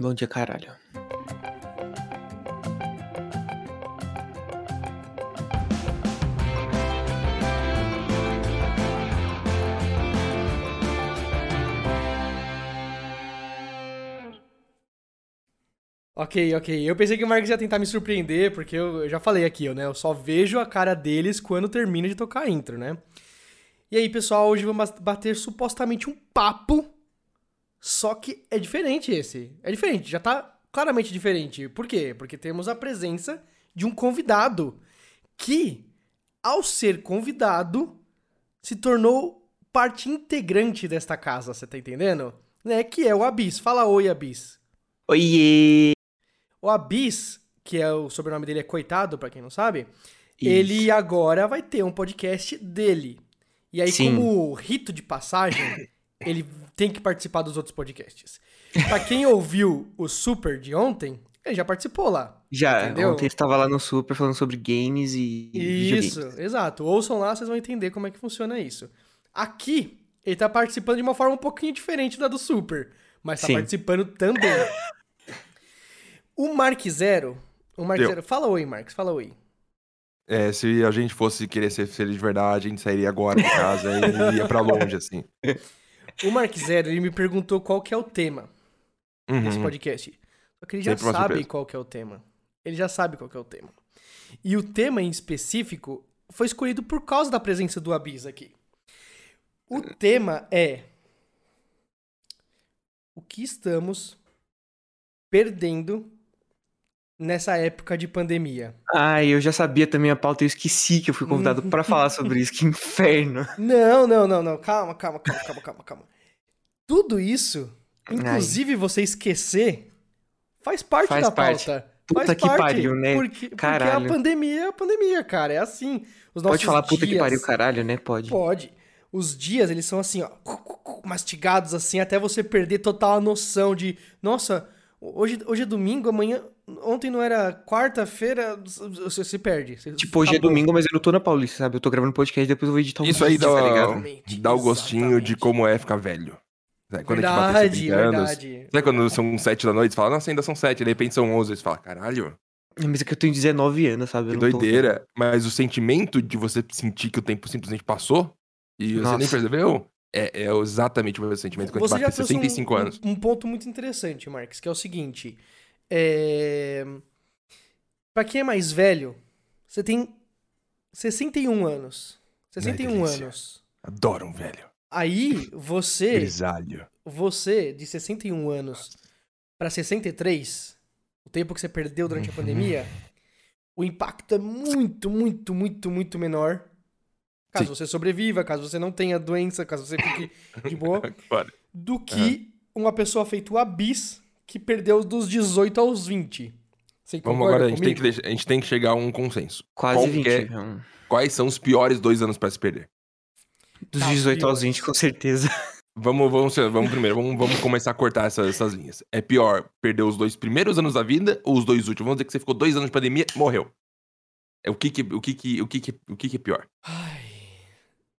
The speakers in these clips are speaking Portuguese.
Bom dia, caralho. Ok, ok. Eu pensei que o Marcos ia tentar me surpreender, porque eu, já falei aqui, né? Eu só vejo a cara deles quando termina de tocar a intro, né? E aí, pessoal, hoje vamos bater supostamente um papo, só que é diferente esse. É diferente, já tá claramente diferente. Por quê? Porque temos a presença de um convidado que, ao ser convidado, se tornou parte integrante desta casa, você tá entendendo? Né? Que é o Abis. Fala oi, Abis. Oiê! O Abis, que é o sobrenome dele é Coitado, pra quem não sabe, Isso. ele agora vai ter um podcast dele. E aí, Sim. como rito de passagem, ele tem que participar dos outros podcasts. Pra quem ouviu o Super de ontem, ele já participou lá. Já, entendeu? ontem estava lá no Super falando sobre games e. Isso, exato. Ouçam lá, vocês vão entender como é que funciona isso. Aqui, ele tá participando de uma forma um pouquinho diferente da do Super, mas tá Sim. participando também. O Mark Zero. O Mark Zero. Fala oi, Marcos. Fala oi. É, se a gente fosse querer ser feliz de verdade, a gente sairia agora de casa e ia pra longe, assim. O Mark Zero, ele me perguntou qual que é o tema uhum. desse podcast. Só que ele já Sempre sabe qual que é o tema. Ele já sabe qual que é o tema. E o tema em específico foi escolhido por causa da presença do Abis aqui. O tema é o que estamos perdendo nessa época de pandemia? Ah, eu já sabia também a pauta, eu esqueci que eu fui convidado para falar sobre isso, que inferno. Não, não, não, não, calma, calma, calma, calma, calma, calma. Tudo isso, inclusive Ai. você esquecer, faz parte faz da parte. pauta. Puta faz que parte, pariu, né? Porque, caralho. porque a pandemia é a pandemia, cara, é assim. Os Pode falar dias, puta que pariu, caralho, né? Pode. Pode. Os dias, eles são assim, ó, mastigados assim, até você perder total a noção de, nossa, hoje, hoje é domingo, amanhã Ontem não era quarta-feira, você se perde. Você tipo, hoje é domingo, mas eu não tô na Paulista, sabe? Eu tô gravando podcast e depois eu vou editar um Isso aí dá, tá dá o gostinho Exatamente. de como é ficar velho. Sabe? Quando verdade, a gente bate anos, verdade. Sabe quando são sete da noite, você fala, nossa, ainda são sete. De repente são onze, você fala, caralho. Mas é que eu tenho 19 anos, sabe? Eu que doideira. Tô... Mas o sentimento de você sentir que o tempo simplesmente passou e nossa. você nem percebeu, é, é, exatamente o mesmo sentimento quando você já 65 um, anos. Um ponto muito interessante, Marcos, que é o seguinte. É... Para quem é mais velho, você tem 61 anos. 61 Ai, anos. Adoro um velho. Aí você. Grisalho. Você, de 61 anos para 63, o tempo que você perdeu durante a pandemia, o impacto é muito, muito, muito, muito menor. Caso Sim. você sobreviva, caso você não tenha doença, caso você fique de boa. do que uhum. uma pessoa feita o Abis, que perdeu dos 18 aos 20. Você Vamos agora, a gente, tem que, a gente tem que chegar a um consenso. Quase Qual 20. É, quais são os piores dois anos para se perder? Dos tá, 18 pior. aos 20, com certeza. Vamos, vamos, vamos primeiro, vamos, vamos começar a cortar essas, essas linhas. É pior perder os dois primeiros anos da vida ou os dois últimos? Vamos dizer que você ficou dois anos de pandemia, morreu. É o que que, o que, que, o que, que, o que, que é pior? Ai,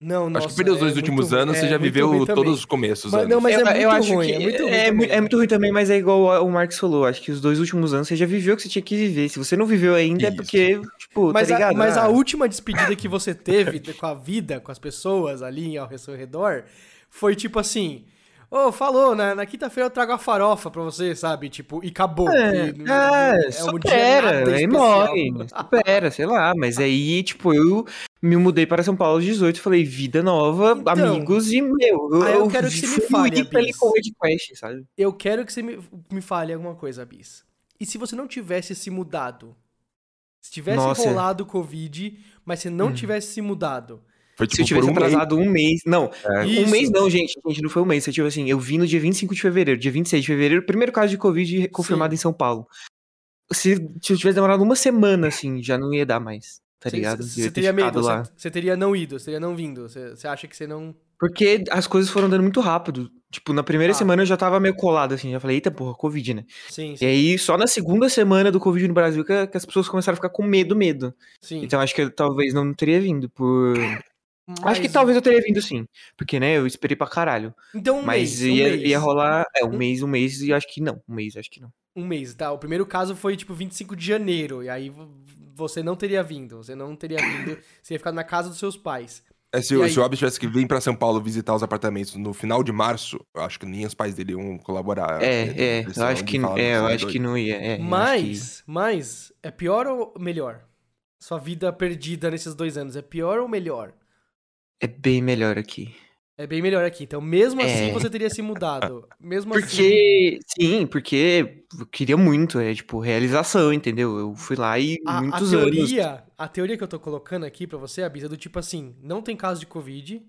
não, Acho que perdeu os dois é últimos anos, é, você já viveu todos os começos. Mas, não, mas eu, é muito eu acho ruim, que é muito ruim. É, é, muito ruim também, mas é igual o Marcos falou. Acho que os dois últimos anos você já viveu o que você tinha que viver. Se você não viveu ainda, Isso. é porque, tipo, tá mas tá ligado? A, mas ah. a última despedida que você teve com a vida, com as pessoas ali ao seu redor, foi tipo assim. Ô, oh, falou, na, na quinta-feira eu trago a farofa pra você, sabe? Tipo, e acabou. É, e, é, é supera, aí morre, supera, sei lá. Mas aí, tipo, eu me mudei para São Paulo aos 18 e falei, vida nova, então, amigos e meu. Eu, eu quero que você me fale, Quest, sabe? Eu quero que você me, me fale alguma coisa, Bis. E se você não tivesse se mudado? Se tivesse Nossa. rolado o Covid, mas você não hum. tivesse se mudado, foi, tipo, se eu tivesse um atrasado mês. um mês. Não, é. um mês não, gente. Gente, não foi um mês. Você, tipo assim, eu vim no dia 25 de fevereiro, dia 26 de fevereiro, primeiro caso de Covid confirmado Sim. em São Paulo. Se, se eu tivesse demorado uma semana, assim, já não ia dar mais. Tá ligado? Você teria medo, você teria não ido, você teria não vindo. Você acha que você não. Porque as coisas foram dando muito rápido. Tipo, na primeira ah. semana eu já tava meio colado, assim. Já falei, eita porra, Covid, né? Sim, sim. E aí, só na segunda semana do Covid no Brasil que, que as pessoas começaram a ficar com medo, medo. Sim. Então acho que eu talvez não teria vindo por Mas... Acho que talvez eu teria vindo sim. Porque, né, eu esperei pra caralho. Então um Mas mês, um ia, mês. ia rolar. É, um, um mês, um mês, e acho que não. Um mês, acho que não. Um mês, tá? O primeiro caso foi, tipo, 25 de janeiro. E aí você não teria vindo. Você não teria vindo. Você ia ficar na casa dos seus pais. É, se, aí... se o Abis tivesse que vir pra São Paulo visitar os apartamentos no final de março, eu acho que nem os pais dele iam colaborar. É, é, eu acho que, é, eu acho que não ia. É, mas, que... mas, é pior ou melhor? Sua vida perdida nesses dois anos, é pior ou melhor? É bem melhor aqui. É bem melhor aqui. Então, mesmo assim, é... você teria se mudado. Mesmo porque, assim... sim, porque eu queria muito, é tipo, realização, entendeu? Eu fui lá e a, muitos a teoria, anos. A teoria que eu tô colocando aqui pra você, Abisa, é do tipo assim, não tem caso de Covid,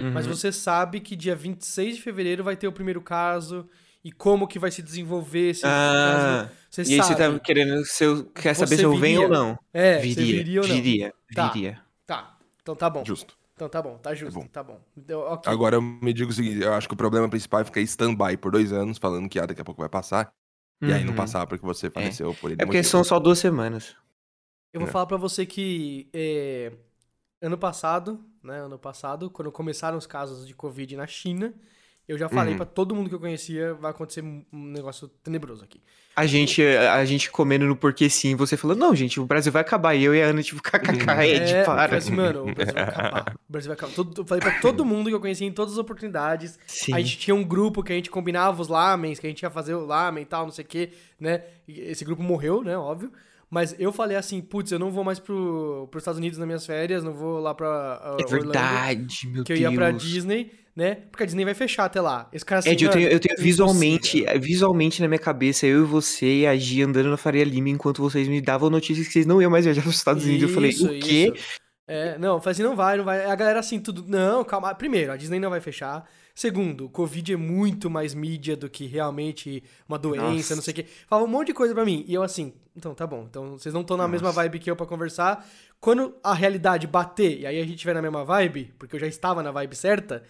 uhum. mas você sabe que dia 26 de fevereiro vai ter o primeiro caso e como que vai se desenvolver esse ah, caso. Você e sabe. aí você tá querendo, se eu, quer saber você se eu venho ou não. É, viria, você viria ou não. Viria, tá, viria. Tá, então tá bom. Justo. Então tá bom, tá justo, bom. tá bom. Então, okay. Agora eu me digo o seguinte, eu acho que o problema principal é ficar stand-by por dois anos, falando que ah, daqui a pouco vai passar. Uhum. E aí não passar porque você faleceu é. por ele. É porque são só duas semanas. Eu vou é. falar pra você que é, ano passado, né, ano passado, quando começaram os casos de Covid na China, eu já falei uhum. para todo mundo que eu conhecia, vai acontecer um negócio tenebroso aqui. A gente, a gente comendo no porquê sim, você falou, não, gente, o Brasil vai acabar. E eu e a Ana, tipo, kkk, Ed, é, para. Assim, mano, o Brasil vai acabar. O Brasil vai acabar. Todo, eu falei pra todo mundo que eu conhecia em todas as oportunidades. Sim. A gente tinha um grupo que a gente combinava os lamens, que a gente ia fazer o lamen e tal, não sei o quê, né? Esse grupo morreu, né, óbvio. Mas eu falei assim, putz, eu não vou mais pro, pros Estados Unidos nas minhas férias, não vou lá pra uh, É verdade, Orlando, meu que eu Deus. ia pra Disney, né? Porque a Disney vai fechar até lá. Esse cara assim, Ed, eu tenho, eu tenho é visualmente, impossível. visualmente na minha cabeça, eu e você e a Gi andando na Faria Lima enquanto vocês me davam notícias que vocês não iam mais viajar pros Estados Unidos. eu falei, Isso, o quê? isso. É, não, eu falei assim, não vai, não vai. A galera assim, tudo. Não, calma. Primeiro, a Disney não vai fechar. Segundo, o Covid é muito mais mídia do que realmente uma doença, Nossa. não sei o quê. Falava um monte de coisa pra mim. E eu assim, então tá bom. Então vocês não estão na mesma vibe que eu pra conversar. Quando a realidade bater, e aí a gente estiver na mesma vibe, porque eu já estava na vibe certa,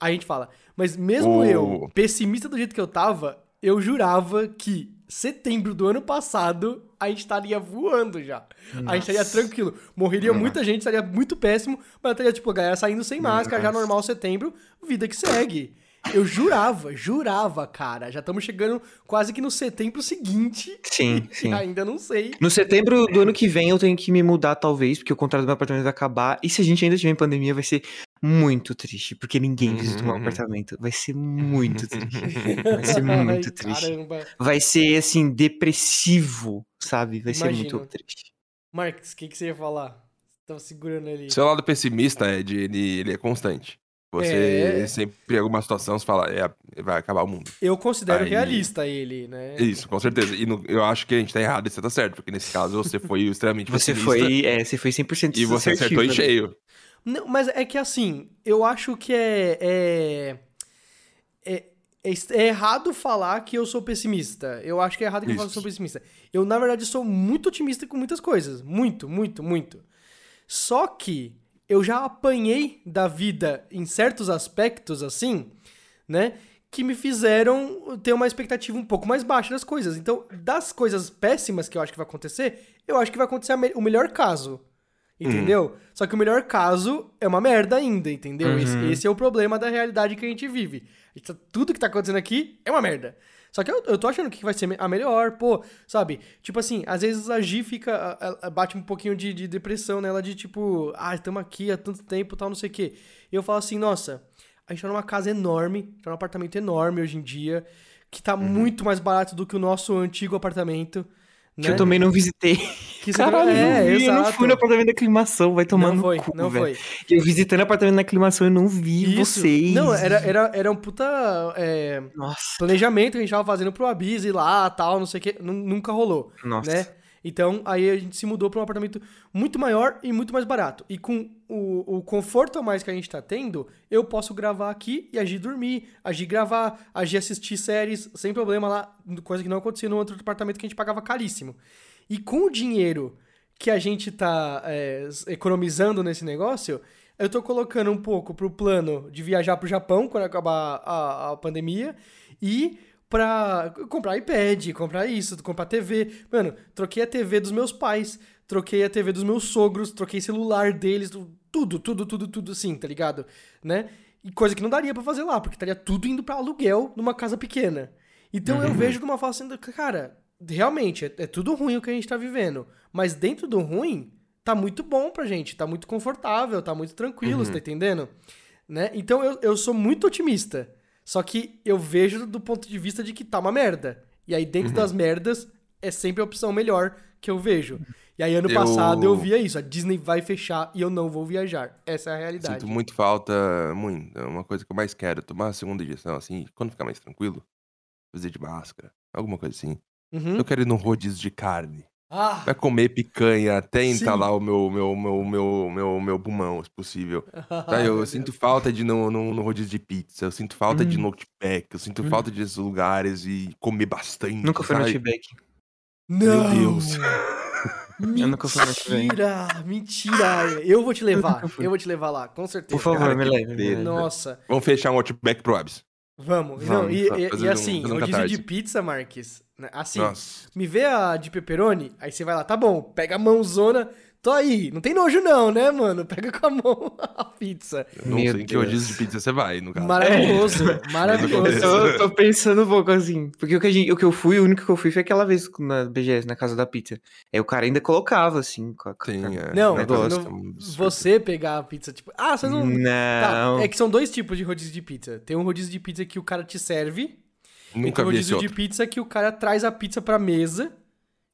a gente fala. Mas mesmo Oh. eu, pessimista do jeito que eu tava, eu jurava que setembro do ano passado a gente estaria voando já. A gente estaria tranquilo. Morreria muita gente, estaria muito péssimo, mas estaria, tipo, a galera saindo sem máscara, já Nossa. normal setembro, vida que segue. Eu jurava, jurava, cara. Já estamos chegando quase que no setembro seguinte. Sim, sim. ainda não sei. No setembro do ano que vem eu tenho que me mudar, talvez, porque o contrato do meu apartamento vai acabar. E se a gente ainda tiver em pandemia, vai ser muito triste, porque ninguém visita o meu Uhum. apartamento. Vai ser muito triste. Vai ser muito Ai, triste. Caramba. Vai ser, assim, depressivo, sabe? Vai ser Imagino. muito triste. Marcos, o que, que você ia falar? Tava segurando ali. Seu lado pessimista, Ed, ele, ele é constante. Você É. sempre, em alguma situação, você fala, é, vai acabar o mundo. Eu considero Aí- realista ele, né? Isso, com certeza. E no- eu acho que a gente tá errado e você tá certo, porque nesse caso você foi extremamente Você pessimista foi, é, você foi 100% e você acertou em né? cheio. Não, mas é que assim, eu acho que é. É, é, é, é errado falar que eu sou pessimista. Eu acho que é errado que eu falo que eu sou pessimista. Eu, na verdade, sou muito otimista com muitas coisas. Muito, muito, muito. Só que eu já apanhei da vida em certos aspectos, assim, né? Que me fizeram ter uma expectativa um pouco mais baixa das coisas. Então, das coisas péssimas que eu acho que vai acontecer, eu acho que vai acontecer o melhor caso. Entendeu? Só que o melhor caso é uma merda ainda, entendeu? Uhum. Esse, esse é o problema da realidade que a gente vive. Tá- tudo que tá acontecendo aqui é uma merda. Só que eu, eu tô achando que vai ser a melhor, pô, sabe? Tipo assim, às vezes a Gi fica. a- a- bate um pouquinho de, de depressão nela, de tipo, ah, estamos aqui há tanto tempo tal, não sei o quê. E eu falo assim, nossa, a gente tá numa casa enorme, tá num apartamento enorme hoje em dia, que tá muito mais barato do que o nosso antigo apartamento. Que né? eu também não visitei. Que você- Caralho, é, não vi, eu não fui no apartamento da aclimação, vai tomar não foi, cu, não foi. Eu visitando o apartamento da aclimação e não vi Isso. vocês. Não, era, era, era um puta é, Nossa, planejamento que a gente tava fazendo pro Abiz ir lá, tal, não sei o que. Nunca rolou, nossa. né? Então, aí a gente se mudou pra um apartamento muito maior e muito mais barato. E com o, o conforto a mais que a gente tá tendo, eu posso gravar aqui e agir dormir, agir gravar, agir assistir séries sem problema lá, coisa que não acontecia no outro apartamento que a gente pagava caríssimo. E com o dinheiro que a gente tá é, economizando nesse negócio, eu tô colocando um pouco pro plano de viajar pro Japão quando acabar a, a pandemia e pra comprar iPad, comprar isso, comprar TV. Mano, troquei a TV dos meus pais. troquei a TV dos meus sogros, troquei celular deles, tudo, tudo, tudo, tudo assim, tá ligado? Né? E coisa que não daria para fazer lá, porque estaria tudo indo para aluguel numa casa pequena. Então uhum. eu vejo de uma forma assim, cara, realmente, é, é, tudo ruim o que a gente tá vivendo. Mas dentro do ruim, tá muito bom pra gente, tá muito confortável, tá muito tranquilo, uhum. você tá entendendo? Né? Então eu, eu sou muito otimista. Só que eu vejo do ponto de vista de que tá uma merda. E aí, dentro uhum. das merdas, é sempre a opção melhor que eu vejo. E aí, ano eu... passado, eu via isso. A Disney vai fechar e eu não vou viajar. Essa é a realidade. Sinto muito falta, muito. É uma coisa que eu mais quero, tomar a segunda injeção, assim, quando ficar mais tranquilo, fazer de máscara, alguma coisa assim. Uhum. Eu quero ir num rodízio de carne. Ah, Vai comer picanha até entalar o meu, meu, meu, meu, meu, meu pulmão, se possível. Tá, eu, eu sinto falta de no, no, no, rodízio de pizza, eu sinto falta hum. de notebook, eu sinto hum. falta desses lugares e comer bastante. Nunca fui no notebook. Não! Meu Deus. Mentira, mentira. Eu vou te levar. Eu vou te levar lá, com certeza. Por favor, Cara, me leve. Nossa. Vamos fechar um Outback pro Abs. Vamos. Vamos. Não, e, e, e assim, um, rodízio de pizza, Marques. Né, assim, Nossa. me vê a de pepperoni, aí você vai lá, tá bom, pega a mãozona, tô aí. Não tem nojo não, né, mano? Pega com a mão a pizza. Eu não Meu sei em que rodízio de pizza você vai, no caso. Maravilhoso, é. maravilhoso. Eu tô pensando um pouco assim, porque o que, gente, o que eu fui, o único que eu fui foi aquela vez na BGS, na casa da pizza. Aí o cara ainda colocava, assim, com a, Sim, é. Não, negócio. Não, você pegar a pizza, tipo, ah, vocês não... Não. Tá, é que são dois tipos de rodízio de pizza. Tem um rodízio de pizza que o cara te serve, Nunca tem um rodízio de pizza que o cara traz a pizza pra mesa,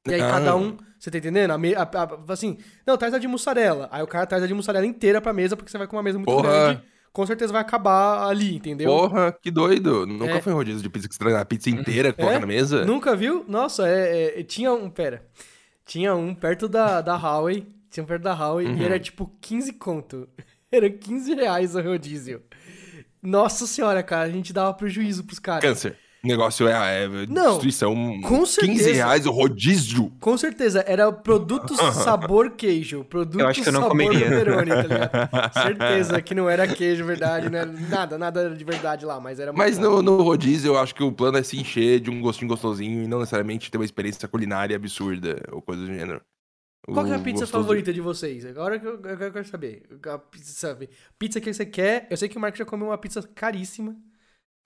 e aí ah. cada um você tá entendendo? A, me, a, a, assim, não, traz a de mussarela. Aí o cara traz a de mussarela inteira pra mesa, porque você vai com uma mesa muito Porra. grande. Com certeza vai acabar ali, entendeu? Porra, que doido. Nunca é. foi um rodízio de pizza que você traz a pizza inteira, coloca é? na mesa? Nunca viu? Nossa, é, é, tinha um, pera. Tinha um perto da, da Huawei. Tinha um perto da Huawei uhum. e era tipo 15 conto. Era 15 reais o rodízio. Nossa senhora, cara, a gente dava prejuízo pros caras. Câncer. O negócio é, é não, destruição. Com certeza. 15 reais o rodízio. Com certeza. Era produto sabor queijo. Produto eu acho que eu não sabor comeria. pepperoni, tá ligado? certeza que não era queijo verdade, não era nada, nada de verdade lá, mas era Mas no, no, rodízio eu acho que o plano é se encher de um gostinho gostosinho e não necessariamente ter uma experiência culinária absurda ou coisa do gênero. Qual é a pizza gostoso... favorita de vocês? Agora que eu, eu, eu quero saber. A pizza, sabe? Pizza que você quer. Eu sei que o Marco já comeu uma pizza caríssima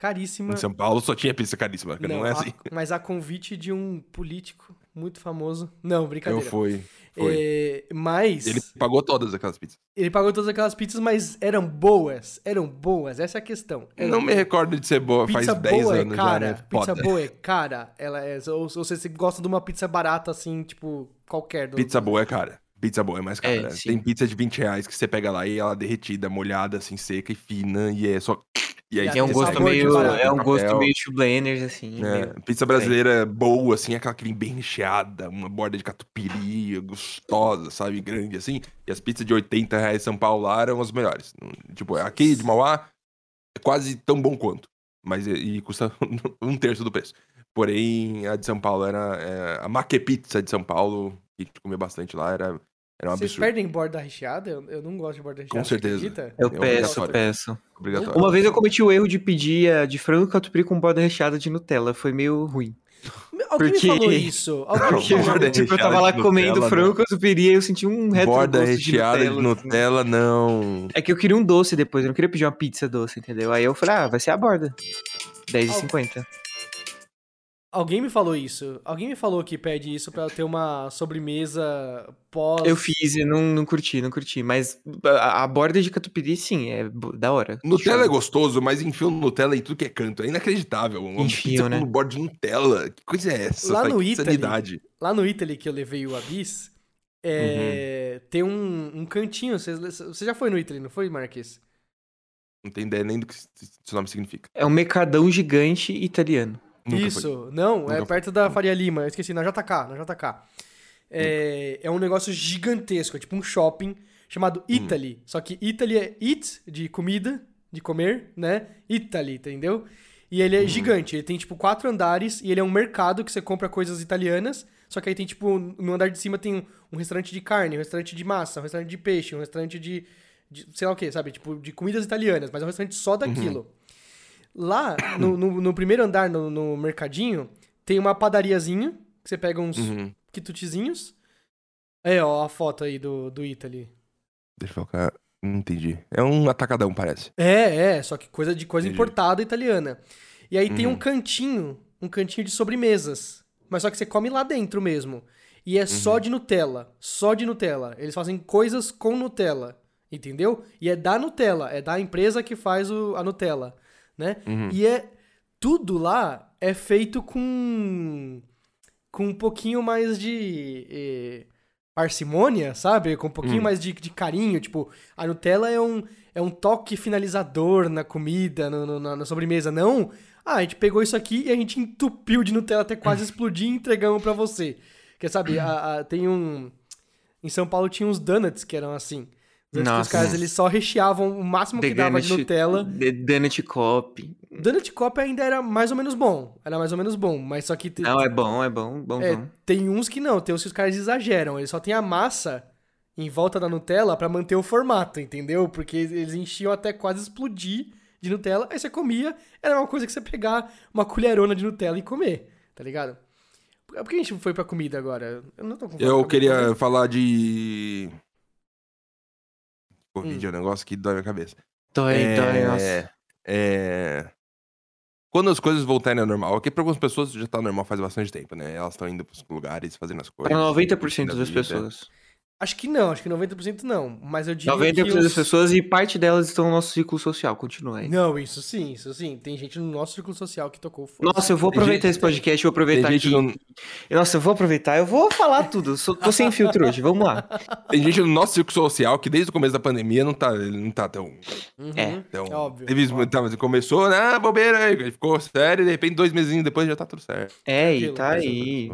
caríssima. Em São Paulo só tinha pizza caríssima, não, não é assim. A, mas a convite de um político muito famoso. Não, brincadeira. Eu fui. Foi. É, mas. Ele pagou todas aquelas pizzas. Ele pagou todas aquelas pizzas, mas eram boas. Eram boas, essa é a questão. Eram não me recordo de ser boa, pizza faz 10 boa é anos é cara, já, né? Pizza boa é cara. Ela é, ou, ou você gosta de uma pizza barata, assim, tipo, qualquer. Do... Pizza boa é cara. Pizza boa é mais cara. É, Tem pizza de 20 reais que você pega lá e ela é derretida, molhada, assim, seca e fina, e é só e aí é um gosto meio, é um gosto meio blenders assim. É, meio... Pizza brasileira boa, assim, aquela que vem bem recheada, uma borda de catupiry, gostosa, sabe, grande, assim. E as pizzas de 80 reais São Paulo lá eram as melhores. Tipo, aqui de Mauá é quase tão bom quanto, mas e, custa um terço do preço. Porém, a de São Paulo era é, a Maque Pizza de São Paulo, que a gente comia bastante lá, era era um Vocês absurdo. perdem borda recheada? Eu, eu não gosto de borda recheada. Com certeza. Eu é peço, eu peço. Obrigatório. Uma vez eu cometi o erro de pedir a de frango catupiry com borda recheada de Nutella. Foi meio ruim. Alguém Porque... me falou isso. Alguém Porque, falou. tipo, eu tava lá comendo frango catupiry e eu senti um reto Borda recheada de Nutella, de Nutella assim. não. É que eu queria um doce depois, eu não queria pedir uma pizza doce, entendeu? Aí eu falei, ah, vai ser a borda. R$10,50. Alguém me falou isso. Alguém me falou que pede isso pra ter uma sobremesa pós. Eu fiz e não, não curti, não curti. Mas a, a borda de catupiry, sim, é da hora. Nutella é gostoso, mas enfio Nutella em tudo que é canto. É inacreditável. Uma enfio, né? com borda de Nutella. Que coisa é essa? Lá no Italy, lá no Italy que eu levei o Abyss, é, uhum. tem um, um cantinho. Você, você já foi no Italy, não foi, Marques? Não tem ideia nem do que esse nome significa. É um mercadão gigante italiano. Nunca Isso, foi. não, Nunca é perto foi. da Faria Lima, eu esqueci, na JK, na JK. É, é um negócio gigantesco, é tipo um shopping chamado hum. Italy. Hum. Só que Italy é it, de comida, de comer, né? Italy, entendeu? E ele é hum. gigante, ele tem tipo quatro andares e ele é um mercado que você compra coisas italianas. Só que aí tem tipo, no andar de cima tem um restaurante de carne, um restaurante de massa, um restaurante de peixe, um restaurante de, de sei lá o que, sabe? Tipo, de comidas italianas, mas é um restaurante só daquilo. Uhum. Lá, no, no, no primeiro andar, no, no, mercadinho, tem uma padariazinha, que você pega uns uhum. É, ó, a foto aí do, do Italy. Deixa eu colocar. Não entendi. É um atacadão, parece. É, é, só que coisa de coisa Entendi. importada italiana. E aí tem um Uhum. cantinho, um cantinho de sobremesas. Mas só que você come lá dentro mesmo. E é só Uhum. de Nutella. Só de Nutella. Eles fazem coisas com Nutella. Entendeu? E é da Nutella. É da empresa que faz o, a Nutella. Né? Uhum. E é. Tudo lá é feito com. Com um pouquinho mais de. eh, parcimônia, sabe? Com um pouquinho Hum. mais de, de carinho. Tipo, a Nutella é um, é um toque finalizador na comida, no- no- na, na sobremesa. Não. Ah, a gente pegou isso aqui e a gente entupiu de Nutella até quase explodir e entregamos pra você. Porque, sabe, a- a- tem um. Em São Paulo tinha uns donuts que eram assim. Que os Nossa. caras eles só recheavam o máximo que The dava de Nutella. The Donut Cop. Donut Cop ainda era mais ou menos bom. Era mais ou menos bom, mas só que te- Não, é bom, é bom, bonzão. é, tem uns que não, tem uns que os caras exageram. Eles só tem a massa em volta da Nutella pra manter o formato, entendeu? Porque eles enchiam até quase explodir de Nutella. Aí você comia, era uma coisa que você pegar uma colherona de Nutella e comer, tá ligado? Por que a gente foi pra comida agora? Eu não tô com Eu queria falar de. Covid Hum. é um negócio que dói na cabeça. Dói, é... dói, nossa. É. Quando as coisas voltarem ao normal, porque pra algumas pessoas já tá normal faz bastante tempo, né? Elas estão indo pros lugares, fazendo as coisas. Para 90% curtindo a das vida. pessoas. Acho que não, acho que 90% não. Mas eu diria 90% que das os... pessoas e parte delas estão no nosso ciclo social. Continua aí. Não, isso sim, isso sim. Tem gente no nosso círculo social que tocou foda. Nossa, eu vou Tem aproveitar gente- esse podcast, vou Tem aproveitar aqui. no, Nossa, eu vou aproveitar, eu vou falar tudo. Sou- tô sem filtro hoje, vamos lá. tem gente no nosso círculo social que desde o começo da pandemia não tá, não tá tão. Uhum, É. tão óbvio. Teve, óbvio. tá, mas começou, né? Bobeira aí. Ficou sério, e de repente, dois meses depois já tá tudo certo. É, e tá aí.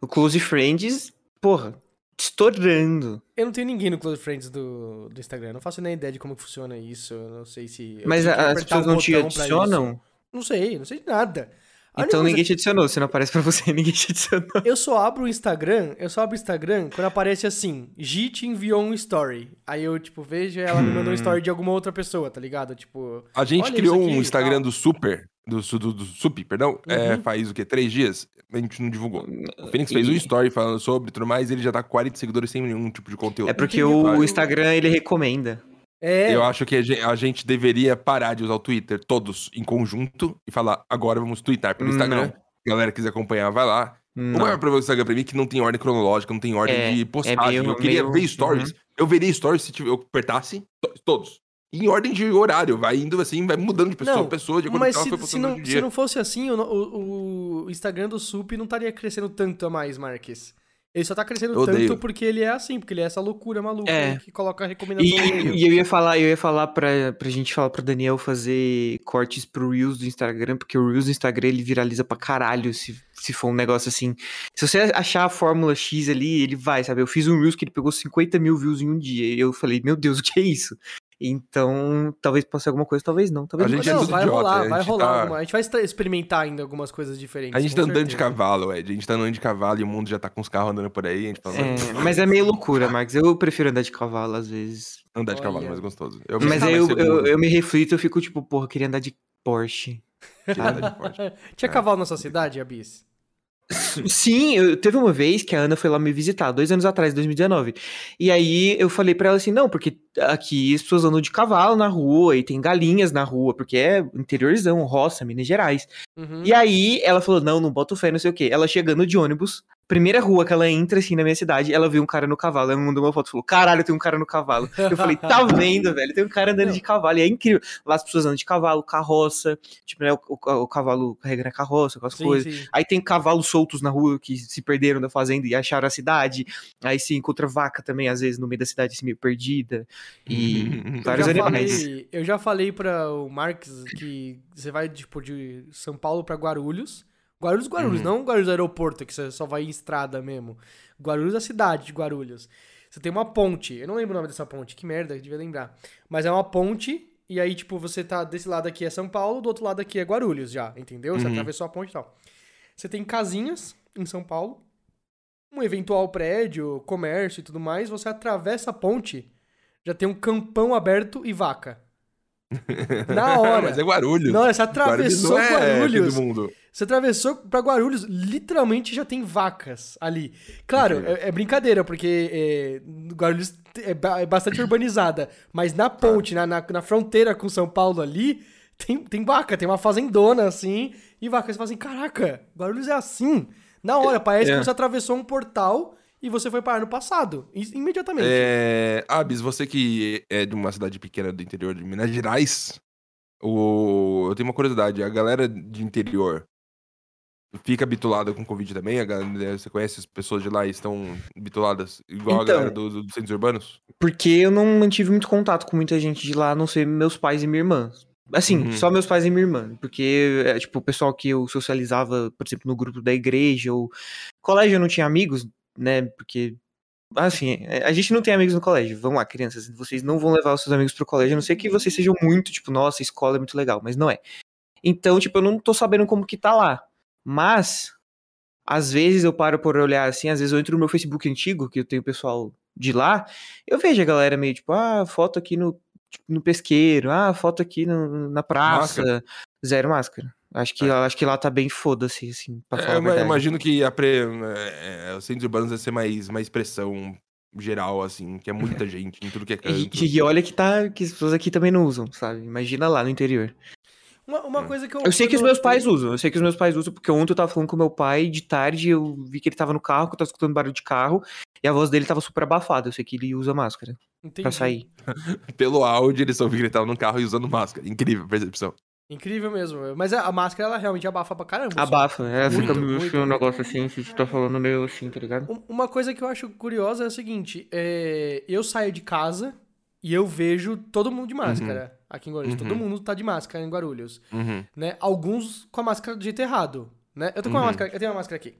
O Close Friends, porra, estourando. Eu não tenho ninguém no Close Friends do, do Instagram. Não faço nem ideia de como que funciona isso. Eu não sei se. Mas que as pessoas um não te adicionam? Não sei, não sei de nada. A Então coisa- ninguém te adicionou. Se não aparece pra você, ninguém te adicionou. Eu só abro o Instagram, eu só abro o Instagram quando aparece assim, te enviou um story. Aí eu, tipo, vejo e ela me mandou um story de alguma outra pessoa, tá ligado? Tipo, A gente criou aqui um Instagram do Super, do, do, do Sup, perdão, é, Uhum. faz o quê? Três dias? A gente não divulgou. O Phoenix fez um story falando sobre e tudo mais, e ele já tá com 40 seguidores sem nenhum tipo de conteúdo. É porque o. Instagram, ele recomenda. é. Eu acho que a gen- a gente deveria parar de usar o Twitter todos em conjunto e falar, agora vamos twittar pelo Instagram. Não. Se a galera quiser acompanhar, vai lá. O Não. maior problema do Instagram pra mim é que não tem ordem cronológica, não tem ordem É, de é postagem. meio- eu queria meio- ver stories. Eu veria stories se tiver- eu apertasse to- todos. Em ordem de horário, vai indo assim, vai mudando de pessoa Não, a pessoa, de acordo Mas com se, ela foi se, postando não, se não fosse assim, o, o- o Instagram do Sup não estaria crescendo tanto a mais, Marques. Ele só tá crescendo Eu odeio. tanto porque ele é assim, porque ele é essa loucura maluca É. que coloca a recomendação E, e eu ia falar, eu ia falar pra, pra gente falar pro Daniel fazer cortes pro Reels do Instagram, porque o Reels do Instagram ele viraliza pra caralho se, se for um negócio assim. Se você achar a fórmula X ali, ele vai, sabe? Eu fiz um Reels que ele pegou 50 mil views em um dia. E eu falei, meu Deus, o que é isso? Então, talvez possa ser alguma coisa, talvez não. Talvez A gente é não, tudo vai idiota, rolar, a vai rolar. tá- alguma- A gente vai experimentar ainda algumas coisas diferentes. A gente com tá andando de certeza. cavalo, Ed. A gente tá andando de cavalo e o mundo já tá com os carros andando por aí. A gente fala, É, mas é meio loucura, Marcos. Eu prefiro andar de cavalo às vezes. andar de cavalo é Olha. mais gostoso. Eu Mas me aí eu, eu, eu me reflito, eu fico tipo, porra, eu queria andar de Porsche. de andar de Porsche. Tinha É. cavalo na sua cidade, Abis? Sim, eu, teve uma vez que a Ana foi lá me visitar, dois anos atrás, 2019. E aí eu falei pra ela assim: não, porque aqui as pessoas andam de cavalo na rua e tem galinhas na rua, porque é interiorzão, roça, Minas Gerais. Uhum. E aí ela falou: não, não boto fé, não sei o quê. Ela chegando de ônibus, primeira rua que ela entra assim na minha cidade, ela viu um cara no cavalo. Ela me mandou uma foto e falou: caralho, tem um cara no cavalo. Eu falei: tá vendo, velho? Tem um cara andando de cavalo. E é incrível. Lá as pessoas andam de cavalo, carroça, tipo, né, o, o- o cavalo carrega na carroça com as Sim, coisas. sim. Aí tem cavalos soltos na rua que se perderam da fazenda e acharam a cidade. Aí se encontra vaca também, às vezes, no meio da cidade, assim, meio perdida. E Eu vários animais. falei, eu já falei para o Marques que você vai, tipo, de São Paulo pra Guarulhos. Guarulhos, Guarulhos, Uhum. não Guarulhos aeroporto, que você só vai em estrada mesmo. Guarulhos é a cidade de Guarulhos. Você tem uma ponte, eu não lembro o nome dessa ponte, que merda, eu devia lembrar. Mas é uma ponte, e aí, tipo, você tá desse lado aqui é São Paulo, do outro lado aqui é Guarulhos já, entendeu? Você Uhum. atravessou a ponte e tal. Você tem casinhas em São Paulo, um eventual prédio, comércio e tudo mais, você atravessa a ponte, já tem um campão aberto e vaca. Na hora. Mas é Guarulhos. Na hora, você Guarulhos atravessou não é Guarulhos. Você atravessou pra Guarulhos, literalmente já tem vacas ali. Claro, é, é, brincadeira, porque é, Guarulhos é, é, bastante urbanizada, mas na ponte, na, na, na, fronteira com São Paulo ali, tem, tem vaca, tem uma fazendona assim, e vacas fazem, assim, caraca, Guarulhos é assim. Na hora, parece que é. você atravessou um portal e você foi parar no passado, imediatamente. É... Abis, você que é de uma cidade pequena do interior de Minas Gerais, o... eu tenho uma curiosidade, a galera de interior fica bitulada com Covid também? Galera, você conhece as pessoas de lá e estão bituladas igual então, a galera dos do centros urbanos? Porque eu não mantive muito contato com muita gente de lá, a não ser meus pais e minha irmã. Assim, uhum. só meus pais e minha irmã. Porque, é, tipo, o pessoal que eu socializava, por exemplo, no grupo da igreja ou colégio eu não tinha amigos, né? Porque Assim, é, a gente não tem amigos no colégio. Vamos lá, crianças. Vocês não vão levar os seus amigos pro colégio, a não ser que vocês sejam muito, tipo, nossa, a escola é muito legal, mas não é. Então, tipo, eu não tô sabendo como que tá lá. Mas, às vezes eu paro por olhar assim, às vezes eu entro no meu Facebook antigo, que eu tenho pessoal de lá, eu vejo a galera meio tipo, ah, foto aqui no, tipo, no pesqueiro, ah, foto aqui no, na praça, máscara. zero máscara. Acho que, é. acho que lá tá bem foda-se, assim, pra é, falar é, Eu imagino que a pre... é, os centros urbanos vai ser mais uma expressão geral, assim, que é muita gente em tudo que é canto. E, e olha que tá, que as pessoas aqui também não usam, sabe? Imagina lá no interior. Uma, uma coisa que eu. Eu sei que os meus pais usam, eu sei que os meus pais usam, porque ontem eu tava falando com meu pai de tarde, eu vi que ele tava no carro, que eu tava escutando barulho de carro, e a voz dele tava super abafada. Eu sei que ele usa máscara Entendi. pra sair. Pelo áudio, eles ouviram que ele tava no carro e usando máscara. Incrível a percepção. Incrível mesmo. Mas a máscara, ela realmente abafa pra caramba. Abafa, é, fica muito, um negócio assim, se você tá falando meio assim, tá ligado? Uma coisa que eu acho curiosa é o seguinte: é... eu saio de casa e eu vejo todo mundo de máscara. Uhum aqui em Guarulhos. Uhum. Todo mundo tá de máscara em Guarulhos. Uhum. Né? Alguns com a máscara do jeito errado. Né? Eu tô com uma uhum. máscara, eu tenho uma máscara aqui.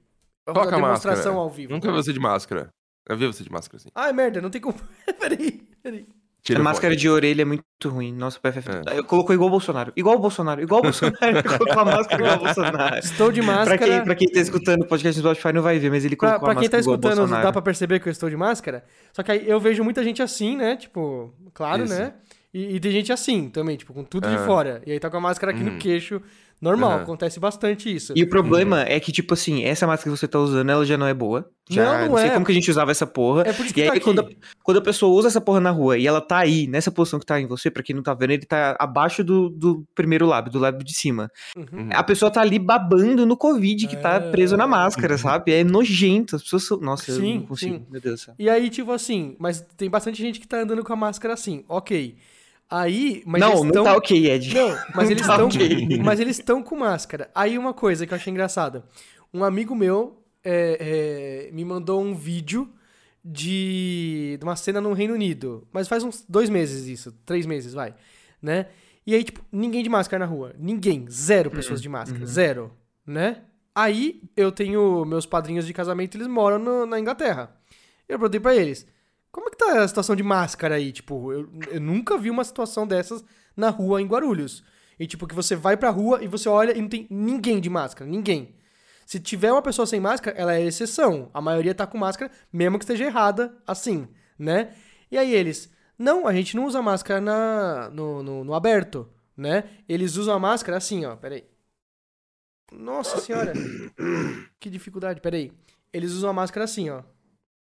Eu Coloca a demonstração máscara. ao vivo. Nunca vi você de máscara. Eu vi você de máscara assim. Ai, merda, não tem como. peraí, peraí. Tira a máscara de orelha é muito ruim. Nossa, PFF. É. Eu colocou igual o Bolsonaro. Igual o Bolsonaro. Igual o Bolsonaro. colocou a máscara igual o Bolsonaro. Estou de máscara. pra, quem, pra quem tá escutando o podcast no Spotify não vai ver, mas ele colocou pra, pra a máscara. Pra quem tá escutando, dá pra perceber que eu estou de máscara. Só que aí eu vejo muita gente assim, né? Tipo, claro, Isso. né? E, e, tem gente assim também, tipo, com tudo uhum. de fora. E aí tá com a máscara aqui uhum. no queixo. Normal, uhum. acontece bastante isso. E o problema é que, tipo assim, essa máscara que você tá usando, ela já não é boa. Já não, não, não sei é. como que a gente usava essa porra. É por isso que e tá aí, quando a, quando a, pessoa usa essa porra na rua e ela tá aí, nessa posição que tá em você, pra quem não tá vendo, ele tá abaixo do, do primeiro lábio, do lábio de cima. Uhum. A pessoa tá ali babando no Covid, que tá é... tá preso na máscara, uhum. sabe? É nojento. As pessoas são... Nossa, sim, eu não consigo. Sim. Meu Deus do céu. E aí, tipo assim, mas tem bastante gente que tá andando com a máscara assim. Ok. Aí, mas não, não tão... tá ok, Ed. Não, mas eles estão, tá okay. mas eles estão com máscara. Aí uma coisa que eu achei engraçada, um amigo meu é, é, me mandou um vídeo de, de uma cena no Reino Unido, mas faz uns dois meses isso, três meses, vai, né? E aí tipo ninguém de máscara na rua, ninguém, zero pessoas uhum. de máscara, uhum. zero, né? Aí eu tenho meus padrinhos de casamento, eles moram no, na Inglaterra. Eu perguntei para eles como é que tá a situação de máscara aí? Tipo, eu, eu nunca vi uma situação dessas na rua em Guarulhos. E tipo, que você vai pra rua e você olha e não tem ninguém de máscara, ninguém. Se tiver uma pessoa sem máscara, ela é exceção. A maioria tá com máscara, mesmo que esteja errada, assim, né? E aí eles, não, a gente não usa máscara na, no, no, no aberto, né? Eles usam a máscara assim, ó, peraí. Nossa senhora, que dificuldade, peraí. Eles usam a máscara assim, ó.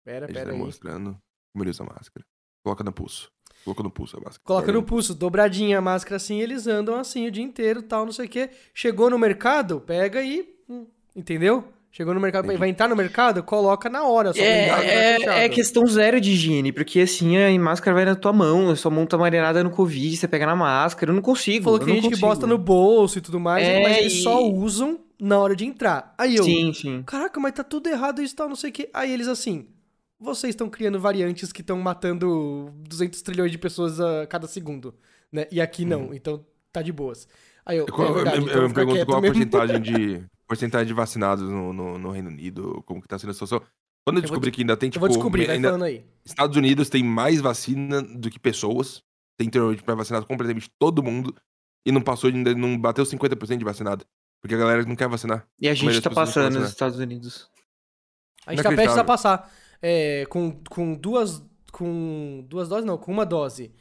Pera, pera aí. mostrando. Como ele usa máscara. Coloca no pulso. Coloca no pulso a máscara. Coloca no pulso, dobradinha a máscara assim, eles andam assim o dia inteiro, tal, não sei o quê. Chegou no mercado, pega e. Hum, entendeu? Chegou no mercado, Entendi. vai entrar no mercado, coloca na hora. é, é, é, questão zero de higiene, porque assim a máscara vai na tua mão, a sua mão tá marinada no Covid, você pega na máscara, eu não consigo. Falou que tem gente consigo. que bosta no bolso e tudo mais, é, mas eles e... só usam na hora de entrar. Aí eu. Sim, sim. Caraca, mas tá tudo errado isso tal, não sei o quê. Aí eles assim vocês estão criando variantes que estão matando 200 trilhões de pessoas a cada segundo, né? E aqui não, uhum. então tá de boas. Aí eu, qual, é verdade, eu, então eu me pergunto qual a porcentagem de, porcentagem de vacinados no, no, no, Reino Unido, como que tá sendo a situação. Quando eu, eu descobri que ainda tem, tipo... Eu vou tipo, descobrir, ainda, falando aí. Estados Unidos tem mais vacina do que pessoas. Tem para vacinar completamente todo mundo. E não passou, ainda não bateu 50% de vacinado. Porque a galera não quer vacinar. E a gente tá passando nos Estados Unidos. A gente tá prestes a passar é, com, com duas. Com duas doses, não, com uma dose.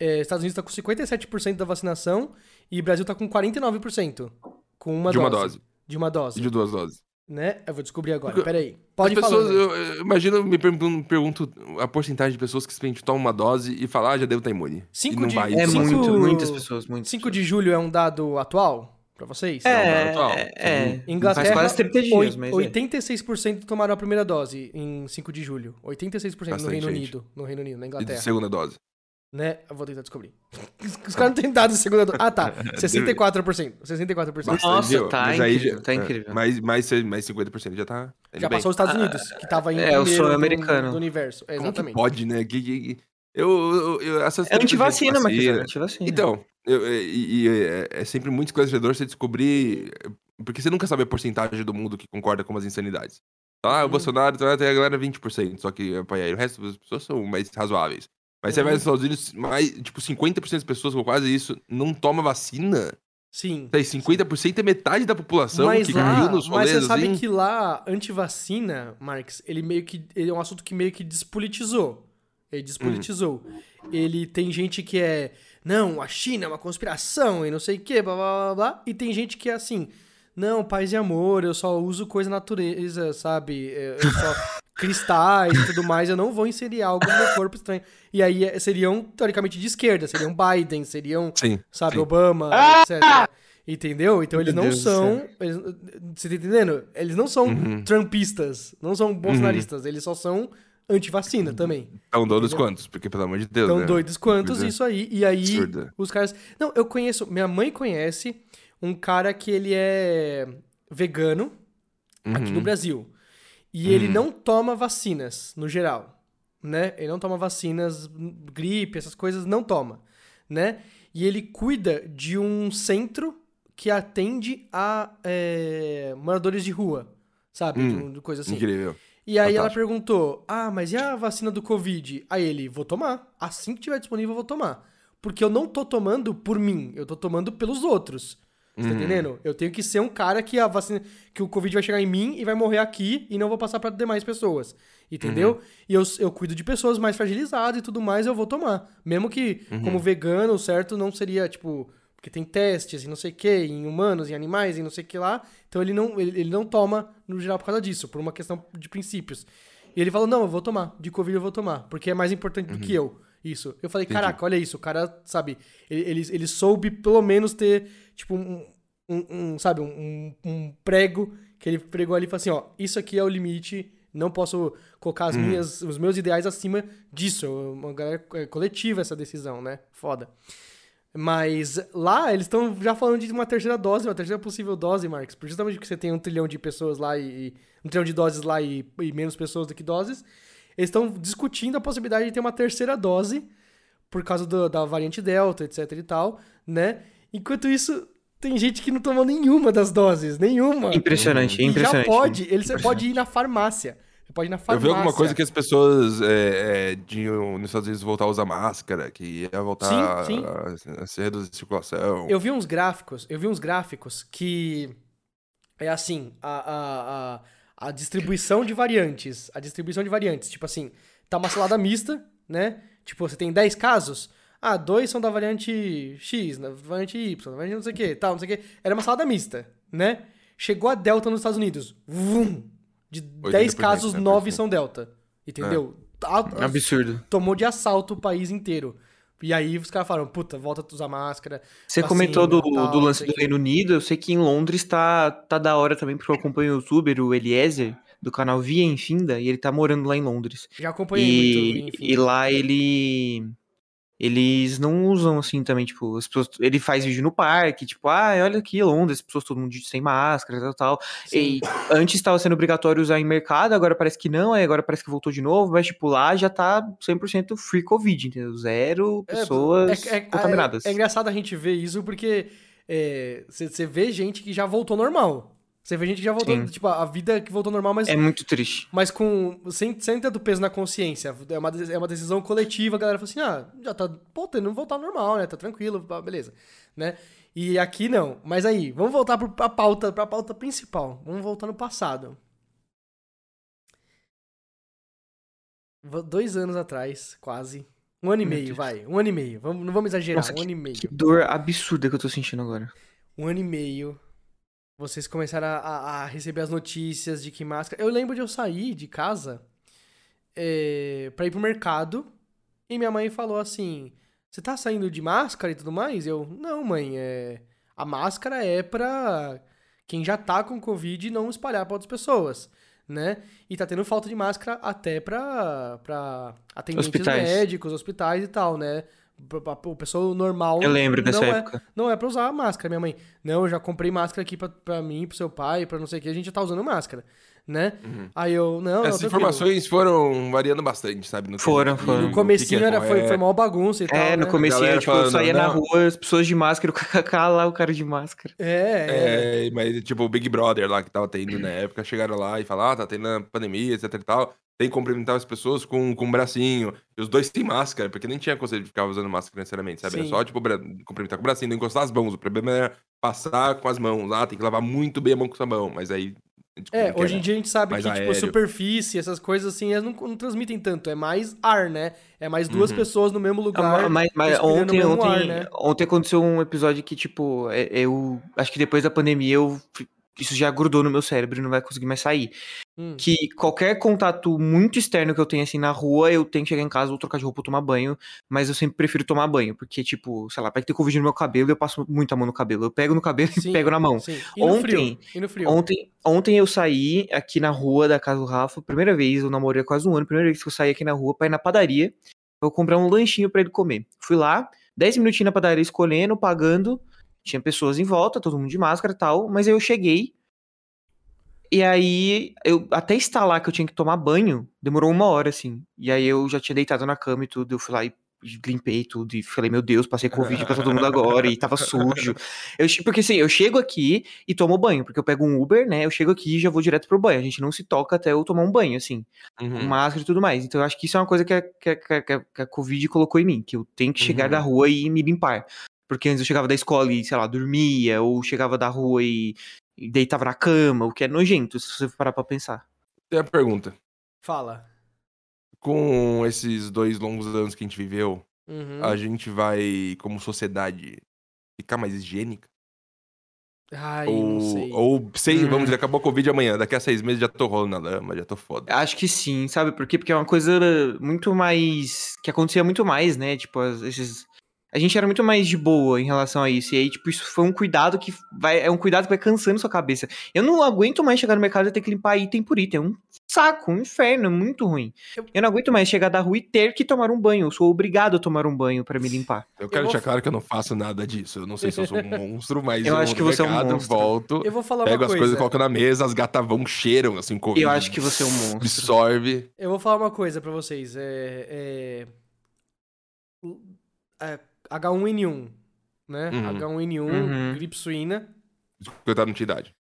É, Estados Unidos está com 57% da vacinação e Brasil está com 49% com uma de dose. uma dose. De uma dose. De duas doses. Né? Eu vou descobrir agora, Porque peraí. Pode falar. pessoas, eu, eu, imagino, me pergunto, pergunto, a porcentagem de pessoas que simplesmente tomam uma dose e falam, ah, já devo estar imune. 5 de... Vai, é cinco... muito, muitas pessoas, muitas 5 de julho é um dado atual? Pra vocês? É, é, atual. é, é. Inglaterra, Faz quase 30 dias, mas 86% é. tomaram a primeira dose em 5 de julho. 86% Bastante no Reino gente. Unido. No Reino Unido, na Inglaterra. E segunda dose. Né? Eu vou tentar descobrir. Os caras não têm dados de segunda dose. Ah, tá. 64%. 64%. Nossa, tá mas incrível. Já, tá incrível. Mais, mais, mais 50% já tá. Já passou os Estados ah, Unidos, que tava em É, o sonho americano. Do, universo. É, exatamente. pode, né? Que, que, eu, eu, eu, essas é antivacina, mas é antivacina. Então, eu, e, e é, é, sempre muito esclarecedor você descobrir. Porque você nunca sabe a porcentagem do mundo que concorda com as insanidades. Ah, o hum. Bolsonaro tem a galera 20%, só que o resto das pessoas são mais razoáveis. Mas você vai nos Estados Unidos, mais, tipo, 50% das pessoas, ou quase isso, não toma vacina. Sim. Aí 50% é metade da população mas que lá, caiu nos rolês, Mas você sabe assim. que lá, antivacina, Marx, ele meio que. Ele é um assunto que meio que despolitizou. Ele despolitizou. Hum. Ele tem gente que é. Não, a China é uma conspiração e não sei o que, blá blá blá blá. E tem gente que é assim. Não, paz e amor, eu só uso coisa natureza, sabe? Eu só cristais e tudo mais, eu não vou inserir algo no meu corpo estranho. E aí eh, seriam, teoricamente, de esquerda, seriam Biden, seriam, sim, sabe, sim. Obama, ah! etc. Entendeu? Então eles não são. Eles, você tá entendendo? Eles não são uhum. trumpistas, não são bolsonaristas, uhum. eles só são anti-vacina também. Tão doidos quantos? Porque, pelo amor de Deus. Tão né? doidos quantos, isso aí. E aí, Absurda. os caras. Não, eu conheço. Minha mãe conhece um cara que ele é vegano uhum. aqui no uhum. Brasil. E ele uhum. não toma vacinas, no geral. Né? Ele não toma vacinas, gripe, essas coisas, não toma. Né? E ele cuida de um centro que atende a é, moradores de rua, sabe? Hum, de, coisa assim. Incrível. E aí Fantástico. ela perguntou: Ah, mas e a vacina do Covid? Aí ele, vou tomar. Assim que tiver disponível, eu vou tomar. Porque eu não tô tomando por mim, eu tô tomando pelos outros. Você tá uhum. entendendo? Eu tenho que ser um cara que a vacina. que o Covid vai chegar em mim e vai morrer aqui e não vou passar para demais pessoas. Entendeu? Uhum. E eu, eu cuido de pessoas mais fragilizadas e tudo mais, eu vou tomar. Mesmo que, uhum. como vegano, certo, não seria, tipo. Porque tem testes e não sei o que, em humanos, em animais e não sei o que lá. Então ele não, ele, ele não toma, no geral, por causa disso, por uma questão de princípios. E ele falou: não, eu vou tomar. De Covid eu vou tomar. Porque é mais importante do que uhum. eu. Isso. Eu falei, Entendi. caraca, olha isso. O cara, sabe, ele, ele, ele soube pelo menos ter, tipo, um, um, um sabe, um, um, prego que ele pregou ali e falou assim, ó, isso aqui é o limite, não posso colocar as hum. minhas, os meus ideais acima disso. É uma galera é coletiva essa decisão, né? Foda. Mas lá eles estão já falando de uma terceira dose, uma terceira possível dose, Marcos. Justamente porque você tem um trilhão de pessoas lá e. um trilhão de doses lá e, e menos pessoas do que doses. Eles estão discutindo a possibilidade de ter uma terceira dose por causa do, da variante Delta, etc e tal, né? Enquanto isso, tem gente que não tomou nenhuma das doses, nenhuma. Impressionante, impressionante. já pode, ele você pode ir na farmácia. Pode ir na farmácia. Eu vi alguma coisa que as pessoas é, é, de, nos Estados Unidos voltar a usar máscara, que ia voltar sim, sim. A, a, se reduzir a circulação. Eu vi uns gráficos, eu vi uns gráficos que é assim, a, a, a, a distribuição de variantes, a distribuição de variantes, tipo assim, tá uma salada mista, né? Tipo, você tem 10 casos, ah, dois são da variante X, da variante Y, da variante não sei o que, tal, não sei o que. Era uma salada mista, né? Chegou a Delta nos Estados Unidos. Vum! De 10 casos, 9 são Delta. Entendeu? É. Absurdo. Tomou de assalto o país inteiro. E aí os caras falaram, puta, volta a usar máscara. Você vacina, comentou do, tal, do lance do Reino Unido, eu sei que em Londres tá, tá da hora também, porque eu acompanho o youtuber, o Eliezer, do canal Via Infinda, e ele tá morando lá em Londres. Já acompanhei e, muito, E lá ele eles não usam assim também, tipo, as pessoas, ele faz vídeo no parque, tipo, ah, olha aqui Londres, as pessoas todo mundo sem máscara, tal, tal. E antes estava sendo obrigatório usar em mercado, agora parece que não, aí agora parece que voltou de novo, mas tipo, lá já tá 100% free covid, entendeu? Zero é, pessoas é, é, contaminadas. É, é, engraçado a gente ver isso porque você é, vê gente que já voltou normal. Você vê gente que já voltou, Sim. tipo, a vida que voltou normal, mas... É muito triste. Mas com... Sem, sem ter do peso na consciência. É uma, é uma decisão coletiva, a galera fala assim, ah, já tá... Pô, tendo voltar ao normal, né? Tá tranquilo, beleza. Né? E aqui não. Mas aí, vamos voltar pra pauta, pra pauta principal. Vamos voltar no passado. Dois anos atrás, quase. Um ano e meio, vai. Um ano e meio. Vamos, não vamos exagerar, Nossa, um que, ano e meio. Que dor absurda que eu tô sentindo agora. Um ano e meio vocês começaram a, a, receber as notícias de que máscara. Eu lembro de eu sair de casa é, pra ir pro mercado e minha mãe falou assim: Você tá saindo de máscara e tudo mais? Eu, não, mãe, é. A máscara é pra quem já tá com Covid não espalhar pra outras pessoas, né? E tá tendo falta de máscara até pra, pra atendentes hospitais. médicos, hospitais e tal, né? O pessoal normal. Eu lembro dessa não é, época. É, não é pra usar máscara, minha mãe. Não, eu já comprei máscara aqui pra, pra mim, pro seu pai, pra não sei o que, a gente já tá usando máscara né? Uhum. Aí eu, não, Essas não, informações foram variando bastante, sabe? No foram, foram. No comecinho era, foi, foi mal bagunça e é, tal, É, no né? comecinho, tipo, falando, saía não. na rua, as pessoas de máscara, o kkk lá, o cara de máscara. É, é. é mas tipo, o Big Brother lá que tava tendo na época, chegaram lá e falaram, ah, tá tendo pandemia, etc e tal. Tem que cumprimentar as pessoas com, com um bracinho. E os dois têm máscara, porque nem tinha conselho de ficar usando máscara necessariamente, sabe? Sim. Era só, tipo, cumprimentar com o bracinho, não encostar as mãos. O problema era passar com as mãos. Ah, tem que lavar muito bem a mão com a mão. Mas aí é, hoje em dia a gente sabe que, tipo, superfície, essas coisas assim, elas não, não, transmitem tanto. É mais ar, né? É mais duas uhum. pessoas no mesmo lugar. Ah, mas, mas ontem, ontem, ar, né? ontem aconteceu um episódio que, tipo, é, eu acho que depois da pandemia eu isso já grudou no meu cérebro e não vai conseguir mais sair. Hum. Que qualquer contato muito externo que eu tenha assim na rua, eu tenho que chegar em casa ou trocar de roupa ou tomar banho, mas eu sempre prefiro tomar banho, porque, tipo, sei lá, vai ter Covid no meu cabelo e eu passo muito a mão no cabelo. Eu pego no cabelo sim, e pego na mão. Ontem? Ontem, ontem eu saí aqui na rua da casa do Rafa, primeira vez, eu namorei há quase um ano, primeira vez que eu saí aqui na rua pra ir na padaria, eu comprar um lanchinho para ele comer. Fui lá, 10 minutinhos na padaria escolhendo, pagando, tinha pessoas em volta, todo mundo de máscara e tal, mas aí eu cheguei, e aí, eu até instalar que eu tinha que tomar banho, demorou uma hora, assim. E aí eu já tinha deitado na cama e tudo, eu fui lá e limpei tudo e falei, meu Deus, passei Covid pra todo mundo agora e tava sujo. Eu, porque assim, eu chego aqui e tomo banho, porque eu pego um Uber, né? Eu chego aqui e já vou direto pro banho. A gente não se toca até eu tomar um banho, assim, uhum. máscara e tudo mais. Então eu acho que isso é uma coisa que a, que a, que a, que a Covid colocou em mim, que eu tenho que chegar uhum. da rua e me limpar. Porque antes eu chegava da escola e, sei lá, dormia, ou chegava da rua e e deitava na cama, o que é nojento, se você parar pra pensar. Tem a pergunta. Fala. Com esses dois longos anos que a gente viveu, uhum. a gente vai, como sociedade, ficar mais higiênica? Ai, ou, não sei. Ou, sei, hum. vamos dizer, acabou a Covid amanhã, daqui a seis meses já tô rolando na lama, já tô foda. Acho que sim, sabe por quê? Porque é uma coisa muito mais. que acontecia muito mais, né? Tipo, esses a gente era muito mais de boa em relação a isso. E aí, tipo, isso foi um cuidado que vai. É um cuidado que vai cansando sua cabeça. Eu não aguento mais chegar no mercado e ter que limpar item por item. É um saco, um inferno, é muito ruim. Eu não aguento mais chegar da rua e ter que tomar um banho. Eu sou obrigado a tomar um banho para me limpar. Eu quero eu deixar claro que eu não faço nada disso. Eu não sei se eu sou um monstro, mas eu, eu acho que você mercado, é um monstro. volto, eu vou falar pego as coisas, coloco na mesa, as gatas vão, cheiram, assim, Covid. Eu acho que você é um monstro. Absorve. Eu vou falar uma coisa para vocês. É, é... é H1N1, né? Uhum. H1N1, uhum. gripe suína. Eu tava não tinha idade.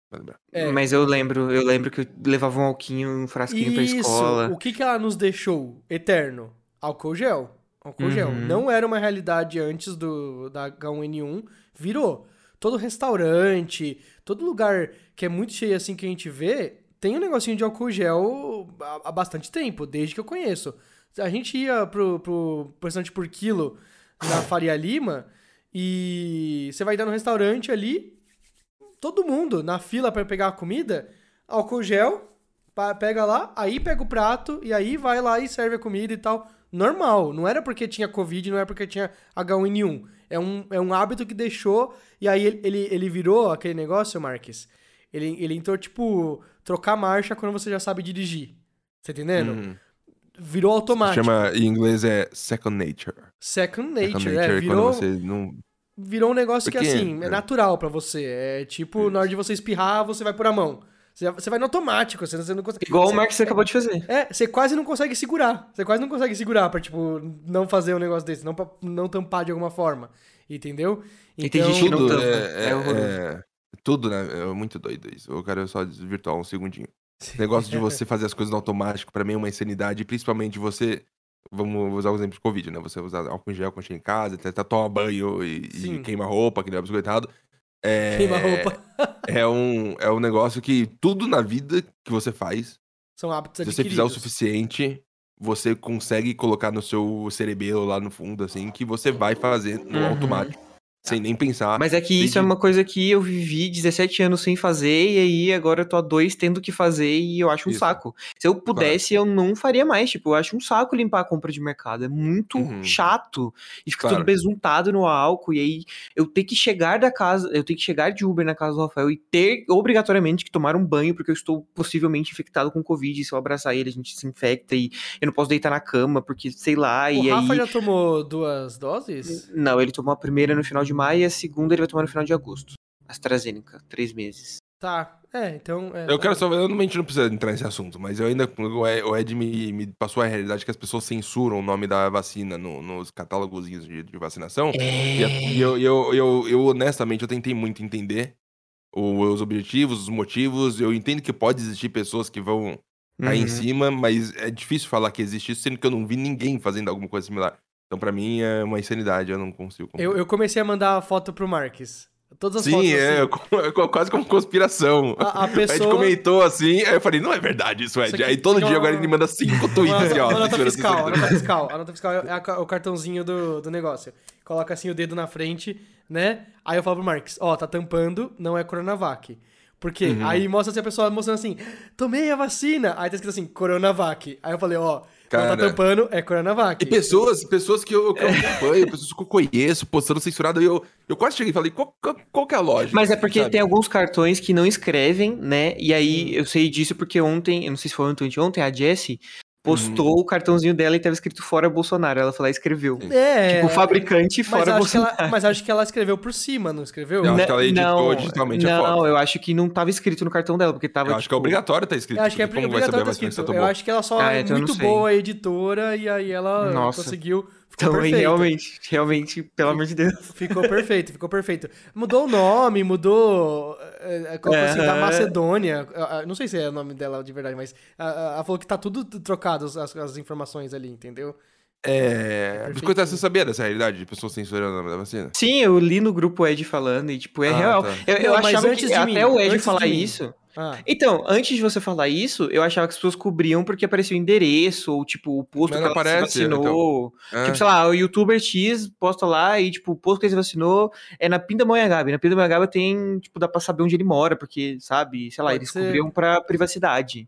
É. Mas eu lembro, eu lembro que eu levava um alquinho, um frasquinho Isso. pra escola. O que que ela nos deixou eterno? Álcool gel. Álcool uhum. gel. Não era uma realidade antes do da H1N1, virou. Todo restaurante, todo lugar que é muito cheio assim que a gente vê, tem um negocinho de álcool gel há, há bastante tempo, desde que eu conheço. A gente ia pro, pro, pro restaurante por quilo na Faria Lima e você vai dar no restaurante ali, todo mundo na fila para pegar a comida, álcool gel, pega lá, aí pega o prato e aí vai lá e serve a comida e tal. Normal, não era porque tinha Covid, não era porque tinha H1N1. É um, é um hábito que deixou e aí ele, ele, ele virou aquele negócio, Marques. Ele, ele entrou, tipo, trocar marcha quando você já sabe dirigir. Tá entendendo? Uhum virou automático. Chama, em inglês é second nature. Second nature, second nature é, virou... você não... Virou um negócio Porque, que, assim, é, é natural para você. É tipo, Isso. na hora de você espirrar, você vai por a mão. Você vai no automático, você não consegue. Igual você, o Marcos acabou de fazer. É, você quase não consegue segurar. Você quase não consegue segurar pra, tipo, não fazer um negócio desse, não pra não tampar de alguma forma. Entendeu? Então, e tem gente que não tampa. É, é, é, tudo, né? É muito doido isso. Eu quero só desvirtuar um segundinho. O negócio de você fazer as coisas no automático, para mim é uma insanidade, principalmente você. Vamos usar o exemplo de Covid, né? Você usar álcool em gel quando chega em casa, até toma banho e, e queima roupa, que não é biscoitado. É, queima roupa. é, um, é um negócio que tudo na vida que você faz. São hábitos Se você fizer o suficiente, você consegue colocar no seu cerebelo lá no fundo, assim, que você vai fazer no uhum. automático. Sem nem pensar. Mas é que isso é uma coisa que eu vivi 17 anos sem fazer, e aí agora eu tô a dois tendo que fazer, e eu acho um isso. saco. Se eu pudesse, claro. eu não faria mais. Tipo, eu acho um saco limpar a compra de mercado. É muito uhum. chato. E fica claro. tudo besuntado no álcool, e aí eu tenho que chegar da casa, eu tenho que chegar de Uber na casa do Rafael e ter obrigatoriamente que tomar um banho, porque eu estou possivelmente infectado com Covid. Se eu abraçar ele, a gente se infecta, e eu não posso deitar na cama, porque sei lá. O e Rafa aí... já tomou duas doses? Não, ele tomou a primeira no final de maio e a segunda ele vai tomar no final de agosto. AstraZeneca, três meses. Tá, é, então. É, eu tá. quero só. Eu não, a gente não precisa entrar nesse assunto, mas eu ainda. O Ed me, me passou a realidade que as pessoas censuram o nome da vacina no, nos catálogos de, de vacinação. É... E, eu, eu, eu, eu, honestamente, eu tentei muito entender os objetivos, os motivos. Eu entendo que pode existir pessoas que vão cair uhum. em cima, mas é difícil falar que existe isso, sendo que eu não vi ninguém fazendo alguma coisa similar. Então, pra mim, é uma insanidade, eu não consigo. Eu, eu, comecei a mandar a foto pro Marques. Todas as Sim, fotos é, assim. quase como conspiração. A, a pessoa... O Ed comentou assim, aí eu falei, não é verdade isso, Ed. Isso aí todo dia uma... agora ele manda cinco tweets assim, ó. Anota fiscal, anota fiscal. A nota fiscal é o cartãozinho do, do negócio. Coloca assim o dedo na frente, né? Aí eu falo pro Marques, ó, tá tampando, não é Coronavac. Porque uhum. aí mostra assim a pessoa mostrando assim, tomei a vacina. Aí tá escrito assim, Coronavac. Aí eu falei, ó, Cara, não tá tampando, é Coronavac. E pessoas, pessoas que eu, que eu acompanho, pessoas que eu conheço, postando censurado, eu, eu quase cheguei e falei, qual, qual, qual que é a lógica? Mas é porque sabe? tem alguns cartões que não escrevem, né? E aí hum. eu sei disso porque ontem, eu não sei se foi ontem, ontem a Jessie postou uhum. o cartãozinho dela e tava escrito fora Bolsonaro. Ela falou, escreveu. É. Tipo, fabricante fora Bolsonaro. Ela, mas acho que ela escreveu por cima, não escreveu? Eu acho que ela editou não, digitalmente não, a foto. Não, eu acho que não tava escrito no cartão dela, porque tava. Eu acho tipo... que é tipo, obrigatório tá escrito. Eu acho que é obrigatório tá escrito. Eu acho que ela só ah, é então muito boa editora e aí ela Nossa. conseguiu então, perfeito. realmente, realmente, pelo amor de Deus. Ficou perfeito, ficou perfeito. Mudou o nome, mudou. É, é, assim, da Macedônia. Não sei se é o nome dela de verdade, mas ela falou que tá tudo trocado as, as informações ali, entendeu? É. Biscoito, você sabia dessa realidade de pessoas censurando o nome da vacina? Sim, eu li no grupo Ed falando e, tipo, é ah, real. Tá. Eu, eu Não, achava que até mim, o Ed falar isso. Ah. Então, antes de você falar isso, eu achava que as pessoas cobriam porque aparecia o endereço, ou tipo, o posto Mas que ela aparece, se vacinou. Então. É. Tipo, sei lá, o youtuber X posta lá e, tipo, o posto que ele se vacinou é na Pindamonhangaba. Na Pindamonhangaba tem, tipo, dá pra saber onde ele mora, porque, sabe, sei lá, Pode eles ser... cobriam pra privacidade.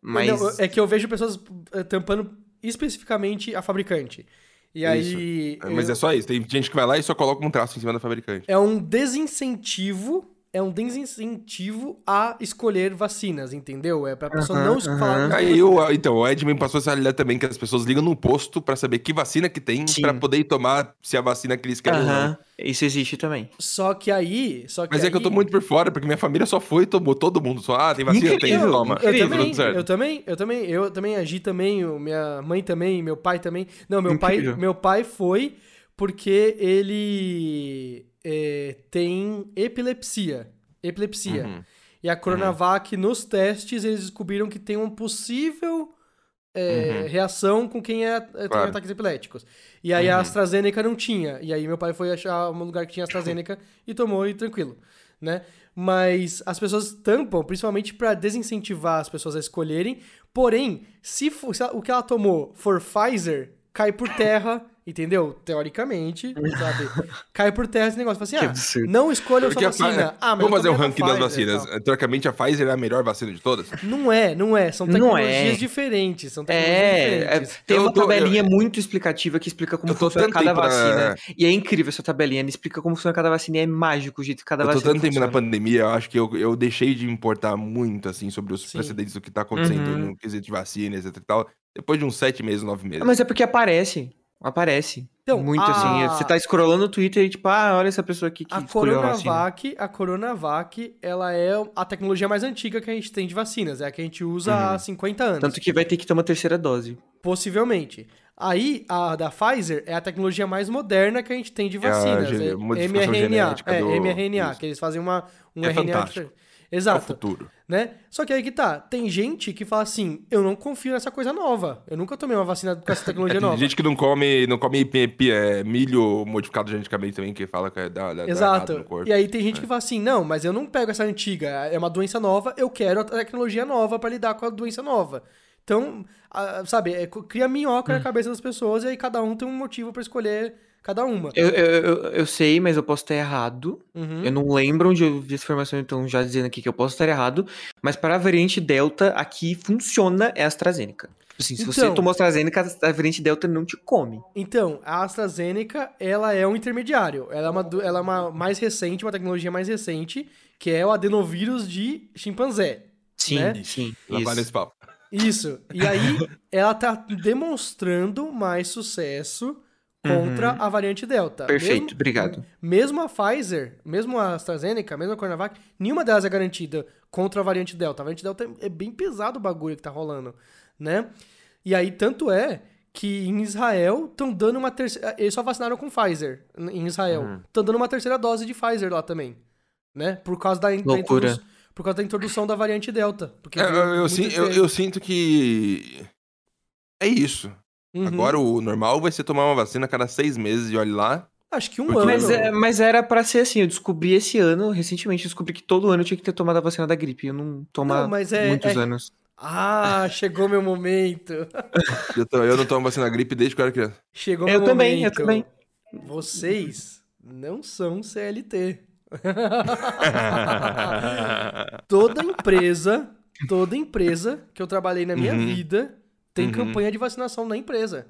Mas. Não, é que eu vejo pessoas eh, tampando especificamente a fabricante. E aí. Mas eu... é só isso. Tem gente que vai lá e só coloca um traço em cima da fabricante. É um desincentivo é um desincentivo a escolher vacinas, entendeu? É pra pessoa uhum, não uhum. falar. Aí eu, então, o Ed me passou essa realidade também, que as pessoas ligam no posto para saber que vacina que tem, para poder tomar se a vacina que eles querem uhum. ou não. Isso existe também. Só que aí. Só que Mas aí... é que eu tô muito por fora, porque minha família só foi e tomou todo mundo. Só, ah, tem vacina, Incrível. tem, toma. Eu também, eu também, eu também, eu também agi também, minha mãe também, meu pai também. Não, meu Incrível. pai, meu pai foi porque ele é, tem epilepsia epilepsia. Uhum. E a Coronavac, uhum. nos testes, eles descobriram que tem uma possível é, uhum. reação com quem é, é, tem ataques epiléticos. E aí a uhum. AstraZeneca não tinha. E aí meu pai foi achar um lugar que tinha AstraZeneca e tomou e tranquilo, né? Mas as pessoas tampam, principalmente para desincentivar as pessoas a escolherem. Porém, se, for, se o que ela tomou for Pfizer, cai por terra Entendeu? Teoricamente, sabe? Cai por terra esse negócio. Fala assim, ah, não escolha a sua vacina. Ah, mas Vamos fazer um ranking das vacinas. Teoricamente, a Pfizer é a melhor vacina de todas? Não é, não é. São tecnologias é. diferentes. São tecnologias é, diferentes. É, tem uma tô, tabelinha eu, muito explicativa que explica como funciona cada pra... vacina. E é incrível essa tabelinha. Ela explica como funciona cada vacina e é mágico o jeito que cada eu vacina Eu tô tanto tempo na pandemia, eu acho que eu, eu deixei de importar muito, assim, sobre os Sim. precedentes do que tá acontecendo uhum. no quesito de vacina, etc e tal. Depois de uns sete meses, nove meses. Mas é porque aparece. Aparece. Então, Muito a... assim. Você tá scrollando o Twitter e tipo, ah, olha essa pessoa aqui que a Coronavac, a, a Coronavac, ela é a tecnologia mais antiga que a gente tem de vacinas. É a que a gente usa uhum. há 50 anos. Tanto que vai ter que ter uma terceira dose. Possivelmente. Aí, a da Pfizer é a tecnologia mais moderna que a gente tem de vacinas. É, é mRNA. É, do... mRNA, Isso. que eles fazem uma, um é RNA. Fantástico. Exato. É o futuro. Né? Só que aí que tá. Tem gente que fala assim: eu não confio nessa coisa nova. Eu nunca tomei uma vacina com essa tecnologia é, nova. Tem gente que não come, não come é, milho modificado geneticamente também, que fala que é da, da Exato. E aí tem gente é. que fala assim: não, mas eu não pego essa antiga. É uma doença nova, eu quero a tecnologia nova para lidar com a doença nova. Então, a, sabe, é, cria minhoca hum. na cabeça das pessoas e aí cada um tem um motivo para escolher cada uma. Eu, eu, eu, eu, sei, mas eu posso estar errado. Uhum. Eu não lembro onde eu vi essa informação, então já dizendo aqui que eu posso estar errado. Mas para a variante Delta, aqui funciona é a AstraZeneca. Assim, se então, você tomou AstraZeneca, a variante Delta não te come. Então, a AstraZeneca, ela é um intermediário. Ela é uma, ela é uma mais recente, uma tecnologia mais recente, que é o adenovírus de chimpanzé. Sim, né? sim. Lá vale esse papo. Isso. E aí, ela tá demonstrando mais sucesso contra uhum. a variante Delta. Perfeito, mesmo, obrigado. Mesmo a Pfizer, mesmo a AstraZeneca, mesmo a Coronavac, nenhuma delas é garantida contra a variante Delta. A variante Delta é bem pesado o bagulho que tá rolando né? E aí, tanto é que em Israel estão dando uma terceira. Eles só vacinaram com Pfizer em Israel. Estão uhum. dando uma terceira dose de Pfizer lá também. Né? Por causa da, Loucura. por causa da introdução da variante Delta. Porque é, eu, eu, sim, eu, eu, sinto que. É isso. Uhum. Agora o normal vai ser tomar uma vacina a cada seis meses e olhe lá. Acho que um Porque... ano. Mas, é, mas era para ser assim. Eu descobri esse ano, recentemente, descobri que todo ano eu tinha que ter tomado a vacina da gripe. Eu não tomar não, é, muitos é, anos. Ah, chegou meu momento. eu, tô, eu não tomo vacina gripe desde que eu era criança. Chegou eu meu também, momento. Eu também, eu também. Vocês não são CLT. toda empresa, toda empresa que eu trabalhei na minha uhum. vida tem uhum. campanha de vacinação na empresa.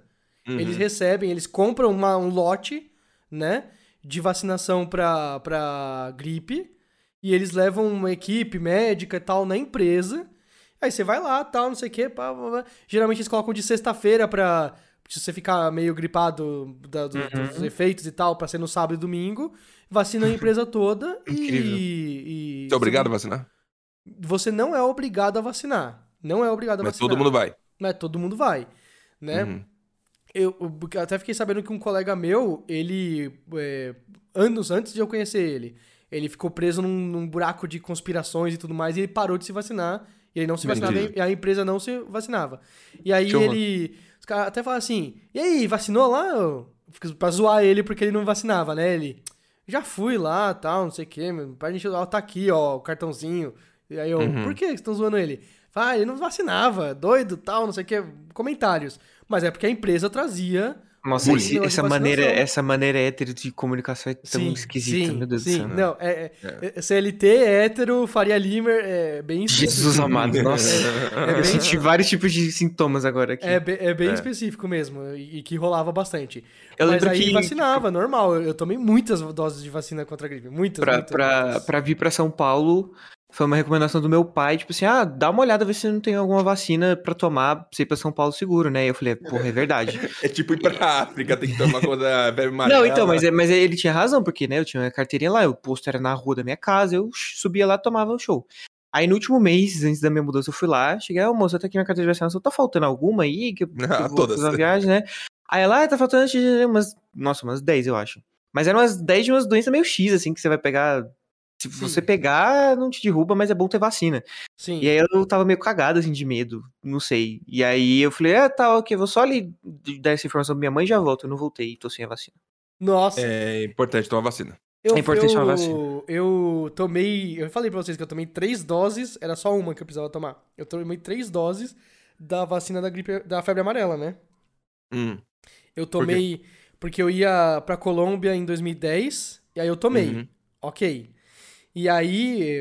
Uhum. Eles recebem, eles compram uma, um lote, né, de vacinação pra, pra gripe e eles levam uma equipe médica e tal na empresa Aí você vai lá, tal, não sei o quê. Pá, pá, pá. Geralmente eles colocam de sexta-feira pra se você ficar meio gripado da, do, uhum. dos efeitos e tal, pra ser no sábado e domingo. Vacina a empresa toda e, e. Você é obrigado a vacinar? Você não é obrigado a vacinar. Não é obrigado a Mas vacinar. todo mundo vai. Mas todo mundo vai. Né? Uhum. Eu, eu, até fiquei sabendo que um colega meu, ele. É, anos antes de eu conhecer ele, ele ficou preso num, num buraco de conspirações e tudo mais, e ele parou de se vacinar e ele não se vacinava e a empresa não se vacinava. E aí ele. Os caras até falam assim: e aí, vacinou lá? Pra zoar ele porque ele não vacinava, né? Ele. Já fui lá, tal, não sei o quê. Pra gente. Ó, tá aqui, ó, o cartãozinho. E aí eu, uhum. por que vocês estão zoando ele? Ah, ele não vacinava, doido, tal, não sei o quê. Comentários. Mas é porque a empresa trazia nossa, esse, essa, maneira, essa maneira hétero de comunicação é tão sim, esquisita, sim, meu Deus sim. do céu. Não, é, é, é. é CLT, hétero, Faria Limer, é bem específico. Jesus amado, nossa. É, é Eu senti vários tipos de sintomas agora aqui. É, é bem é. específico mesmo, e que rolava bastante. Eu Mas aí que... vacinava, normal. Eu tomei muitas doses de vacina contra a gripe, muitas, pra, muitas, pra, muitas. pra vir pra São Paulo, foi uma recomendação do meu pai, tipo assim, ah, dá uma olhada, ver se não tem alguma vacina para tomar pra ir pra São Paulo seguro, né? E eu falei, porra, é verdade. é tipo ir pra África, tem que tomar bebe amarela. Não, então, mas, é, mas ele tinha razão, porque, né, eu tinha uma carteirinha lá, o posto era na rua da minha casa, eu subia lá tomava o show. Aí no último mês, antes da minha mudança, eu fui lá, cheguei, ô oh, moço, tá aqui minha carteira de vacinação, tá faltando alguma aí? Que, que ah, eu todas. fazer viagem, né? Aí ela, ah, tá faltando umas, nossa, umas 10, eu acho. Mas eram umas 10 de umas doenças meio X, assim, que você vai pegar se Sim. você pegar, não te derruba, mas é bom ter vacina. Sim. E aí eu tava meio cagado, assim, de medo, não sei. E aí eu falei, ah, tá, ok, vou só ali dar essa informação pra minha mãe e já volto. Eu não voltei, tô sem a vacina. Nossa. É importante tomar vacina. Eu, é importante eu, tomar vacina. Eu tomei, eu falei pra vocês que eu tomei três doses, era só uma que eu precisava tomar. Eu tomei três doses da vacina da gripe, da febre amarela, né? Hum. Eu tomei, Por porque eu ia pra Colômbia em 2010, e aí eu tomei. Uhum. Ok. E aí,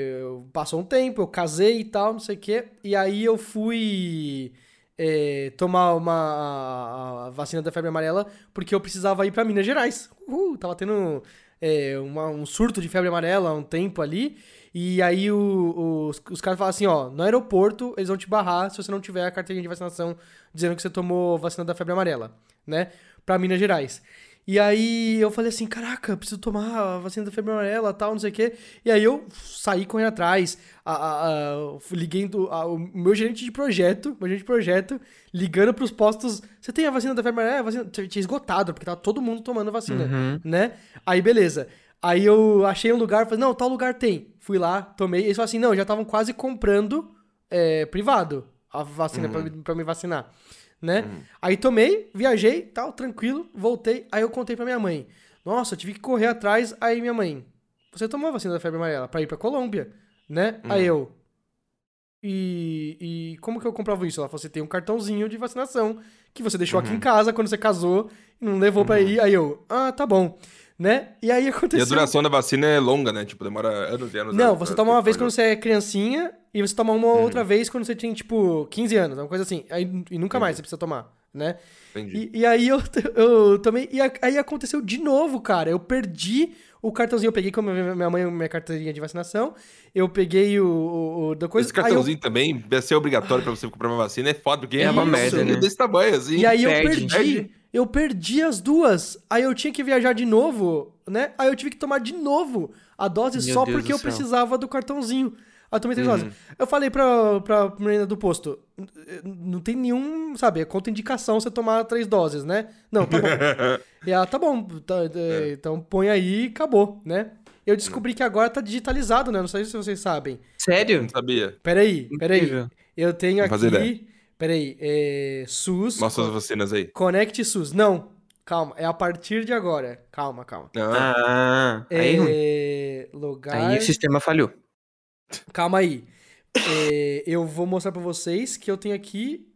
passou um tempo, eu casei e tal, não sei o quê. E aí eu fui é, tomar uma vacina da febre amarela porque eu precisava ir para Minas Gerais. Uhul, tava tendo é, uma, um surto de febre amarela há um tempo ali. E aí o, os, os caras falam assim, ó, no aeroporto eles vão te barrar se você não tiver a carteirinha de vacinação dizendo que você tomou vacina da febre amarela, né? Pra Minas Gerais. E aí eu falei assim, caraca, preciso tomar a vacina da febre amarela tal, não sei o quê. E aí eu saí correndo atrás, a, a, a, liguei do, a, o meu gerente de projeto, meu gerente de projeto, ligando pros postos, você tem a vacina da febre amarela? Vacina... Tinha esgotado, porque tava todo mundo tomando vacina, uhum. né? Aí beleza. Aí eu achei um lugar, falei, não, tal lugar tem. Fui lá, tomei, eles falaram assim, não, já estavam quase comprando é, privado a vacina uhum. pra, pra me vacinar né? Uhum. Aí tomei, viajei, tal, tranquilo, voltei. Aí eu contei pra minha mãe. Nossa, tive que correr atrás. Aí minha mãe, você tomou a vacina da febre amarela pra ir pra Colômbia, né? Uhum. Aí eu, E, e como que eu comprovo isso? Ela falou, você tem um cartãozinho de vacinação que você deixou uhum. aqui em casa quando você casou e não levou uhum. pra ir. Aí eu, ah, tá bom. Né? E aí aconteceu... E a duração da vacina é longa, né? Tipo, demora anos e anos. Não, você toma uma vez quando você é criancinha e você toma uma uhum. outra vez quando você tem, tipo, 15 anos, uma coisa assim. Aí, e nunca mais você precisa tomar, né? Entendi. E, e aí eu, eu também... E aí aconteceu de novo, cara. Eu perdi o cartãozinho eu peguei com a minha mãe, minha carteirinha de vacinação. Eu peguei o, o, o da coisa. Esse cartãozinho eu... também vai ser obrigatório para você comprar uma vacina. É foda, porque é uma merda, né? desse tamanho, assim. E aí eu perdi. Perde. Eu perdi as duas. Aí eu tinha que viajar de novo, né? Aí eu tive que tomar de novo a dose Meu só Deus porque eu precisava do cartãozinho. Aí eu tomei três uhum. doses. Eu falei pra, pra menina do posto, não tem nenhum, sabe, é contraindicação você tomar três doses, né? Não, tá bom. e ela, tá bom, tá, é. então põe aí e acabou, né? Eu descobri que agora tá digitalizado, né? Não sei se vocês sabem. Sério? Não sabia. Peraí, peraí. Eu tenho aqui. Peraí, é, SUS. Mostra as vacinas aí. Connect SUS. Não, calma, é a partir de agora. Calma, calma. Ah, é, aí, logar. Aí o sistema falhou. Calma aí. É, eu vou mostrar pra vocês que eu tenho aqui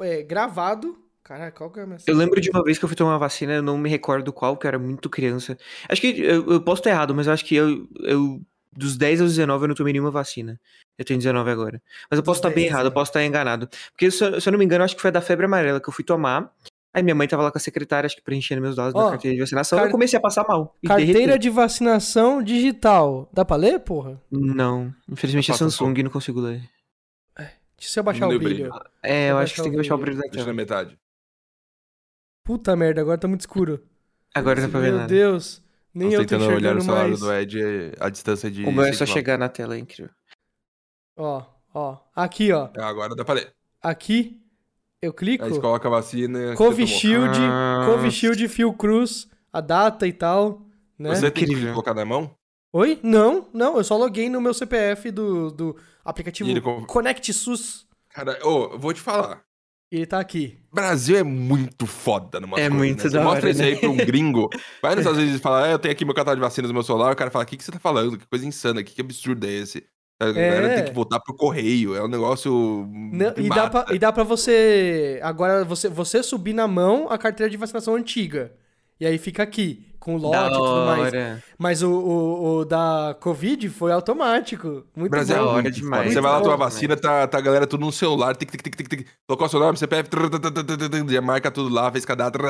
é, gravado. Caraca, qual que é a minha Eu lembro de uma vez que eu fui tomar uma vacina, eu não me recordo qual, que eu era muito criança. Acho que eu, eu posso estar errado, mas eu acho que eu, eu. Dos 10 aos 19 eu não tomei nenhuma vacina. Eu tenho 19 agora. Mas eu posso estar bem errado, eu posso estar enganado. Porque, se, se eu não me engano, acho que foi da febre amarela que eu fui tomar. Aí minha mãe tava lá com a secretária, acho que preenchendo meus dados da carteira de vacinação. Car... Eu comecei a passar mal. Carteira de vacinação digital. Dá pra ler, porra? Não. Infelizmente é Samsung e não consigo ler. É. Deixa eu baixar o brilho. brilho. É, eu acho que tem que baixar o brilho da Deixa na metade. Puta merda, agora tá muito escuro. Agora dá pra ver Meu nada. Deus. Nem eu tô tentando olhar no celular do Ed a distância de... O meu é só chegar na tela, é incrível. Ó, ó. Aqui, ó. Agora dá pra ler. Aqui, eu clico. Aí você coloca a vacina. Covishield, ah. Covishield Fiocruz, a data e tal. Né? Você tem que colocar na mão? Oi? Não, não, eu só loguei no meu CPF do, do aplicativo ele... Connect SUS. Cara, ô, oh, vou te falar. Ele tá aqui. Brasil é muito foda numa É coisas, muito né? da mostra isso aí pra um gringo. Vai nos Estados Unidos e fala, ah, eu tenho aqui meu catálogo de vacinas no meu celular. O cara fala, o que, que você tá falando? Que coisa insana, que, que absurdo é esse? A galera é. tem que voltar pro correio. É um negócio. Não, e, dá pra, e dá pra você. Agora, você, você subir na mão a carteira de vacinação antiga. E aí fica aqui, com o lote e tudo mais. Mas o, o, o, da Covid foi automático. Muito Brasil bom. É hora demais. Você vai lá tomar vacina, tá, tá a galera tudo no celular. Tic, tic, tic, tic, tic. Tocou seu nome, CPF, já marca tudo lá, fez cadastro.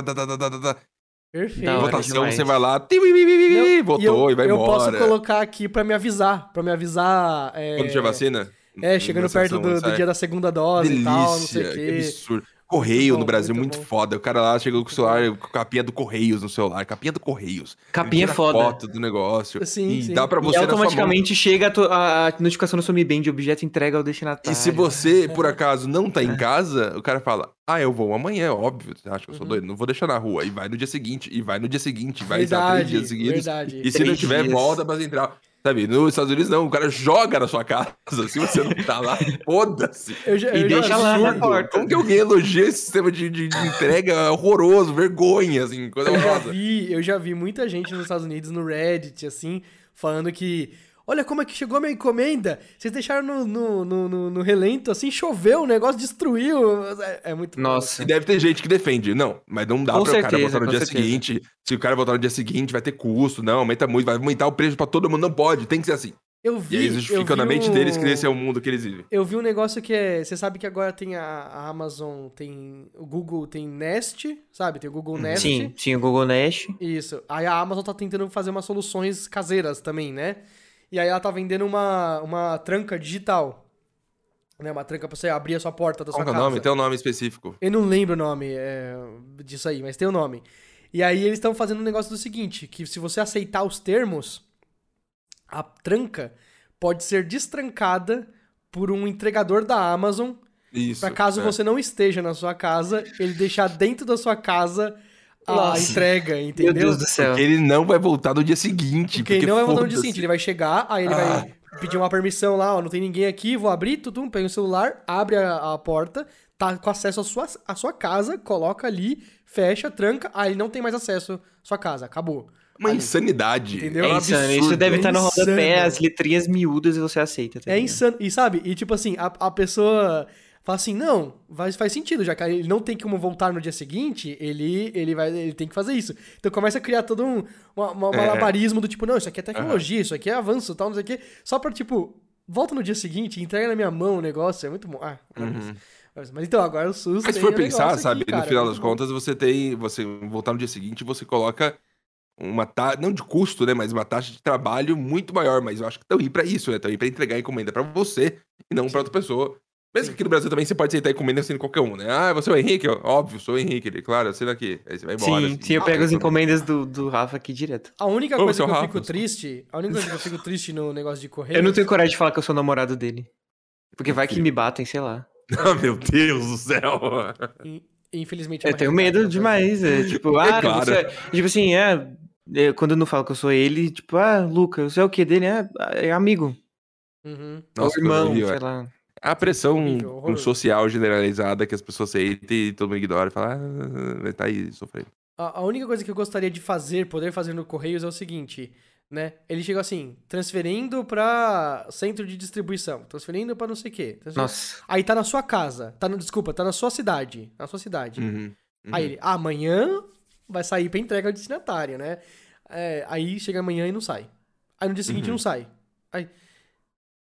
Perfeito. Votação, você vai lá, Não, votou e, eu, e vai eu embora. Eu posso colocar aqui pra me avisar, pra me avisar... É... Quando tiver vacina? É, chegando perto do, do, dia da segunda dose Delícia, e tal, não sei o quê. Que absurdo. Correio no Brasil, muito, muito foda. O cara lá chegou com o celular, com capinha do Correios no celular. Capinha do Correios. Capinha é foda. foto do negócio. Sim, e sim. dá pra você e automaticamente chega a, a, notificação no seu Mi Band objeto entrega ao destinatário. E se você, por acaso, não tá em casa, o cara fala, ah, eu vou amanhã, óbvio. Você acha que eu sou uhum. doido? Não vou deixar na rua. E vai no dia seguinte, e vai no dia seguinte, vai verdade, três dias seguidos. Verdade. E se não tiver, dias. volta pra central. Sabe, nos Estados Unidos não, o cara joga na sua casa. Se você não tá lá, foda-se. E deixa lá na porta. Como que alguém elogia esse sistema de, de, de entrega horroroso, vergonha, assim, coisa eu horrorosa. Já vi, eu já vi muita gente nos Estados Unidos, no Reddit, assim, falando que Olha como é que chegou a minha encomenda. Vocês deixaram no, no, no, no relento, assim, choveu, o negócio destruiu. É, é muito Nossa. E deve ter gente que defende. Não, mas não dá com pra certeza, o cara votar no dia certeza. seguinte. Se o cara votar no dia seguinte, vai ter custo. Não, aumenta muito, vai aumentar o preço pra todo mundo. Não pode, tem que ser assim. Eu vi. E eles ficam na mente um... deles que esse é o mundo que eles vivem. Eu vi um negócio que é. Você sabe que agora tem a, a, Amazon, tem. O Google tem Nest, sabe? Tem o Google Nest. Sim, sim, o Google Nest. Isso. Aí a Amazon tá tentando fazer umas soluções caseiras também, né? E aí ela tá vendendo uma, uma tranca digital. Né, uma tranca pra você abrir a sua porta da Qual sua casa. Qual é o nome? Tem um nome específico. Eu não lembro o nome é, disso aí, mas tem o um nome. E aí eles estão fazendo um negócio do seguinte, que se você aceitar os termos, a tranca pode ser destrancada por um entregador da Amazon. Isso. Pra caso é. você não esteja na sua casa, ele deixar dentro da sua casa a entrega, entendeu? Meu Deus do céu. Porque ele não vai voltar no dia seguinte. Porque, porque ele não vai voltar no dia seguinte, ele vai chegar, aí ele ah. vai pedir uma permissão lá, ó, não tem ninguém aqui, vou abrir, tudo, pega o celular, abre a, a, porta, tá com acesso à sua, à sua casa, coloca ali, fecha, tranca, aí não tem mais acesso à sua casa, acabou. Uma insanidade. Entendeu? É insano. absurdo, Isso deve é estar no rodapé, insano. as letrinhas miúdas e você aceita. tá É ligado? insano. E sabe, e tipo assim, a, a pessoa fala assim, não, faz, faz sentido, já que ele não tem como voltar no dia seguinte, ele, ele, vai, ele tem que fazer isso. Então começa a criar todo um uma, uma- É. malabarismo do tipo, não, isso aqui é tecnologia, isso aqui é avanço, tal, não sei o quê. Só pra, tipo, volta no dia seguinte, entrega na minha mão o negócio, é muito bom. Ah, maravilhoso. Mas então, agora o SUS Uhum. Mas se for pensar, sabe, aqui, no cara, final é das bom. contas, você tem. Você voltar no dia seguinte, você coloca uma taxa. Não de custo, né? Mas uma taxa de trabalho muito maior. Mas eu acho que estão aí pra isso, né? Estão aí pra entregar a encomenda pra você e não pra outra pessoa. Mesmo que aqui no Brasil também você pode aceitar encomenda sendo qualquer um, né? Ah, você é o Henrique? Ó, Óbvio, sou o Henrique. Ele, claro, assina aqui. Aí você vai embora. Sim, assim. sim, eu pego as Ah, encomendas do, do Rafa aqui direto. A única Ô, coisa que eu Rafa, fico triste, a única coisa que eu fico triste no negócio de correio... Eu não tenho coragem de falar que eu sou namorado dele. Porque vai que me batem, sei lá. Ah, meu Deus do céu. in- Infelizmente é Eu tenho medo né? demais. É, tipo, ah, claro. você... Tipo assim, é, é, Quando eu não falo que eu sou ele, tipo, ah, Luca, você é o que dele? É, é amigo. Uhum. Nossa, irmão, sei é. lá. A pressão Horrível, horroroso. social generalizada que as pessoas aceitam e todo mundo ignora e fala, ah, tá aí sofrendo. A, a única coisa que eu gostaria de fazer, poder fazer no Correios é o seguinte, né? Ele chegou assim, transferindo pra centro de distribuição, transferindo pra não sei o quê. Nossa. Aí tá na sua casa, tá no, desculpa, tá na sua cidade, na sua cidade. Uhum, uhum. Aí ele, "Ah, amanhã vai sair pra entrega ao destinatário, né? É, aí chega amanhã e não sai. Aí no dia seguinte Uhum. não sai. Aí,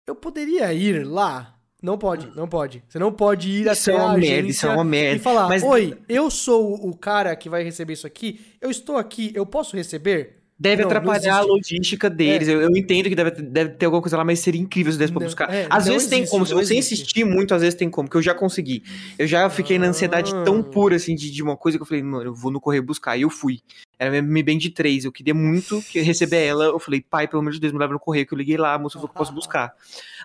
eu poderia ir lá? Não pode, não pode. Você não pode ir Isso até é a uma agência merda, isso é uma merda. e falar, Mas- oi, eu sou o cara que vai receber isso aqui, eu estou aqui, eu posso receber? Deve Não, não atrapalhar a existe. logística deles. Eu, eu entendo que deve, deve ter alguma coisa lá, mas seria incrível se desse pra Não, buscar. é, às não vezes tem existe, como. Se não você existe. insistir muito, às vezes tem como, que eu já consegui. Eu já fiquei na ansiedade tão Ah. pura, assim, de, de uma coisa que eu falei, mano, eu vou no correio buscar. E eu fui. Era minha Mi Band de 3. Eu queria muito que receber ela. Eu falei, pai, pelo amor de Deus, me leva no correio. Que eu liguei lá, a moça falou que eu posso buscar.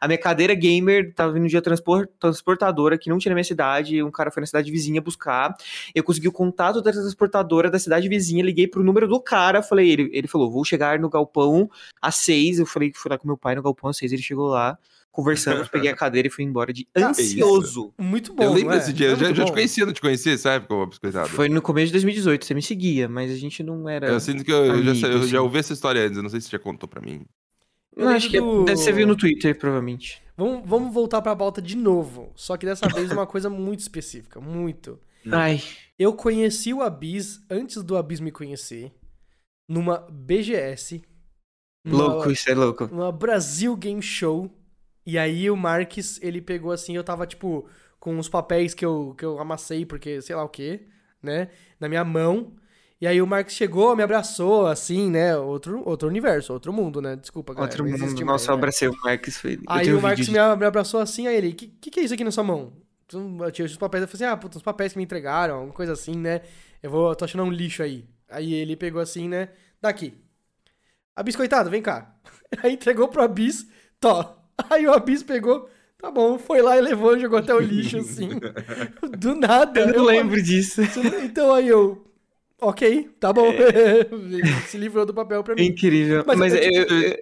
A minha cadeira gamer tava vindo de transpor, transportadora que não tinha na minha cidade. Um cara foi na cidade vizinha buscar. Eu consegui o contato da transportadora da cidade vizinha. Liguei pro número do cara. Falei, ele, ele falou, vou chegar no galpão às seis. Eu falei que fui lá com meu pai no galpão às seis. Ele chegou lá. Conversamos, peguei a cadeira e fui embora de Ah, ansioso. Muito bom, eu lembro é? desse dia, É eu já, já te conhecia, não te conhecia ô biscoitado? Foi no começo de 2018, você me seguia, mas a gente não era. Eu sinto que eu, eu já, amigo, eu já assim. ouvi essa história antes, eu não sei se você já contou pra mim. Eu Não, acho que do- deve ser viu no Twitter, provavelmente. Vamos, vamos voltar pra pauta de novo, só que dessa vez uma coisa muito específica, muito. Ai, Eu conheci o Abyss antes do Abyss me conhecer, numa BGS. numa- louco, isso é louco. Uma Brasil Game Show. E aí o Marques, ele pegou assim, eu tava tipo com os papéis que eu, que eu amassei, porque sei lá o que, né? Na minha mão. E aí o Marques chegou, me abraçou, assim, né? Outro, outro universo, outro mundo, né? Desculpa, galera. Outro mundo. mais, Nossa, eu né? abracei o Marcos. Foi... eu Aí o vídeo me, abraçou assim, aí ele, que, que que é isso aqui na sua mão? Eu tinha os papéis, eu falei assim, ah, puta, uns papéis que me entregaram, uma coisa assim, né? Eu vou, eu tô achando um lixo aí. Aí ele pegou assim, né? Daqui. Abis, coitado, vem cá. Aí entregou pro Abis, tó. Aí o Abis pegou, tá bom, foi lá e levou e jogou até o lixo, assim. Do nada. Eu não lembro disso. Então aí eu, ok, tá bom. Ele Se livrou do papel pra É mim. incrível. Mas Mas, eu- eu,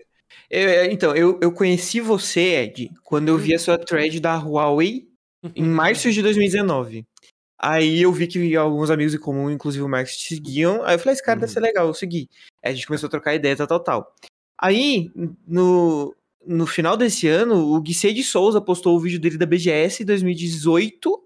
eu- então, eu, eu conheci você, Ed, quando eu vi a sua thread da Huawei em março de 2019. Aí eu vi que alguns amigos em comum, inclusive o Marcos, te seguiam. Aí eu falei, esse cara deve Uhum. ser legal, eu segui. Aí a gente começou a trocar ideia, tal, tal, tal. Aí, no, no final desse ano, o Guissei de Souza postou o vídeo dele da BGS 2018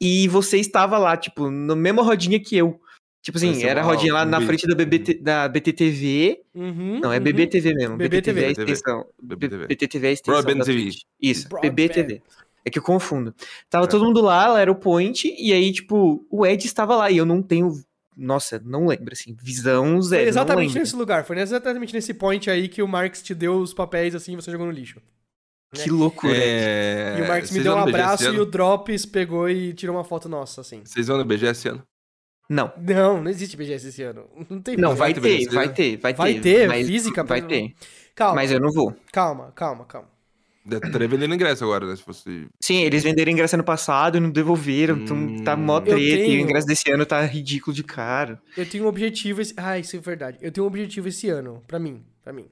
e você estava lá, tipo, na mesma rodinha que eu. Tipo assim, era a rodinha lá na vídeo. frente da, BBT, da BTTV. Uhum, Não, é uhum. BBTV mesmo. BBTV. BTTV é a extensão. BBTV. BTTV é a extensão. Broadband TV. Isso, Broadband. BBTV. É que eu confundo. Tava É. todo mundo lá, lá era o point, e aí, tipo, o Ed estava lá, e eu não tenho. Nossa, não lembro, assim. Visão Foi zero. não exatamente nesse lugar, foi exatamente nesse point aí que o Marx te deu os papéis assim e você jogou no lixo. Que loucura. É... e o Marx me deu um abraço e o Drops pegou e tirou uma foto nossa, assim. Vocês vão no BGS esse ano? Não. Não, não existe BGS esse ano. Não tem Não, BGS. vai ter ter, BGS, vai né? ter, vai ter. Vai ter, física, Vai ter. Calma, Mas eu não vou. calma, calma, calma. Estaria vendendo ingresso agora, né? Se fosse. Sim, eles venderam ingresso ano passado e não devolveram, então tá mó Hum. treta, Eu e o tenho- ingresso desse ano tá ridículo de caro. Eu tenho um objetivo esse... Ah, isso é verdade. Eu tenho um objetivo esse ano, pra mim, pra mim.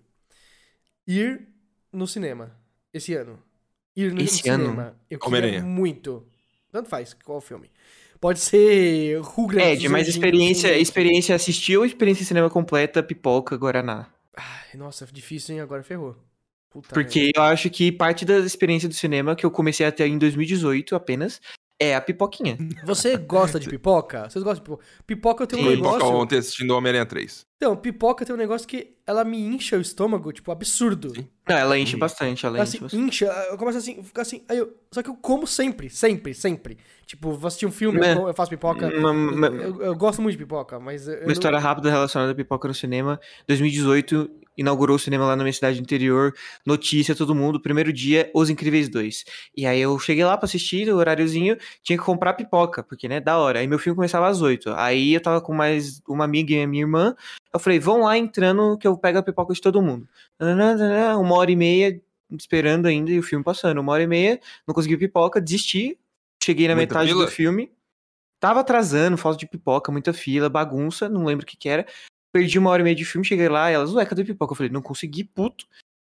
Ir no cinema esse ano. Ir no Esse ano? cinema. Eu queria muito. Tanto faz qual filme. Pode ser Rugrats. É, mas experiência, experiência assistir ou experiência cinema completa, pipoca, Guaraná? Ai, nossa, difícil, hein? Agora ferrou. Puta Porque eu acho que parte da experiência do cinema que eu comecei a ter em 2018 apenas é a pipoquinha. Você gosta de pipoca? Vocês gostam de pipoca? Pipoca eu tenho Sim. um negócio... pipoca ontem assistindo Homem-Aranha 3. Então, pipoca tem um negócio que ela me incha o estômago, tipo, absurdo. Sim. Não, ela enche bastante, ela assim, enche bastante. Incha, eu começo assim, ficar assim, aí eu, só que eu como sempre, sempre, sempre. Tipo, vou assistir um filme, eu, eu, faço pipoca. Uma, eu, eu, eu, gosto muito de pipoca, mas... Uma não... história rápida relacionada à pipoca no cinema. 2018, inaugurou o cinema lá na minha cidade interior, notícia, todo mundo, primeiro dia, Os Incríveis 2. E aí eu cheguei lá pra assistir, o horáriozinho, tinha que comprar pipoca, porque, né, da hora. Aí meu filme começava às 8. Aí eu tava com mais uma amiga e a minha irmã, eu falei, vão lá entrando que eu pego a pipoca de todo mundo. Uma hora e meia esperando ainda e o filme passando. Uma hora e meia, não consegui pipoca, desisti, cheguei na Muita metade fila? do filme. Tava atrasando, falta de pipoca, muita fila, bagunça, não lembro o que que era. Perdi uma hora e meia de filme, cheguei lá, e elas, ué, cadê pipoca? Eu falei, não consegui, puto.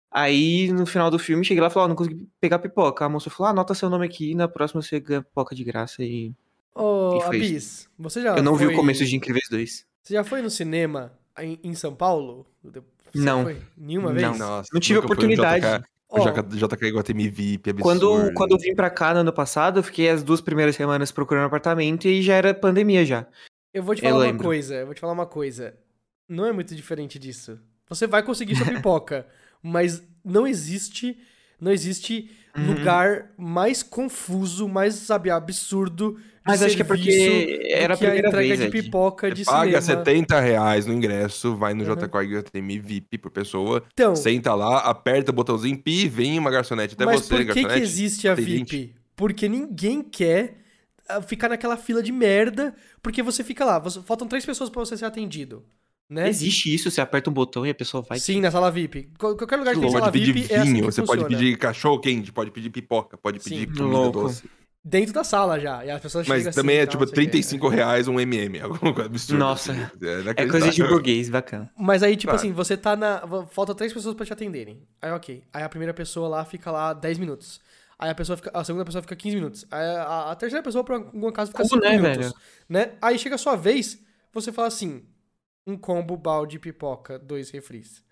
Aí, no final do filme, cheguei lá e falei, ó, oh, não consegui pegar pipoca. A moça falou, ah, anota seu nome aqui, na próxima você ganha pipoca de graça e... Ô, oh, Abis, você já Eu não foi... vi o começo de Incríveis 2. Você já foi no cinema em, em São Paulo? Você não. Foi? Nenhuma vez? Não, Nossa, não tive oportunidade. O JK, JK Iguatemi VIP, absurdo. Quando, quando eu vim pra cá no ano passado, eu fiquei as duas primeiras semanas procurando apartamento e já era pandemia já. Eu vou te falar eu uma lembro. coisa, eu vou te falar uma coisa não é muito diferente disso. Você vai conseguir sua pipoca, mas não existe, não existe uhum. lugar mais confuso, mais, sabe, absurdo mas acho que é porque era a primeira a entrega vez, de pipoca de paga cinema. 70 reais no ingresso, vai no uhum. JK VIP por pessoa, então, senta lá, aperta o botãozinho pi, vem uma garçonete até mas você, por que garçonete. que existe a VIP? Gente. Porque ninguém quer ah, ficar naquela fila de merda, porque você fica lá, você, faltam três pessoas para você ser atendido. Né? Existe isso, você aperta um botão e a pessoa vai. Sim, na sala VIP. Qualquer lugar que tem sala VIP vinho, é assim Você funciona. pode pedir cachorro quente, pode pedir pipoca, pode pedir Sim. comida Louco. doce. Dentro da sala já. E as pessoas Mas também assim, é tipo 35 é. reais um MM, alguma coisa absurda. Nossa. Assim. É, é coisa de burguês, bacana. Mas aí, tipo assim, você tá na. Falta três pessoas pra te atenderem. Aí, ok. Aí a primeira pessoa lá fica lá 10 minutos. Aí a pessoa fica, a segunda pessoa fica 15 minutos. Aí a, a terceira pessoa, por algum caso, fica Como 5 né, minutos. Velho? Né? Aí chega a sua vez, você fala assim: um combo balde pipoca, dois refris.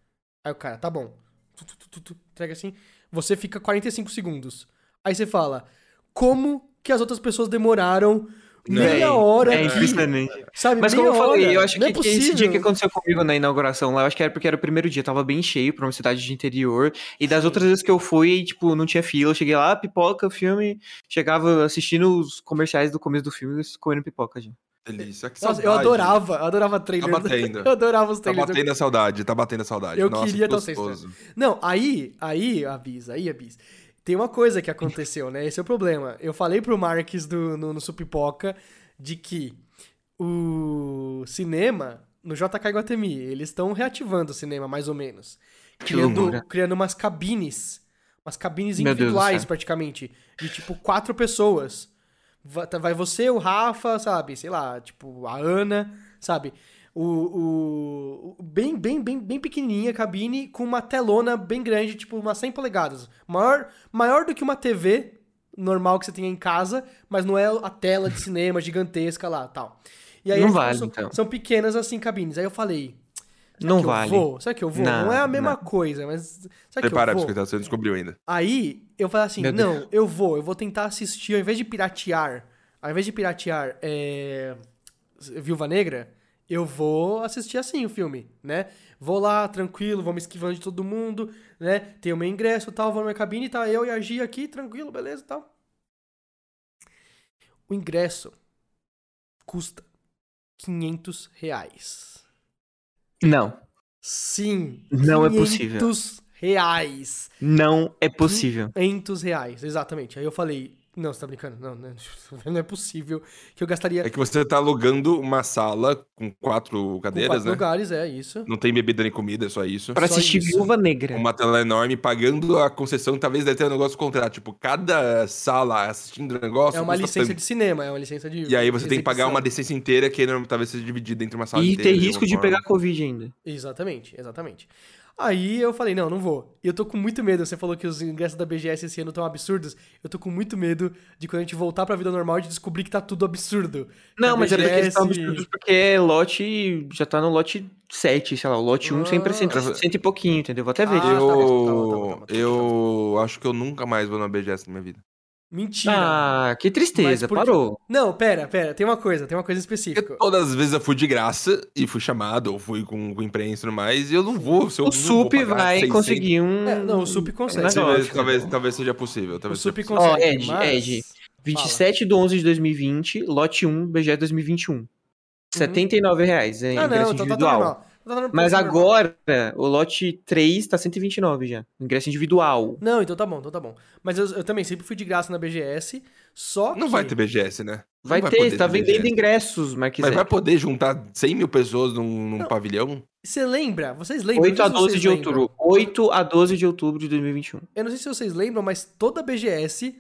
Aí o cara, tá bom. Tu, tu, tu, entrega assim. Você fica 45 segundos. Aí você fala, como que as outras pessoas demoraram meia hora É impressionante. Sabe, Mas como eu falei, eu acho que, é que, esse dia que aconteceu comigo na inauguração lá, eu acho que era porque era o primeiro dia, tava bem cheio pra uma cidade de interior. E das outras vezes que eu fui, tipo, não tinha fila. Eu cheguei lá, pipoca, filme, chegava assistindo os comerciais do começo do filme, comendo pipoca, gente. Delícia, que Nossa, eu adorava, eu adorava trailer. Tá batendo. Eu adorava os trailers. Tá batendo a saudade, tá batendo a saudade. Eu Nossa, queria gostoso. Não, aí, aí, Abis, aí, Abis. Tem uma coisa que aconteceu, né? Esse é o problema. Eu falei pro Marques do, no, no Supipoca de que o cinema, no JK Iguatemi, eles estão reativando o cinema, mais ou menos. Criando, criando umas cabines. Umas cabines individuais, praticamente. De tipo quatro pessoas. Tá, vai você, o Rafa, sabe? Sei lá, tipo, a Ana, sabe? O, o, bem, bem, bem, bem pequenininha a cabine com uma telona bem grande, tipo umas 100 polegadas. Maior, maior do que uma TV normal que você tem em casa, mas não é a tela de cinema gigantesca lá, tal. E aí não vale, são, então. são pequenas assim cabines. Aí eu falei, não vale. Vou? Será que eu vou? Não, não é a mesma não. coisa, mas. Será Prepara, que eu vou? Você descobriu ainda. Aí eu falei assim: não, eu vou, eu vou tentar assistir, ao invés de piratear ao invés de piratear é, Viúva Negra, eu vou assistir assim o filme, né? Vou lá, tranquilo, vou me esquivando de todo mundo, né? Tenho meu ingresso e tal, vou na minha cabine, tá eu e a Gia aqui, tranquilo, beleza e tal. O ingresso custa 500 reais. Não. Sim. Não é possível. 500 reais. Não é possível. 500 reais, exatamente. Aí eu falei, não, você tá brincando? Não, não é possível que eu gastaria. É que você tá alugando uma sala com quatro cadeiras, com quatro né? lugares, é isso. Não tem bebida nem comida, é só isso. Pra só assistir isso. Viúva Negra. Uma tela enorme, pagando a concessão, talvez deve ter um negócio contrário. Tipo, cada sala assistindo o negócio. É uma licença tanto. de cinema, é uma licença de. E aí você tem que pagar uma licença inteira que talvez seja dividida entre uma sala e inteira. E tem risco de pegar Covid ainda. Exatamente, exatamente. Aí eu falei, não, não vou. E eu tô com muito medo. Você falou que os ingressos da BGS esse ano estão absurdos. Eu tô com muito medo de quando a gente voltar pra vida normal de descobrir que tá tudo absurdo. Não, mas BGS... era porque estão absurdos porque lote já tá no lote 7, sei lá, o lote 1 100%, ah. cento e pouquinho, entendeu? Vou até ver. Ah, eu, tá, tá, tá, tá, eu acho que eu nunca mais vou na BGS na minha vida. Mentira. Ah, que tristeza, por... parou. Não, pera, pera, tem uma coisa, tem uma coisa específica. Eu, todas as vezes eu fui de graça e fui chamado, ou fui com, com imprensa e tudo mais, e eu não vou. Se eu o SUP vai 600... conseguir um. É, não, o SUP consegue. Talvez, talvez, talvez seja possível. Talvez o SUP consegue. Ó, oh, Ed, mas... Ed. 27 Fala. de 11 de 2020, lote 1, BG 2021. Uhum. 79 reais, é ah, ingresso não, individual. Tá, tá, tá, mas agora, o lote 3 tá 129 já. Ingresso individual. Não, então tá bom, então tá bom. Mas eu, eu também sempre fui de graça na BGS, só que... Não vai ter BGS, né? Vai, vai ter, tá vendendo ingressos, Marquinhos. Mas vai poder juntar 100 mil pessoas num, num pavilhão? Você lembra? Vocês lembram? 8 a 12 de lembram. outubro. 8 a 12 de outubro de 2021. Eu não sei se vocês lembram, mas toda BGS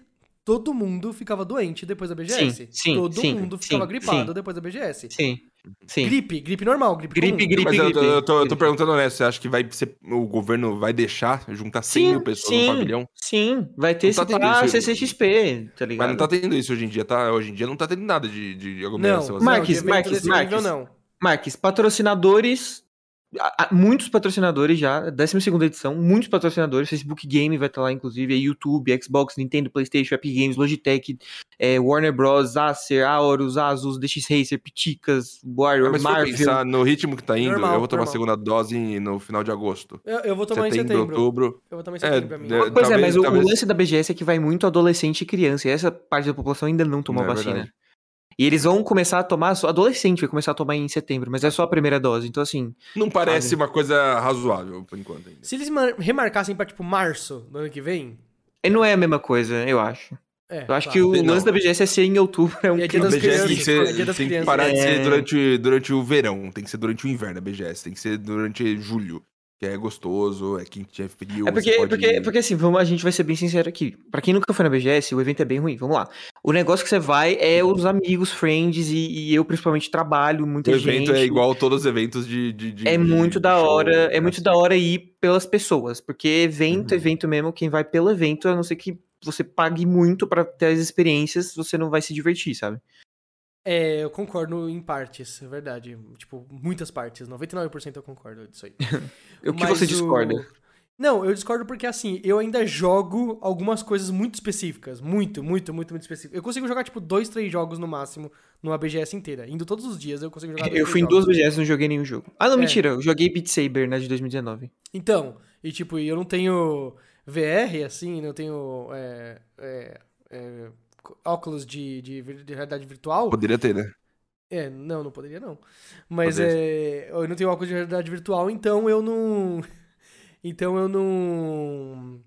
todo mundo ficava doente depois da BGS. Sim, sim, todo sim, mundo ficava sim, gripado sim. depois da BGS. Sim. Sim. Gripe, gripe normal, gripe Gripe, comum. gripe, Mas eu, gripe. eu, tô, eu tô perguntando honesto, você acha que vai ser, o governo vai deixar juntar 100 sim, mil pessoas sim, no pavilhão? Sim, vai ter não esse tá CCXP, tá ligado? Mas não tá tendo isso hoje em dia, tá? Hoje em dia não tá tendo nada de, de aglomeração. Não, Marques, Marques, Marques, Marques, patrocinadores muitos patrocinadores já, 12 edição, muitos patrocinadores, Facebook Game vai estar lá, inclusive, YouTube, Xbox, Nintendo, Playstation, Epic Games, Logitech, é, Warner Bros, Acer, Aorus, Asus, DX Racer, Piticas, Warrior, Mas Marvel... Mas pensar no ritmo que tá indo, normal, eu vou tomar normal. a segunda dose no final de agosto. Eu, eu vou tomar setembro, em setembro. outubro. Eu vou tomar em setembro é, pra mim. De, pois talvez, é, mas talvez... o, lance da BGS é que vai muito adolescente e criança, e essa parte da população ainda não tomou não, vacina. É e eles vão começar a tomar, adolescente vai começar a tomar em setembro, mas é só a primeira dose, então assim. Não parece sabe? uma coisa razoável por enquanto ainda. Se eles remarcassem pra tipo março do ano que vem. E não é a mesma coisa, eu acho. É, eu acho claro. que o lance da BGS é ser em outubro. É um é dia das crianças, tem que, ser, é tem que parar de ser durante, durante o verão, tem que ser durante o inverno a BGS, tem que ser durante julho que é gostoso, é quente, é frio. É porque, pode... porque, porque assim, vamos, a gente vai ser bem sincero aqui. Pra quem nunca foi na BGS, o evento é bem ruim. Vamos lá. O negócio que você vai é os amigos, friends, e, e eu principalmente trabalho, muita gente. O evento é igual todos os eventos de. de, de é muito de da show, hora. É né? muito da hora ir pelas pessoas. Porque evento, uhum. evento mesmo, quem vai pelo evento, a não ser que você pague muito para ter as experiências, você não vai se divertir, sabe? É, eu concordo em partes, é verdade. Tipo, muitas partes. 99% eu concordo disso aí. o que Mas você discorda? O... Não, eu discordo porque, assim, eu ainda jogo algumas coisas muito específicas. Muito, muito, muito, muito específicas. Eu consigo jogar, tipo, dois, três jogos no máximo numa BGS inteira. Indo todos os dias eu consigo jogar dois, Eu fui em duas BGS e não joguei nenhum jogo. Ah, não, é. mentira. Eu joguei Beat Saber, né, de 2019. Então, e tipo, eu não tenho VR, assim, não tenho... É, é, é óculos de, de, de, realidade virtual. Poderia ter, né? É, não, não poderia não. Mas é, eu não tenho óculos de realidade virtual, então eu não. Então eu não.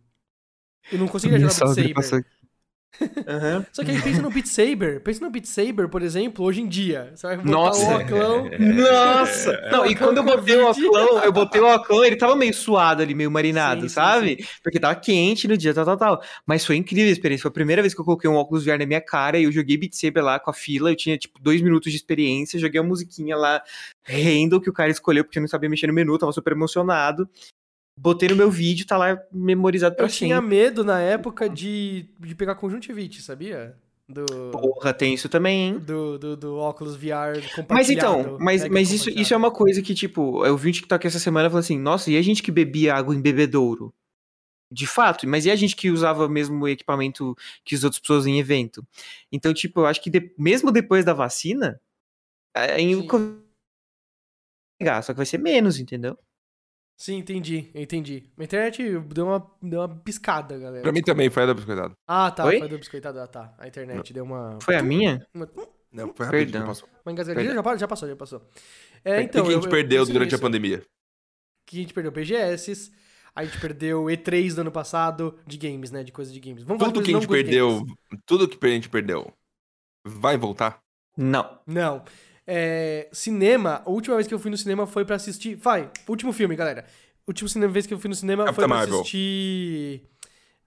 Eu não conseguia jogar Beat Saber. Uhum. Só que aí pensa no Beat Saber. Pensa no Beat Saber, por exemplo, hoje em dia. Você vai botar Nossa. o oclão. Nossa! Não, e quando eu botei o oclão, eu botei o oclão, ele tava meio suado ali, meio marinado, sim, sabe? Sim, sim. Porque tava quente no dia, tal, tal, tal. Mas foi incrível a experiência. Foi a primeira vez que eu coloquei um óculos VR na minha cara e eu joguei Beat Saber lá com a fila. Eu tinha, tipo, dois minutos de experiência. Joguei a musiquinha lá, Handle, que o cara escolheu porque eu não sabia mexer no menu, tava super emocionado botei no meu vídeo, tá lá memorizado pra Eu tinha medo na época de, de pegar conjuntivite, sabia? Do, Porra, tem isso também, hein? Do, do, do óculos VR compartilhado. Mas então, mas, mas isso, isso é uma coisa que, tipo, eu vi um TikTok essa semana falando assim, nossa, e a gente que bebia água em bebedouro? De fato, mas e a gente que usava mesmo o equipamento que as outras pessoas em evento? Então, tipo, eu acho que de, mesmo depois da vacina, em, só que vai ser menos, entendeu? Sim, entendi, entendi. A internet deu uma, deu uma piscada, galera. Pra mim também foi a da biscoitada. Ah, tá, Oi? foi a da biscoitada, ah, tá. A internet deu uma... Foi a minha? Uma... Não, foi rapidinho, Perdão. passou. Uma engasgadinha, já, já passou, já passou. É, então, o que a gente eu, perdeu eu durante a pandemia? Que a gente perdeu BGS, a gente perdeu E3 do ano passado, de games, né, de coisas de games. Vamos tudo que a gente perdeu, tudo que a gente perdeu, vai voltar? Não. Não. É, cinema, a última vez que eu fui no cinema foi para assistir. Vai, último filme, galera. A última vez que eu fui no cinema Capitã foi pra Marvel. assistir.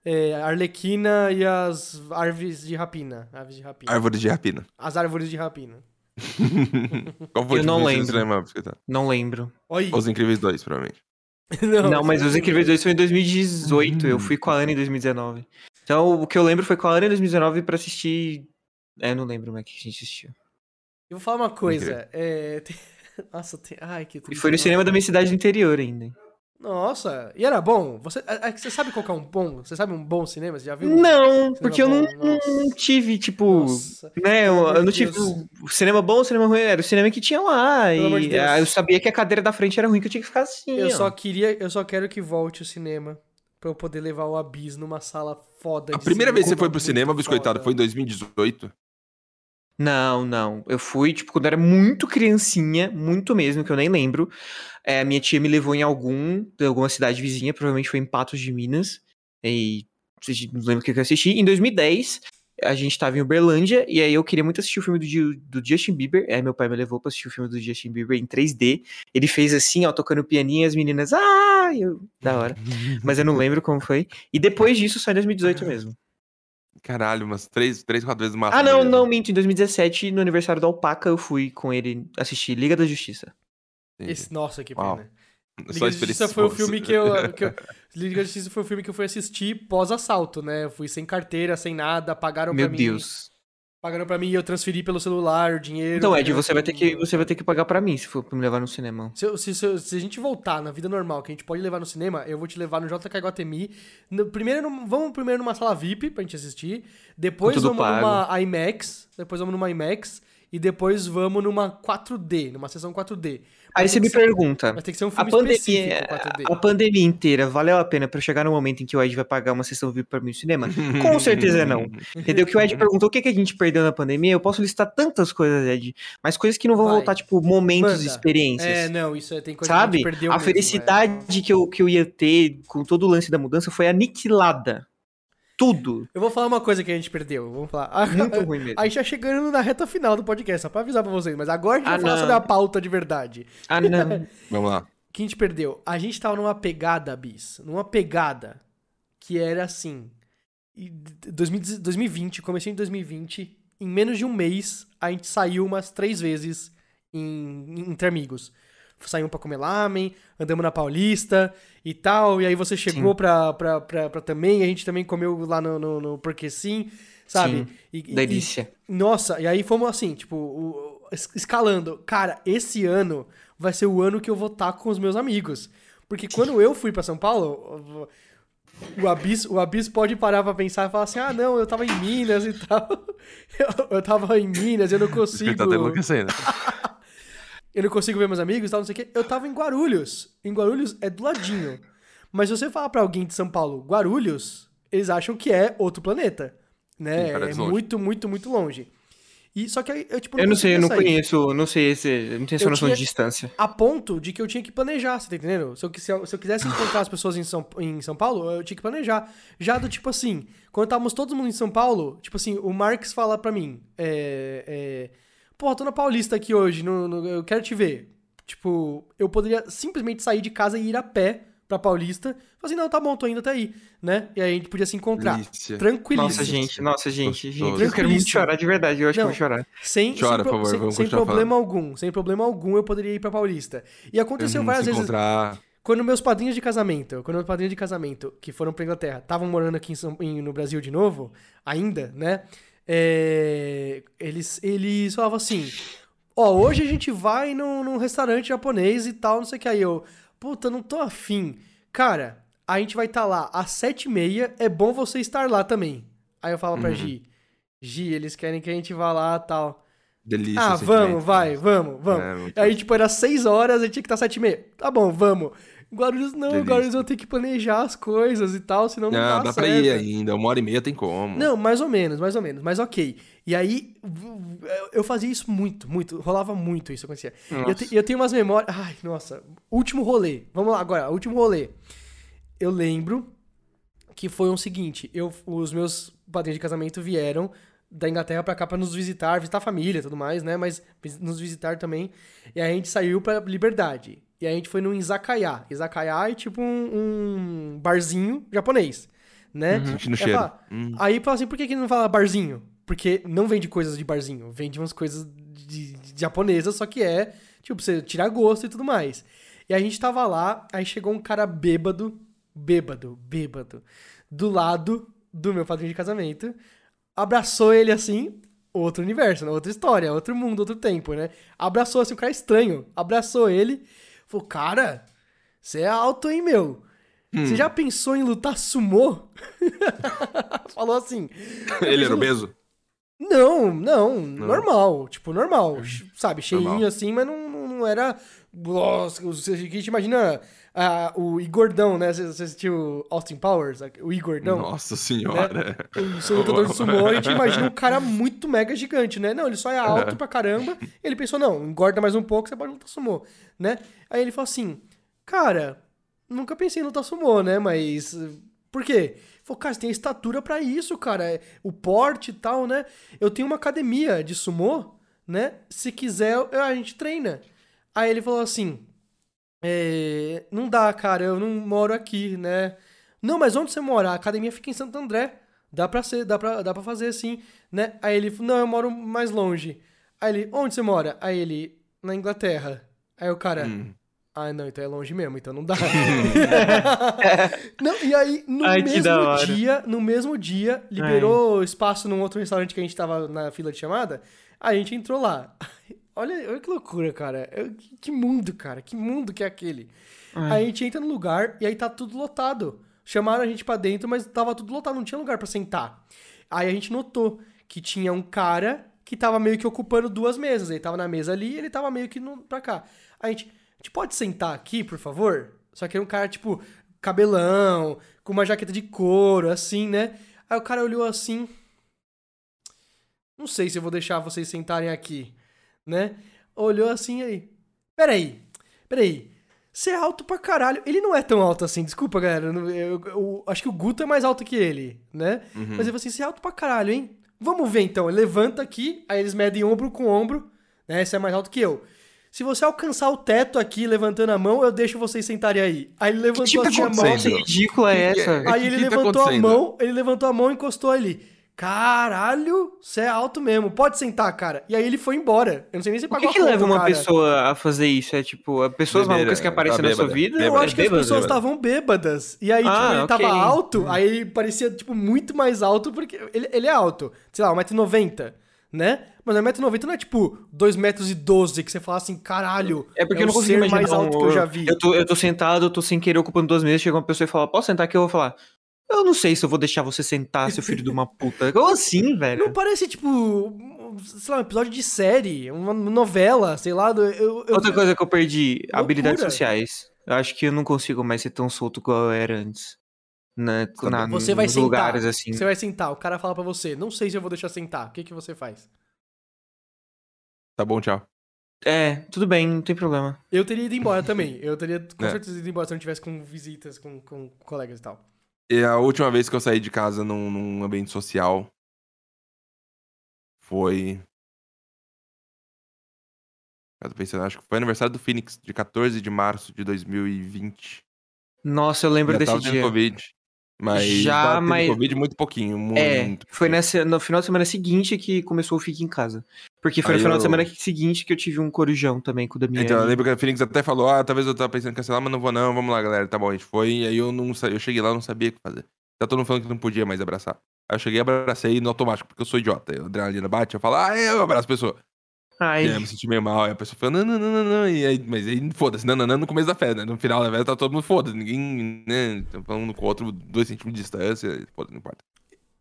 É, Arlequina e as árvores de rapina. Aves de rapina. Árvores de rapina. As árvores de rapina. Qual foi eu não lembro. Cinema, não lembro. Oi. Os Incríveis 2, provavelmente. não, não mas Os Incríveis 2 foi em 2018. Hum. Eu fui com a Ana em 2019. Então, o que eu lembro foi com a Ana em 2019 pra assistir. É, eu não lembro como é que a gente assistiu. Eu vou falar uma coisa. É... Nossa, tem... Ai, que E foi no cinema da minha cidade do interior ainda. Nossa, e era bom? Você, é, é você sabe qual é um bom? Você sabe um bom cinema? Você já viu? Não, porque eu não, não, tive, tipo. Nossa. Né, eu, eu não tive. O cinema bom, o cinema ruim, era o cinema que tinha lá. Pelo e de eu sabia que a cadeira da frente era ruim, que eu tinha que ficar assim. Eu ó. só queria, eu só quero que volte o cinema. Pra eu poder levar o Abis numa sala foda. A primeira vez que você foi pro cinema, Biscoitado, foi em 2018? Não, não. Eu fui, tipo, quando eu era muito criancinha, muito mesmo, que eu nem lembro. É, minha tia me levou em algum, de alguma cidade vizinha, provavelmente foi em Patos de Minas. E não lembro o que eu assisti. Em 2010, a gente tava em Uberlândia, e aí eu queria muito assistir o filme do, do Justin Bieber. Aí meu pai me levou pra assistir o filme do Justin Bieber em 3D. Ele fez assim, ó, tocando pianinho, as meninas, ah! Eu, da hora. Mas eu não lembro como foi. E depois disso, só em 2018 mesmo. Caralho, umas três, três quatro vezes mais. Ah, não, não, minto. Em 2017, no aniversário da Alpaca, eu fui com ele assistir Liga da Justiça. Esse, nossa, que pena. Uau. Liga da Justiça foi o filme que eu, que eu, Liga da Justiça foi o filme que eu fui assistir pós-assalto, né? Eu fui sem carteira, sem nada, pagaram Meu pra mim. Meu Deus. Pagaram pra mim e eu transferi pelo celular o dinheiro. Então, Ed, você vai ter que, você vai ter que pagar pra mim se for pra me levar no cinema. Se, se, se, se, a gente voltar na vida normal, que a gente pode levar no cinema, eu vou te levar no JK Guatemi. No, primeiro, vamos primeiro numa sala VIP pra gente assistir. Depois vamos pago. numa IMAX. Depois vamos numa IMAX. E depois vamos numa 4D, numa sessão 4D. Aí você me pergunta. Mas tem que ser um filme a pandemia, 4D. A pandemia inteira valeu a pena para chegar no momento em que o Ed vai pagar uma sessão VIP para mim no cinema? Com certeza não. Entendeu? Que o Ed perguntou o que, que a gente perdeu na pandemia. Eu posso listar tantas coisas, Ed, mas coisas que não vão vai. voltar, tipo, momentos, Manda. experiências. É, não, isso é, tem coisa Sabe? que a A mesmo, felicidade é. que, eu, que eu ia ter com todo o lance da mudança foi aniquilada tudo. Eu vou falar uma coisa que a gente perdeu. Vamos falar. Muito ruim mesmo. A gente tá chegando na reta final do podcast, só pra avisar pra vocês. Mas agora a gente ah, vai falar sobre a pauta de verdade. Ah, não. Vamos lá. O que a gente perdeu? A gente tava numa pegada, Bis. Numa pegada que era assim. 2020, comecei em 2020. Em menos de um mês, a gente saiu umas três vezes em, entre amigos saímos pra comer lamen, andamos na Paulista e tal. E aí você chegou pra, pra, pra, pra, também, a gente também comeu lá no, no, no Porque Sim, sabe? Sim, e, delícia. E, nossa, e aí fomos assim, tipo, o, escalando. Cara, esse ano vai ser o ano que eu vou estar tá com os meus amigos. Porque quando eu fui para São Paulo, o Abis, o Abis pode parar pra pensar e falar assim: ah, não, eu tava em Minas e tal. Eu, eu tava em Minas, eu não consigo. Você tá enlouquecendo. Eu não consigo ver meus amigos e tal, não sei o quê. Eu tava em Guarulhos. Em Guarulhos é do ladinho. Mas se você falar pra alguém de São Paulo, Guarulhos, eles acham que é outro planeta. Né? Sim, é muito, muito, muito longe. E só que eu, tipo, não Eu não sei, eu não conheço, não sei esse, eu não tenho essa eu noção de distância. A ponto de que eu tinha que planejar, você tá entendendo? Se eu, se eu, se eu quisesse encontrar as pessoas em São, em São Paulo, eu tinha que planejar. Já do tipo assim, quando estávamos todos mundo em São Paulo, tipo assim, o Marx fala pra mim, é, é pô, tô na Paulista aqui hoje, no, no, eu quero te ver. Tipo, eu poderia simplesmente sair de casa e ir a pé pra Paulista. Falar assim, não, tá bom, tô indo até aí, né? E aí a gente podia se encontrar. Tranquilíssimo. Nossa, gente, nossa, gente, gente. Eu quero muito chorar de verdade, eu acho não, que vou chorar. Sem, Chora, sem, por favor, sem, sem problema falando. algum. Sem problema algum, eu poderia ir pra Paulista. E aconteceu uhum, várias vezes. Encontrar... Quando meus padrinhos de casamento, quando meus padrinhos de casamento, que foram pra Inglaterra, estavam morando aqui em São, em, no Brasil de novo, ainda, né? É, eles, eles falavam assim: Ó, hoje a gente vai num, num restaurante japonês e tal, não sei o que. Aí eu, puta, não tô afim. Cara, a gente vai estar tá lá às sete e meia, é bom você estar lá também. Aí eu falo uhum. pra Gi: Gi, eles querem que a gente vá lá tal. Delícia. Ah, vamos, vai, vamos, vamos. É, aí, tipo, era seis horas, a gente tinha que estar tá sete e meia. Tá bom, vamos. Guarulhos não, Delícia. Guarulhos eu tenho que planejar as coisas e tal, senão não, não dá, dá pra ir ainda, uma hora e meia tem como. Não, mais ou menos, mais ou menos, mas ok. E aí, eu fazia isso muito, muito, rolava muito isso, acontecia. Eu, te, eu tenho umas memórias, ai, nossa, último rolê, vamos lá agora, último rolê. Eu lembro que foi o um seguinte, eu, os meus padrinhos de casamento vieram da Inglaterra pra cá pra nos visitar, visitar a família e tudo mais, né, mas nos visitar também, e a gente saiu pra Liberdade. E a gente foi num izakaya. Izakaya é tipo um, um barzinho japonês, né? Uhum. Sentindo cheiro. Fala, uhum. Aí fala assim, por que, que não fala barzinho? Porque não vende coisas de barzinho, vende umas coisas de, de japonesas, só que é, tipo, você tirar gosto e tudo mais. E a gente tava lá, aí chegou um cara bêbado, bêbado, bêbado, do lado do meu padrinho de casamento, abraçou ele assim, outro universo, né? outra história, outro mundo, outro tempo, né? Abraçou assim, um cara estranho, abraçou ele, falou, cara, você é alto, hein, meu? Hum. Você já pensou em lutar sumô? Falou assim. Ele era obeso? Não, não, não, normal. Tipo, normal. Sabe, cheinho assim, mas não, não era. Nossa, você imagina uh, o Igordão, né? Você, assistiu Austin Powers? O Igordão? Nossa senhora. Né? O seu lutador de sumô, a gente imagina um cara muito mega gigante, né? Não, ele só é alto pra caramba. Ele pensou, não, engorda mais um pouco, você pode lutar sumô, né? Aí ele falou assim, cara, nunca pensei em lutar sumô, né? Mas. Por quê? Falou, cara, você tem estatura para isso, cara. O porte e tal, né? Eu tenho uma academia de sumô, né? Se quiser, a gente treina. Aí ele falou assim: é, Não dá, cara, eu não moro aqui, né? Não, mas onde você mora? A academia fica em Santo André. Dá pra, ser, dá pra, dá pra fazer assim, né? Aí ele falou: Não, eu moro mais longe. Aí ele: Onde você mora? Aí ele: Na Inglaterra. Aí o cara. Hum. Ah, não, então é longe mesmo, então não dá. não, e aí, no Ai, mesmo dia, no mesmo dia, liberou Ai. espaço num outro restaurante que a gente tava na fila de chamada, a gente entrou lá. Olha, olha que loucura, cara. Que mundo, cara. Que mundo que é aquele. Ai. Aí a gente entra no lugar e aí tá tudo lotado. Chamaram a gente para dentro, mas tava tudo lotado, não tinha lugar para sentar. Aí a gente notou que tinha um cara que tava meio que ocupando duas mesas. Ele tava na mesa ali e ele tava meio que no, pra cá. A gente, a gente pode sentar aqui, por favor? Só que era um cara, tipo, cabelão, com uma jaqueta de couro, assim, né? Aí o cara olhou assim. Não sei se eu vou deixar vocês sentarem aqui, né? Olhou assim aí. Peraí, peraí. Você é alto pra caralho. Ele não é tão alto assim, desculpa, galera. Eu, eu, eu acho que o Guto é mais alto que ele, né? Uhum. Mas ele falou assim: você é alto pra caralho, hein? Vamos ver então. Ele levanta aqui, aí eles medem ombro com ombro, né? Você é mais alto que eu. Se você alcançar o teto aqui levantando a mão, eu deixo vocês sentarem aí. Aí ele levantou tipo assim a mão. Que ridícula é essa? Aí ele que tá levantou tá a mão, ele levantou a mão e encostou ali. Caralho, você é alto mesmo. Pode sentar, cara. E aí ele foi embora. Eu não sei nem se pagou O que, que leva uma cara. pessoa a fazer isso? É tipo, pessoas Bebeira, malucas que aparecem tá na sua vida? Eu acho que as pessoas estavam bêbadas. E aí, tipo, ah, ele okay. tava alto, aí ele parecia, tipo, muito mais alto, porque ele, ele é alto. Sei lá, 1,90m né? Mas 1,90m não é tipo 2,12m que você fala assim, caralho. É porque é eu não consigo imaginar mais alto um, que eu já vi. Eu tô, eu tô sentado, eu tô sem querer ocupando duas mesas, chega uma pessoa e fala, posso sentar aqui? Eu vou falar, eu não sei se eu vou deixar você sentar, seu filho de uma puta. Como assim, velho? Não parece, tipo, sei lá, um episódio de série, uma novela, sei lá. Eu, eu... Outra coisa que eu perdi, Loucura. habilidades sociais. Eu acho que eu não consigo mais ser tão solto como eu era antes. Na, na, você vai sentar, lugares assim. Você vai sentar, o cara fala para você, não sei se eu vou deixar sentar. O que, que você faz? Tá bom, tchau. É, tudo bem, não tem problema. Eu teria ido embora também. Eu teria com é. certeza ido embora se eu não tivesse com visitas, com, com colegas e tal. E a última vez que eu saí de casa num, num ambiente social foi. Eu tô pensando, acho que foi aniversário do Phoenix, de 14 de março de 2020. Nossa, eu lembro Já desse dia. Covid. Mas já, mas Covid muito pouquinho, muito, É, muito foi nessa, no final de semana seguinte que começou o Fique em Casa. Porque foi Aí no final eu... de semana seguinte que eu tive um corujão também com o Damiani. Então, eu lembro que a Phoenix até falou, ah, talvez eu tava pensando em cancelar, mas não vou não, vamos lá, galera, tá bom, a gente foi, e aí eu não eu cheguei lá, não sabia o que fazer. Tá todo mundo falando que não podia mais abraçar. Aí eu cheguei, abracei no automático, porque eu sou idiota. A adrenalina bate, eu falo, ah, eu abraço a pessoa. Ai. E aí eu me senti meio mal, aí a pessoa falou, não, não, não, não, não. E aí, mas aí, foda-se, não, não, não, no começo da festa, né? No final da festa tá todo mundo foda-se, ninguém, né? Tá falando com o outro, dois centímetros de distância, foda não importa.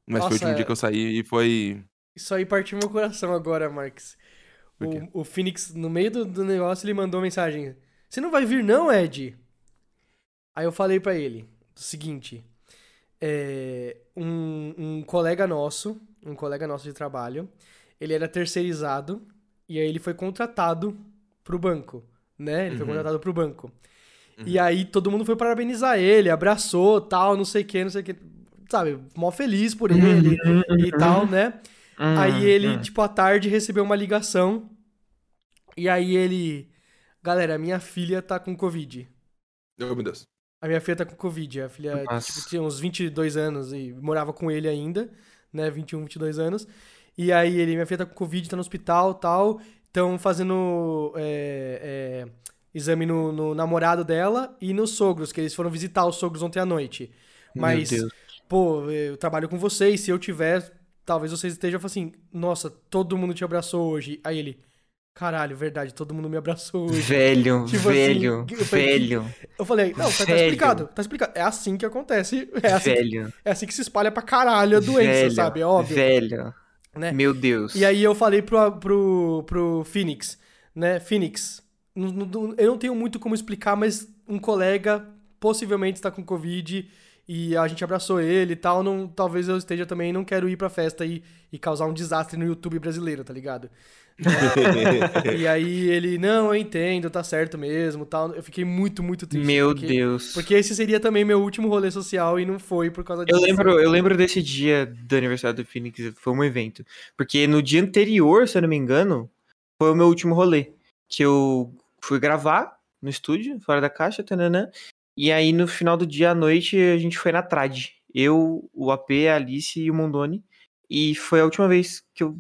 Mas Nossa, foi o último é... dia que eu saí e foi. Isso aí partiu meu coração agora, Marx. O, o Phoenix, no meio do, do negócio, ele mandou mensagem: Você não vai vir, não, Ed? Aí eu falei para ele o seguinte: é, um, um colega nosso, um colega nosso de trabalho, ele era terceirizado e aí ele foi contratado pro banco, né? Ele uhum. foi contratado pro banco. Uhum. E aí todo mundo foi parabenizar ele, abraçou, tal, não sei o que, não sei o que. Sabe, mó feliz por ele uhum. e tal, né? Aí uhum. ele, tipo, à tarde recebeu uma ligação. E aí ele. Galera, minha filha tá com Covid. Oh, meu Deus. A minha filha tá com Covid. A filha tipo, tinha uns 22 anos e morava com ele ainda, né? 21, 22 anos. E aí ele, minha filha tá com Covid, tá no hospital tal. Estão fazendo. É, é, exame no, no, namorado dela e nos sogros, que eles foram visitar os sogros ontem à noite. Mas, pô, eu trabalho com vocês, se eu tiver, talvez vocês estejam assim, nossa, todo mundo te abraçou hoje. Aí ele, caralho, verdade, todo mundo me abraçou hoje. Velho, tipo assim, velho, assim, eu falei, velho. Eu falei, não, tá, tá, explicado, tá explicado. É assim que acontece. É assim, velho. é assim que se espalha pra caralho a doença, velho, sabe? É óbvio. Velho. Né? Meu Deus. E aí eu falei pro, pro, pro Phoenix, né? Phoenix, eu não tenho muito como explicar, mas um colega possivelmente está com Covid e a gente abraçou ele e tal. Não, talvez eu esteja também, não quero ir pra festa e, e causar um desastre no YouTube brasileiro, tá ligado? e aí ele, não, eu entendo, tá certo mesmo, tal. Eu fiquei muito, muito triste. Meu porque, Deus. Porque esse seria também meu último rolê social e não foi por causa disso. Eu lembro, eu lembro desse dia do aniversário do Phoenix, foi um evento. Porque no dia anterior, se eu não me engano, foi o meu último rolê. Que eu fui gravar no estúdio, fora da caixa, tananã. E aí no final do dia à noite a gente foi na Trad. Eu, o AP, a Alice e o Mondoni. E foi a última vez que eu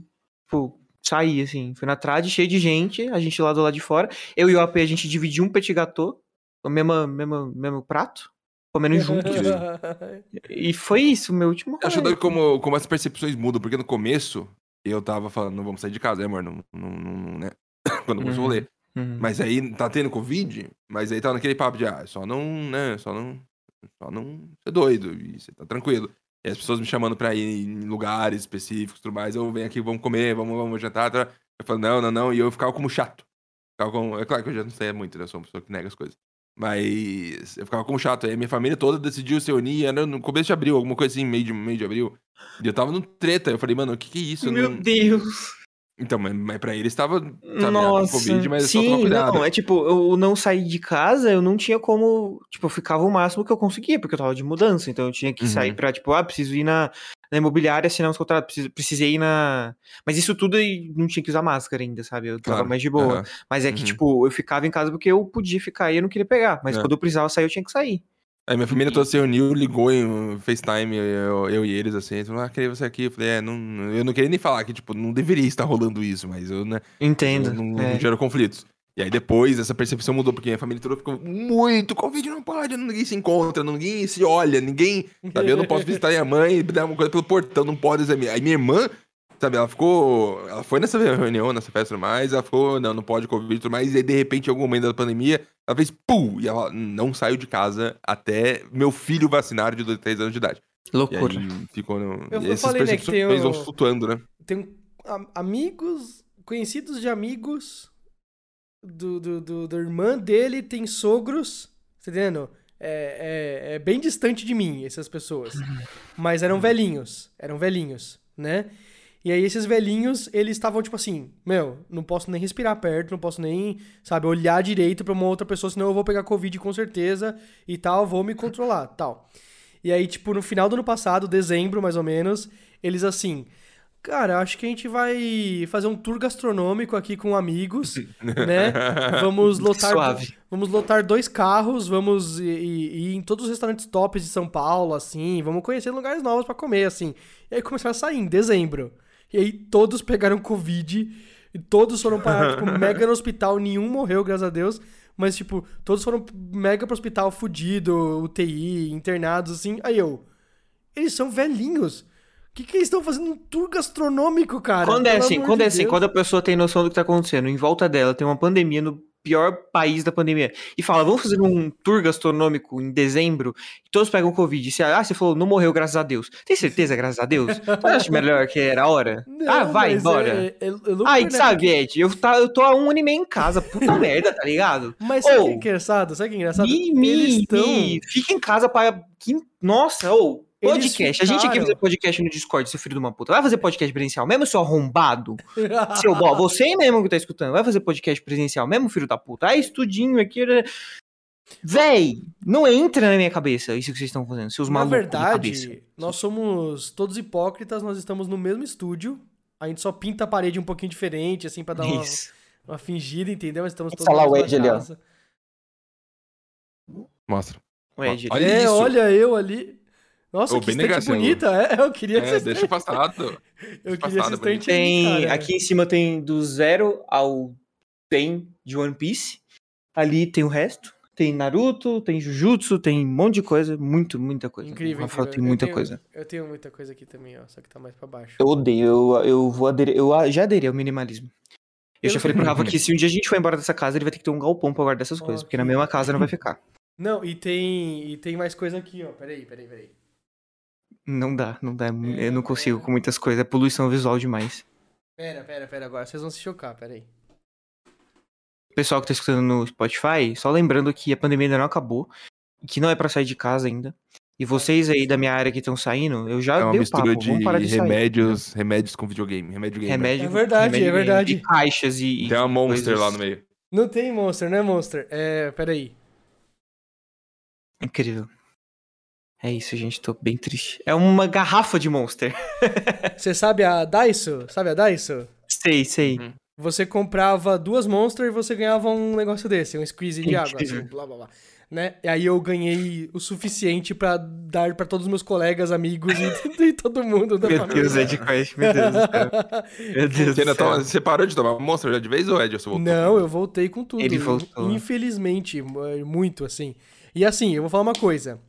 pô, saí, assim. Foi na Trad, cheio de gente, a gente lá do lado de fora. Eu e o AP, a gente dividiu um petit gâteau, o mesmo, mesmo, mesmo prato, comendo juntos. e foi isso, meu último. Acho como, como as percepções mudam, porque no começo eu tava falando, não vamos sair de casa, né, amor? Não, não, não, né? Quando começou uhum. o rolê. Uhum. Mas aí tá tendo Covid, mas aí tá naquele papo de, ah, só não, né, só não, só não ser doido, e você tá tranquilo. E as pessoas me chamando pra ir em lugares específicos e tudo mais, eu venho aqui, vamos comer, vamos, vamos jantar, tá? eu falo, não, não, não, e eu ficava como chato. Ficava como... É claro que eu já não sei muito, né, sou uma pessoa que nega as coisas. Mas eu ficava como chato. Aí minha família toda decidiu se unir, era no começo de abril, alguma coisa assim, meio de, meio de abril. E eu tava no treta, eu falei, mano, o que que é isso? Meu não... Deus! Então, mas, pra ele estava Nossa, Covid, mas sim, só cuidado. Não, é tipo, eu não saí de casa, eu não tinha como. Tipo, eu ficava o máximo que eu conseguia, porque eu tava de mudança. Então eu tinha que uhum. sair pra, tipo, ah, preciso ir na, na imobiliária assinar uns contratos, preciso, precisei ir na. Mas isso tudo e não tinha que usar máscara ainda, sabe? Eu tava claro. mais de boa. Uhum. Mas é que, uhum. tipo, eu ficava em casa porque eu podia ficar e eu não queria pegar. Mas é. quando eu precisava sair, eu tinha que sair. Aí minha família toda se reuniu, ligou em FaceTime, eu, eu e eles, assim, falou, ah, queria você aqui. Eu falei, é, não, eu não queria nem falar que, tipo, não deveria estar rolando isso, mas eu, né? Entendo. Eu, não, é. não gero conflitos. E aí depois essa percepção mudou, porque minha família toda ficou muito, Covid não pode, ninguém se encontra, ninguém se olha, ninguém, sabe? Eu não posso visitar minha mãe e dar uma coisa pelo portão, não pode. Aí minha irmã Sabe, ela ficou. Ela foi nessa reunião, nessa festa mais, ela ficou, não, não pode Covid e tudo mais. E aí, de repente, em algum momento da pandemia, ela fez pum! E ela não saiu de casa até meu filho vacinar de 2, 3 anos de idade. Loucura. E aí ficou. No... Eu, e essas percepções né, vão flutuando, né? Tem amigos, conhecidos de amigos do, do, do, da irmã dele, tem sogros, tá entendendo? É, é, é bem distante de mim, essas pessoas. Mas eram velhinhos, eram velhinhos, né? E aí esses velhinhos, eles estavam tipo assim, meu, não posso nem respirar perto, não posso nem, sabe, olhar direito para uma outra pessoa, senão eu vou pegar covid com certeza e tal, vou me controlar, tal. E aí, tipo, no final do ano passado, dezembro mais ou menos, eles assim, Cara, acho que a gente vai fazer um tour gastronômico aqui com amigos, né? Vamos lotar, Suave. vamos lotar dois carros, vamos ir, em todos os restaurantes tops de São Paulo, assim, vamos conhecer lugares novos para comer, assim. E aí começaram a sair em dezembro. E aí todos pegaram Covid e todos foram parar, tipo, mega no hospital, nenhum morreu, graças a Deus. Mas, tipo, todos foram mega pro hospital fudido, UTI, internados, assim. Aí eu. Eles são velhinhos. O que, que eles estão fazendo um tour gastronômico, cara? Quando é assim, quando é assim, quando a pessoa tem noção do que tá acontecendo, em volta dela tem uma pandemia no pior país da pandemia, e fala, vamos fazer um tour gastronômico em dezembro, e todos pegam Covid. Você, ah, você falou, não morreu, graças a Deus. Tem certeza, graças a Deus? Você acha melhor que era a hora? Não, ah, vai embora. É, é, Ai, sabe, Ed, eu, tá, eu tô há um ano e meio em casa, puta merda, tá ligado? Mas sabe o oh, que é engraçado? Sabe que é engraçado? Eles tão... fica em casa para... Nossa, ou... Oh, Podcast. A gente aqui fazer podcast no Discord, seu filho de uma puta. Vai fazer podcast presencial mesmo, seu arrombado? seu bó, você mesmo que tá escutando. Vai fazer podcast presencial mesmo, filho da puta? Ah, estudinho aqui. Né? Véi, não entra na minha cabeça isso que vocês estão fazendo, seus malucos. Na verdade, nós somos todos hipócritas, nós estamos no mesmo estúdio. A gente só pinta a parede um pouquinho diferente, assim, pra dar uma, uma fingida, entendeu? Mas estamos todos lá o Ed ali, ó. Mostra. O Ed. Olha, é, isso. olha eu ali. Nossa, oh, que estante bonita. É, eu queria é, deixa passado. eu queria essa estante tem, Aqui em cima tem do zero ao 100 de One Piece. Ali tem o resto. Tem Naruto, tem Jujutsu, tem um monte de coisa. Muito, muita coisa. Incrível, Rafael incrível. tem muita eu tenho, coisa. Eu tenho muita coisa aqui também, ó. Só que tá mais pra baixo. Eu odeio, eu, eu vou aderir, eu a- já aderi ao minimalismo. Eu, Eu já falei pro. Rafa que se um dia a gente for embora dessa casa, ele vai ter que ter um galpão pra guardar essas coisas, porque na mesma casa não vai ficar. Não, e tem, e tem mais coisa aqui, ó. Peraí, peraí, peraí. Não dá, não dá. É, eu não consigo é. com muitas coisas. É poluição visual demais. Pera, pera, pera agora. Vocês vão se chocar, peraí. Pessoal que tá escutando no Spotify, só lembrando que a pandemia ainda não acabou, que não é pra sair de casa ainda. E vocês aí da minha área que estão saindo, eu já É uma dei o mistura papo, vamos parar de de sair. remédios, remédios com videogame. Remédio gamer. Remédio, É verdade, remédio é verdade. E caixas e. e Tem uma Monster coisas. lá no meio. Não tem Monster, né, Monster? É, peraí. Incrível. É isso, gente, tô bem triste. É uma garrafa de Monster. Você sabe a Daiso? Sabe a Daiso? sei, sei. Uhum. Você comprava duas Monster e você ganhava um negócio desse, um squeeze de água, assim, blá blá blá. Né? E aí eu ganhei o suficiente pra dar pra todos os meus colegas, amigos e, e todo mundo da Meu família. Deus, Ed Quest, meu Deus do céu. Meu Deus Você, do céu. você parou de tomar Monster já de vez ou Ed? Você voltou? Não, eu voltei com tudo. Ele voltou. Infelizmente, mu- muito assim. E assim, eu vou falar uma coisa.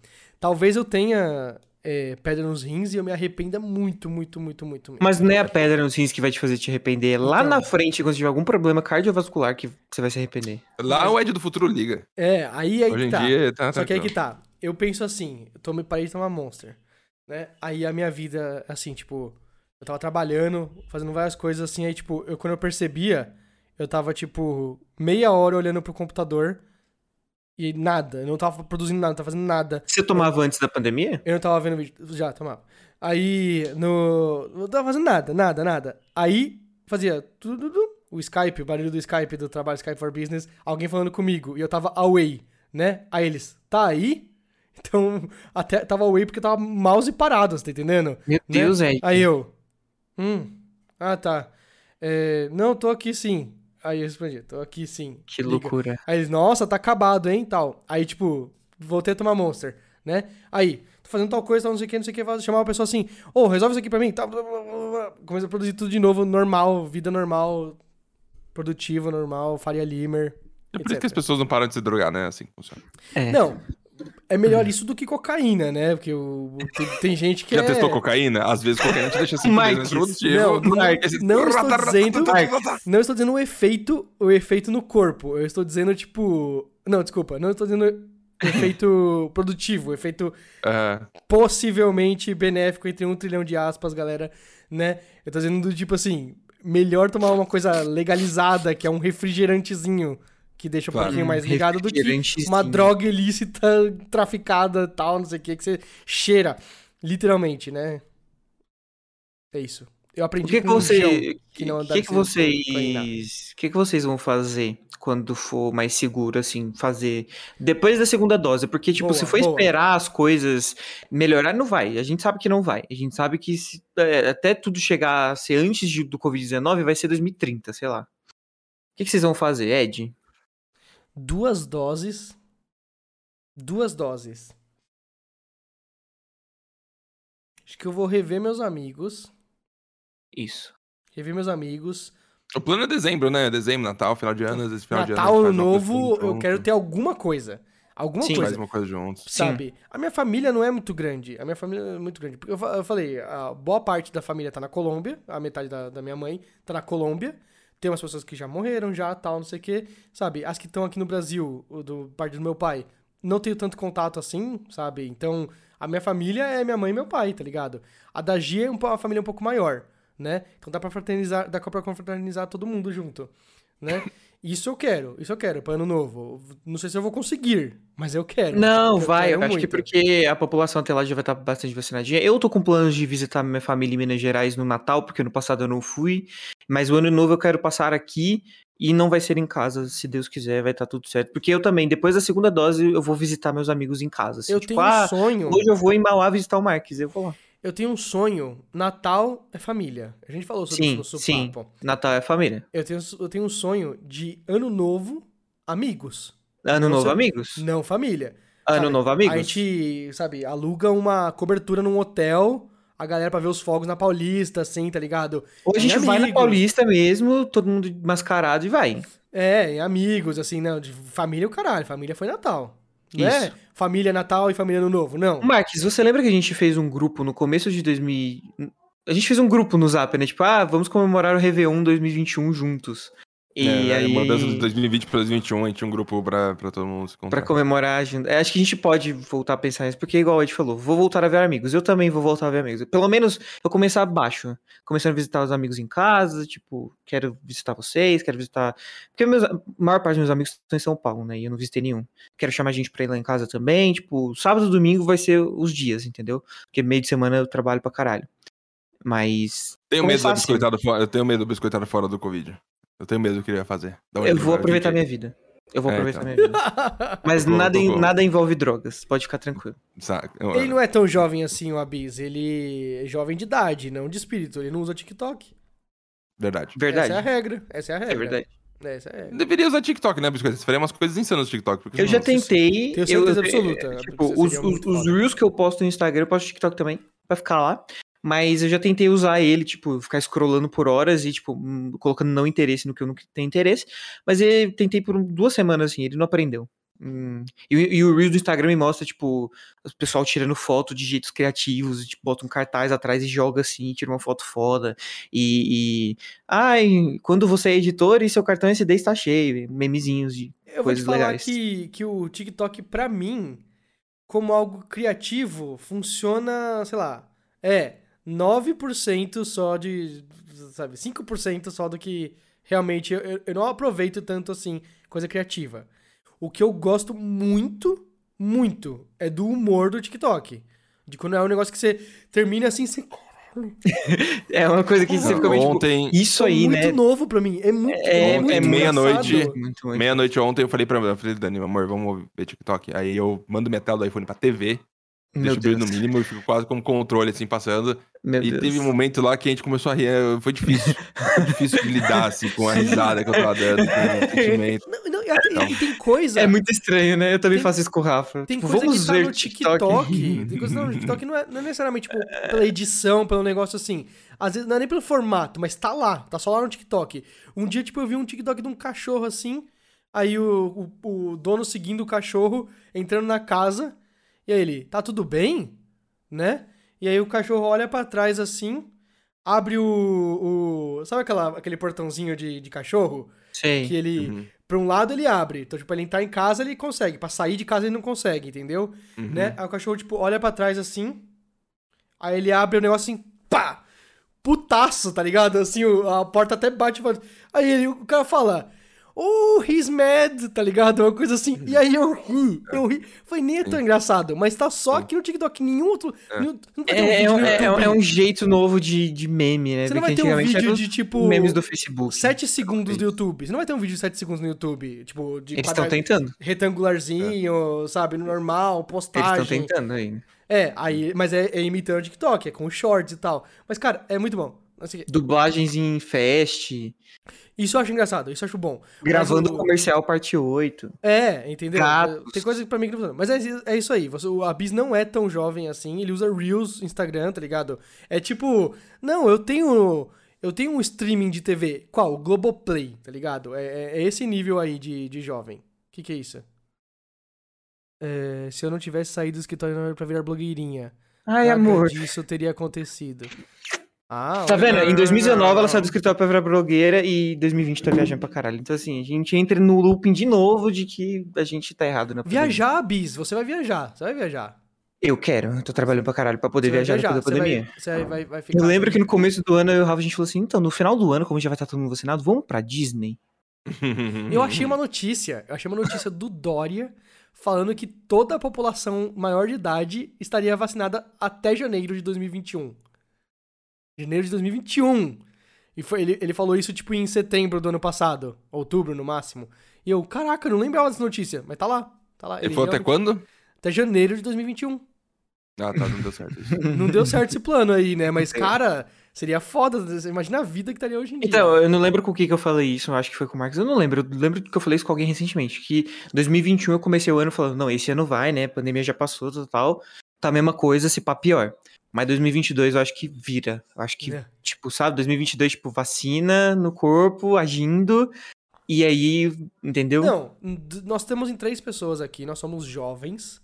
Talvez eu tenha é, pedra nos rins e eu me arrependa muito, muito, muito, muito. muito. Mas não é a pedra nos rins que vai te fazer te arrepender. É Lá Então. na frente, quando tiver algum problema cardiovascular, que você vai se arrepender. Lá o Ed do futuro liga. É, aí aí Hoje que em tá. dia tá Só que aí tranquilo. que tá. Eu penso assim, eu tomei, parei de tomar Monster, né? Aí a minha vida, assim, tipo, eu tava trabalhando, fazendo várias coisas assim, aí, tipo, eu, quando eu percebia, eu tava, tipo, meia hora olhando pro computador e nada, eu não tava produzindo nada, não tava fazendo nada. Você tomava antes da pandemia? Eu não tava vendo vídeo. Já, tomava. Aí, no. Não tava fazendo nada, nada, nada. Aí, fazia tudo. O Skype, o barulho do Skype, do trabalho Skype for Business, alguém falando comigo. E eu tava away, né? Aí eles, tá aí? Então, até tava away porque eu tava mouse parado, você tá entendendo? Meu Né? Deus, Ed. Aí eu. Hum. Ah, tá. É, não, tô aqui sim. Aí eu respondi, tô aqui sim. Que Liga. loucura. Aí eles, nossa, tá acabado, hein, tal. Aí, tipo, voltei a tomar Monster, né? Aí, tô fazendo tal coisa, tal, não sei o que, não sei o que, chamava a pessoa assim, ô, resolve isso aqui pra mim, tal, blá, blá, blá, blá. Começa a produzir tudo de novo, normal, vida normal, produtiva, normal, Faria Limer, É por isso que as etc. pessoas não param de se drogar, né? Assim funciona. É. Não, é melhor isso do que cocaína, né? Porque o, tem, tem gente que Já é... testou cocaína? Às vezes cocaína te deixa assim, produtivo. não, não- estou dizendo-. Não estou dizendo o efeito, o efeito no corpo. Eu estou dizendo, tipo. Não, desculpa. Não estou dizendo efeito produtivo, efeito possivelmente benéfico entre um trilhão de aspas, galera, né? Eu tô dizendo do tipo assim, melhor tomar uma coisa legalizada, que é um refrigerantezinho, que deixa um Claro. pouquinho mais ligado do que uma droga ilícita, traficada, tal, não sei o que, que você cheira, literalmente, né? É isso. Eu O aprendi que, que com o João, você. que não O que, que vocês. O que, que vocês vão fazer quando for mais seguro, assim, fazer depois da segunda dose? Porque, tipo, Boa, se for boa. esperar as coisas melhorar, não vai. A gente sabe que não vai. A gente sabe que se- é, até tudo chegar a ser antes de- do Covid-19 vai ser 2030, sei lá. O que, que vocês vão fazer, Ed? Duas doses. Duas doses. Acho que eu vou rever meus amigos. Isso. Rever meus amigos. O plano é dezembro, né? Dezembro, Natal, final de ano, vezes final de ano. Natal, a ano coisa novo, eu quero ter alguma coisa. Alguma Sim, coisa. Faz uma coisa juntos. Sabe? A minha família não é muito grande. A minha família é muito grande. Porque eu falei, a boa parte da família tá na Colômbia, a metade da, da minha mãe tá na Colômbia. Tem umas pessoas que já morreram, já, tal, não sei o quê. Sabe? As que estão aqui no Brasil, do parte do meu pai, não tenho tanto contato assim, sabe? Então, a minha família é minha mãe e meu pai, tá ligado? A da Gia é um uma família um pouco maior, né? Então dá pra fraternizar, dá pra confraternizar todo mundo junto, né? Isso eu quero, isso eu quero, pra ano novo. Não sei se eu vou conseguir, mas eu quero. Não, Eu vai. quero Eu acho que muito. porque a população até lá já vai estar bastante vacinadinha. Eu tô com planos de visitar minha família em Minas Gerais no Natal, porque ano passado eu não fui. Mas o ano novo eu quero passar aqui e não vai ser em casa, se Deus quiser, vai estar tudo certo. Porque eu também, depois da segunda dose, eu vou visitar meus amigos em casa. assim, Eu tipo, tenho ah, um sonho. hoje eu vou em Mauá visitar o Marques, eu vou lá. Eu tenho um sonho. Natal é família. A gente falou sobre Sim, isso no sim. Supapo. Natal é família. Eu tenho, eu tenho um sonho de ano novo, amigos. Ano Não novo, sei- amigos? Não família. Ano sabe? novo, amigos? A gente, sabe, aluga uma cobertura num hotel, a galera pra ver os fogos na Paulista, assim, tá ligado? Ou a gente vai na amigos. Paulista mesmo, todo mundo mascarado e vai. É, amigos, assim, não, de família o caralho, família foi Natal. Não é Isso. família Natal e família Ano Novo, não. Marques, você lembra que a gente fez um grupo no começo de 2000... A gente fez um grupo no Zap, né? Tipo, ah, vamos comemorar o Réveillon 2021 juntos. E é, aí... Mudança de 2020 para 2021, a gente tinha um grupo pra, pra todo mundo se Pra encontrar. comemorar a agenda. É, Acho que a gente pode voltar a pensar nisso, porque igual a gente falou, vou voltar a ver amigos. Eu também vou voltar a ver amigos. Pelo menos eu começar baixo. Começando a visitar os amigos em casa, tipo, quero visitar vocês, quero visitar. Porque meus, a maior parte dos meus amigos estão em São Paulo, né? E eu não visitei nenhum. Quero chamar gente pra ir lá em casa também. Tipo, sábado e domingo vai ser os dias, entendeu? Porque meio de semana eu trabalho pra caralho. Mas. Tenho medo, do assim. fora, eu tenho medo do biscoitado fora do Covid. Eu tenho medo do que ele vai fazer. Eu vou aproveitar minha vida. Eu vou É, aproveitar então. minha vida. Mas Tô- nada, nada envolve drogas. Pode ficar tranquilo. Eu- Ele não é tão jovem assim, o Abis. Ele é jovem de idade, não de espírito. Ele não usa TikTok. Verdade. Verdade. Essa é a regra. Essa é a regra. É verdade. Essa é a regra. Deveria usar TikTok, né, biscoito? Você faria umas coisas insanas no TikTok. porque Eu já tentei. Tenho certeza eu, absoluta, é, Tipo, os, os, os. Reels que eu posto no Instagram, eu posto no TikTok também, pra ficar lá. Mas eu já tentei usar ele, tipo, ficar scrollando por horas e, tipo, hum, colocando não interesse no que eu não tenho interesse. Mas eu tentei por duas semanas, assim, ele não aprendeu. Hum, E, o- e o Reels do Instagram me mostra, tipo, o pessoal tirando foto de jeitos criativos, tipo, bota um cartaz atrás e joga assim, tira uma foto foda. E. e ai, quando você é editor e seu cartão SD está cheio, memezinhos de Eu vou te coisas falar legais. que, que o TikTok, pra mim, como algo criativo, funciona, sei lá, é 9% só de, sabe, 5% só do que realmente eu, eu- não aproveito tanto assim, coisa criativa. O que eu gosto muito, muito, é do humor do TikTok. De quando é um negócio que você termina assim, você... É uma coisa que você fica meio, tipo, Ontem, Isso aí, é muito né? noite pra mim. É muito, É- muito é meia-noite. Muito, muito. meia-noite ontem, eu falei pra eu falei, Dani, amor, vamos ver TikTok. Aí eu mando minha tela do iPhone pra TV, Meu deixo o brilho no Deus. mínimo e fico quase com o controle, assim, passando. Meu e Deus. teve um momento lá que a gente começou a rir, é, foi difícil. Foi difícil de lidar, assim, com a risada que eu tava dando, com o sentimento. Não, não, e, até- e tem coisa... É muito estranho, né? Eu também Tem- faço isso com o Rafa. Tem Tipo, coisa vamos que tá ver no TikTok. tem coisa tá no TikTok não é, não é necessariamente tipo, pela edição, pelo negócio assim. Às vezes não é nem pelo formato, mas tá lá. Tá só lá no TikTok. Um dia, tipo, eu vi um TikTok de um cachorro assim. Aí o, o, o dono seguindo o cachorro, entrando na casa. E aí ele, tá tudo bem? Né? E aí o cachorro olha pra trás assim. Abre o. o sabe aquela, aquele portãozinho de, de cachorro? Sei. Que ele. Uhum. Pra um lado ele abre. Então, tipo, pra ele entrar em casa ele consegue. Pra sair de casa ele não consegue, entendeu? Uhum. Né? Aí o cachorro, tipo, olha pra trás assim. Aí ele abre o negócio assim, pá! Putaço, tá ligado? Assim, a porta até bate. e fala- Aí ele, o cara fala. Oh, he's mad, tá ligado? Uma coisa assim. E aí eu ri, eu ri. Foi nem é tão engraçado, mas tá só aqui no TikTok, nenhum outro. nenhum- não vai ter um É, é, um- é, é um jeito novo de, de meme, né? Você não vai Porque ter um vídeo de tipo. memes do Facebook. 7 segundos no YouTube. Você não vai ter um vídeo de 7 segundos no YouTube. Tipo, de Eles estão tentando. retangularzinho, sabe? Normal, Eles postagem. estão tentando aí. É, aí, mas é, é imitando o TikTok, é com shorts e tal. Mas, cara, é muito bom. Assim, Dublagens em fest, isso eu acho engraçado, isso eu acho bom. gravando o- comercial parte 8. É, entendeu? Gatos. Tem coisa que pra mim que não funciona. Mas é, é isso aí. Você, o Abis não é tão jovem assim. Ele usa Reels, Instagram, tá ligado? É tipo, não, eu tenho. Eu tenho um streaming de TV. Qual? O Globoplay, tá ligado? É, é- é esse nível aí de, de jovem. O que, que é isso? É, se eu não tivesse saído do escritório pra virar blogueirinha. Ai, nada amor. disso teria acontecido. Ah, Tá vendo? Em 2019 ela saiu do escritório pra virar blogueira e em 2020 tá viajando pra caralho. Então, assim, a gente entra no looping de novo de que a gente tá errado na pandemia. Viajar, Bis, você vai viajar. Você vai viajar. Eu quero, eu tô trabalhando pra caralho pra poder Você vai viajar depois da você vai- pandemia. Você vai, vai, vai ficar. Eu lembro que no começo do ano eu e o Rafa a gente falou assim: então, no final do ano, como já vai estar todo mundo vacinado, vamos pra Disney. Eu achei uma notícia, eu achei uma notícia do Dória falando que toda a população maior de idade estaria vacinada até janeiro de 2021. Janeiro de 2021. E foi, ele, ele falou isso, tipo, em setembro do ano passado. Outubro, no máximo. E eu, caraca, eu não lembrava dessa notícia. Mas tá lá. Tá lá. Ele falou até realmente- quando? Até janeiro de 2021. Ah, tá, não deu certo isso. Não deu certo esse plano aí, né? Mas, cara, seria foda. Imagina a vida que estaria hoje em dia. Então, eu não lembro com o que que eu falei isso, eu acho que foi com o Marcos, eu não lembro. Eu lembro que eu falei isso com alguém recentemente, que 2021 eu comecei o ano falando, não, esse ano vai, né, a pandemia já passou, tal, tal, tá a mesma coisa, se pá pior. Mas 2022 eu acho que vira, eu acho que, É. tipo, sabe, 2022, tipo, vacina no corpo, agindo, E aí, entendeu? Não, nós temos em três pessoas aqui, nós somos jovens.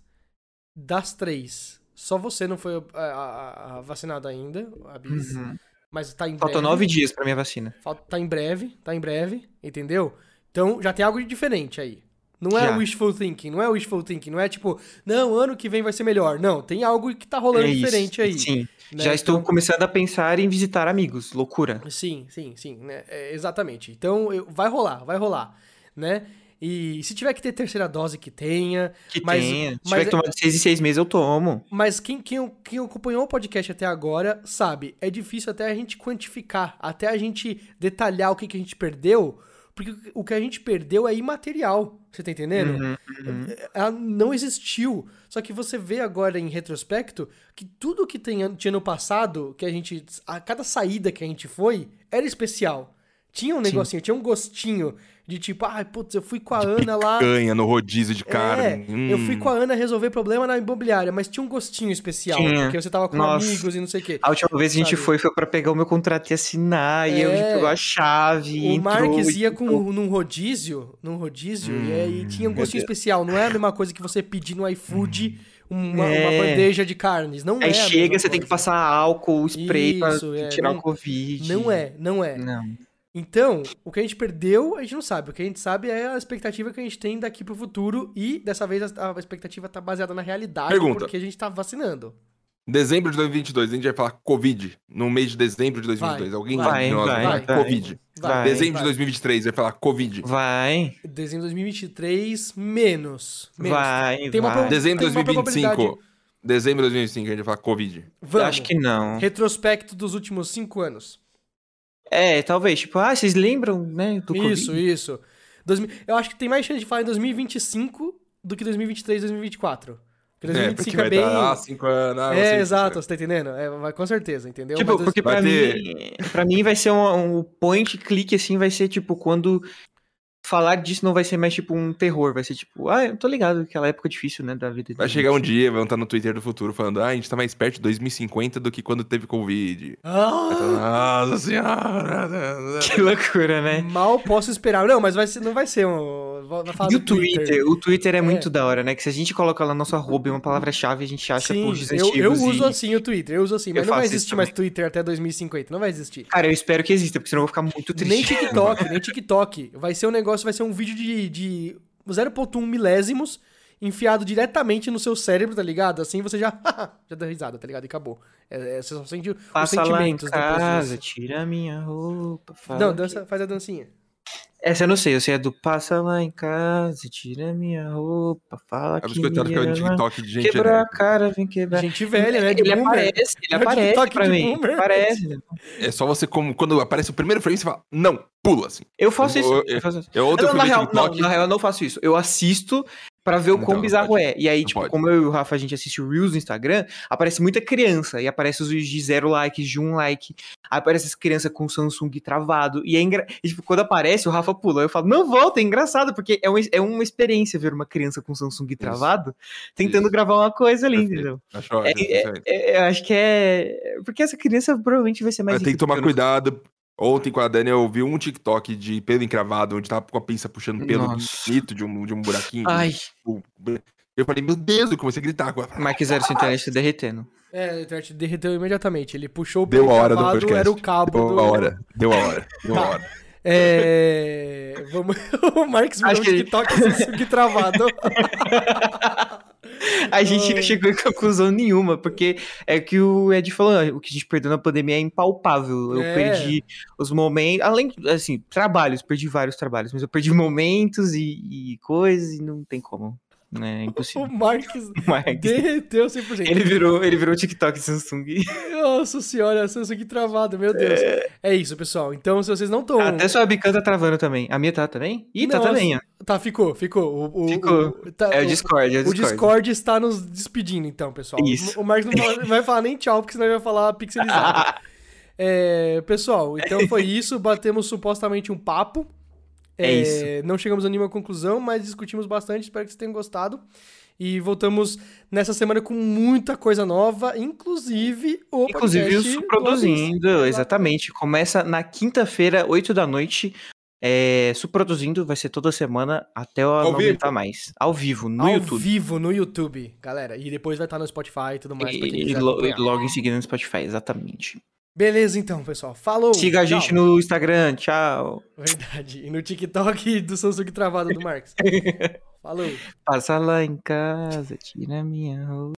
Das três, só você não foi a, a, a vacinado ainda, a Bis. Uhum. Mas tá em breve. Faltam nove dias pra minha vacina. Falta, tá em breve, tá em breve, entendeu? Então já tem algo diferente aí. Não é já. wishful thinking, não é wishful thinking, não é tipo, não, ano que vem vai ser melhor. Não, tem algo que tá rolando é diferente aí. Sim. Né? Já estou então... começando a pensar em visitar amigos, loucura. Sim, sim, sim, né? É, exatamente. Então, eu, vai rolar, vai rolar, né? E se tiver que ter terceira dose, que tenha. Que mas, tenha. Se mas, tiver que tomar de seis em seis meses, eu tomo. Mas quem, quem, quem acompanhou o podcast até agora sabe, é difícil até a gente quantificar, até a gente detalhar o que, que a gente perdeu, porque o que a gente perdeu é imaterial. Você tá entendendo? Uhum, uhum. Ela não existiu. Só que você vê agora em retrospecto que tudo que tem, tinha no passado, que a gente. A cada saída que a gente foi, era especial. Tinha um negocinho, Sim. tinha um gostinho de tipo, ai, ah, putz, eu fui com a de Ana lá. Ganha no rodízio de carne. É, hum. Eu fui com a Ana resolver problema na imobiliária, mas tinha um gostinho especial. Tinha. Porque você tava com Nossa. amigos e não sei o quê. A última vez que a gente foi foi pra pegar o meu contrato e assinar. É. E eu é. pegou a chave. O Marques ia com, num rodízio, num rodízio, hum, e aí tinha um gostinho especial. Não é a mesma coisa que você pedir no iFood. Uma, é. uma, bandeja de carnes. Não Aí é. chega, você coisa. tem que passar álcool, spray Isso, pra é. tirar não, o Covid. Não é, não é. Não. Então, o que a gente perdeu, a gente não sabe. O que a gente sabe é a expectativa que a gente tem daqui pro futuro. E dessa vez a, a expectativa tá baseada na realidade, Pergunta. porque a gente tá vacinando. Dezembro de 2022, a gente vai falar Covid. No mês de dezembro de 2022. Vai, Alguém vai, vai, vai, vai, vai Covid. Vai, dezembro de 2023, vai falar Covid. Vai. Dezembro de 2023, menos. menos. Vai, tem uma, vai. Dezembro de 2025. Dezembro de 2025, a gente vai falar Covid. Vamos. Acho que não. Retrospecto dos últimos cinco anos. É, talvez. Tipo, ah, vocês lembram, né, do Isso, COVID? isso. Eu acho que tem mais chance de falar em 2025 do que 2023, 2024. Porque 2025 é, é bem. Ah, cinco anos. Ah, é, exato, você tá entendendo? É, vai, com certeza, entendeu? Tipo, Mas, porque pra, ter... mim, pra mim vai ser um, um point click, assim, vai ser tipo quando falar disso não vai ser mais tipo um terror, vai ser tipo, ah, eu tô ligado, aquela época difícil, né, da vida. Vai chegar um dia, vão estar no Twitter do futuro falando, ah, a gente tá mais perto de 2050 do que quando teve Covid. Ah! Nossa senhora! Que loucura, né? Mal posso esperar. Não, mas vai ser, não vai ser um. E o Twitter? Twitter? O Twitter é, é, muito da hora, né? Que se a gente coloca lá nosso arroba e uma palavra-chave, a gente acha Sim, posts eu, eu uso e... assim o Twitter, eu uso assim, mas eu não vai existir mais Twitter até 2050, não vai existir. Cara, eu espero que exista, porque senão eu vou ficar muito triste. Nem TikTok, nem TikTok. Vai ser um negócio, vai ser um vídeo de de, 0.1 milésimos enfiado diretamente no seu cérebro, tá ligado? Assim você já já dá risada, tá ligado? E acabou. É, é, você só sente Passa os sentimentos lá em casa, tira minha roupa, fala Não, dança, que... faz a dancinha. Essa eu não sei, eu sei é do passa lá em casa, tira minha roupa, fala é que me que é TikTok de gente Quebrou a cara, vem quebrar. Gente velha, né? De ele boomer. aparece, ele é aparece pra mim. Boomer. Aparece. É só você, como, quando aparece o primeiro frame, você fala, não, pula, assim. Eu faço eu, isso. Eu, eu, faço isso. Eu, não, na, real, não, na real, eu não faço isso. Eu assisto para ver o quão então, bizarro pode. é. E aí, não tipo, pode. como eu e o Rafa, a gente assiste o Reels no Instagram, aparece muita criança, e aparece os de zero likes, de um like, aí aparece as crianças com o Samsung travado, e é engra... e, tipo, quando aparece, o Rafa pula, eu falo, não volta, é engraçado, porque é uma, é uma experiência ver uma criança com o Samsung travado, Isso. tentando Isso. gravar uma coisa ali, entendeu? Acho é, é, é, eu acho que é... Porque essa criança provavelmente vai ser mais... Tem que tomar cuidado, Ontem com a Dani eu vi um TikTok de pelo encravado, onde tava com a pinça puxando pelo bonito de um, de um buraquinho. Ai. Eu falei, meu Deus, eu comecei a gritar. Mike Zero sua internet derretendo. É, a internet derreteu imediatamente. Ele puxou o pelo Deu a hora do era o cabo Deu do... a hora, deu a hora, deu a hora. É... Vamos... o Marcos virou um TikTok que... travado. a gente não chegou em conclusão nenhuma, porque é que o Ed falou, ah, o que a gente perdeu na pandemia é impalpável. Eu é. perdi os momentos, além, assim, trabalhos, perdi vários trabalhos, mas eu perdi momentos e, e coisas e não tem como. É impossível. O Marques, Marques derreteu 100%. Ele virou, ele virou TikTok Samsung. Nossa senhora, Samsung travado, meu Deus. É... é isso, pessoal. Então, se vocês não estão... Até sua webcam tá travando também. A minha tá também? Ih, tá também, ó. Tá, ficou, ficou. O, o ficou. O, tá, é o Discord, é o Discord. O Discord está nos despedindo, então, pessoal. Isso. O Marcos não vai falar nem tchau, porque senão ele vai falar pixelizado. é, pessoal, então foi isso. Batemos supostamente um papo. É, é isso. Não chegamos a nenhuma conclusão, mas discutimos bastante. Espero que vocês tenham gostado. E voltamos nessa semana com muita coisa nova, inclusive o Inclusive isso produzindo, exatamente. Começa na quinta-feira, 8 da noite, É, produzindo vai ser toda semana até eu não aguentar mais. Ao vivo, no Ao YouTube. Ao vivo, no YouTube, galera. E depois vai estar no Spotify e tudo mais. E, e logo em seguida no Spotify, exatamente. Beleza, então, pessoal. Falou. Siga a gente no Instagram. Tchau. Verdade. E no TikTok do Samsung Travado do Marcos. Falou. Passa lá em casa, tira minha roupa.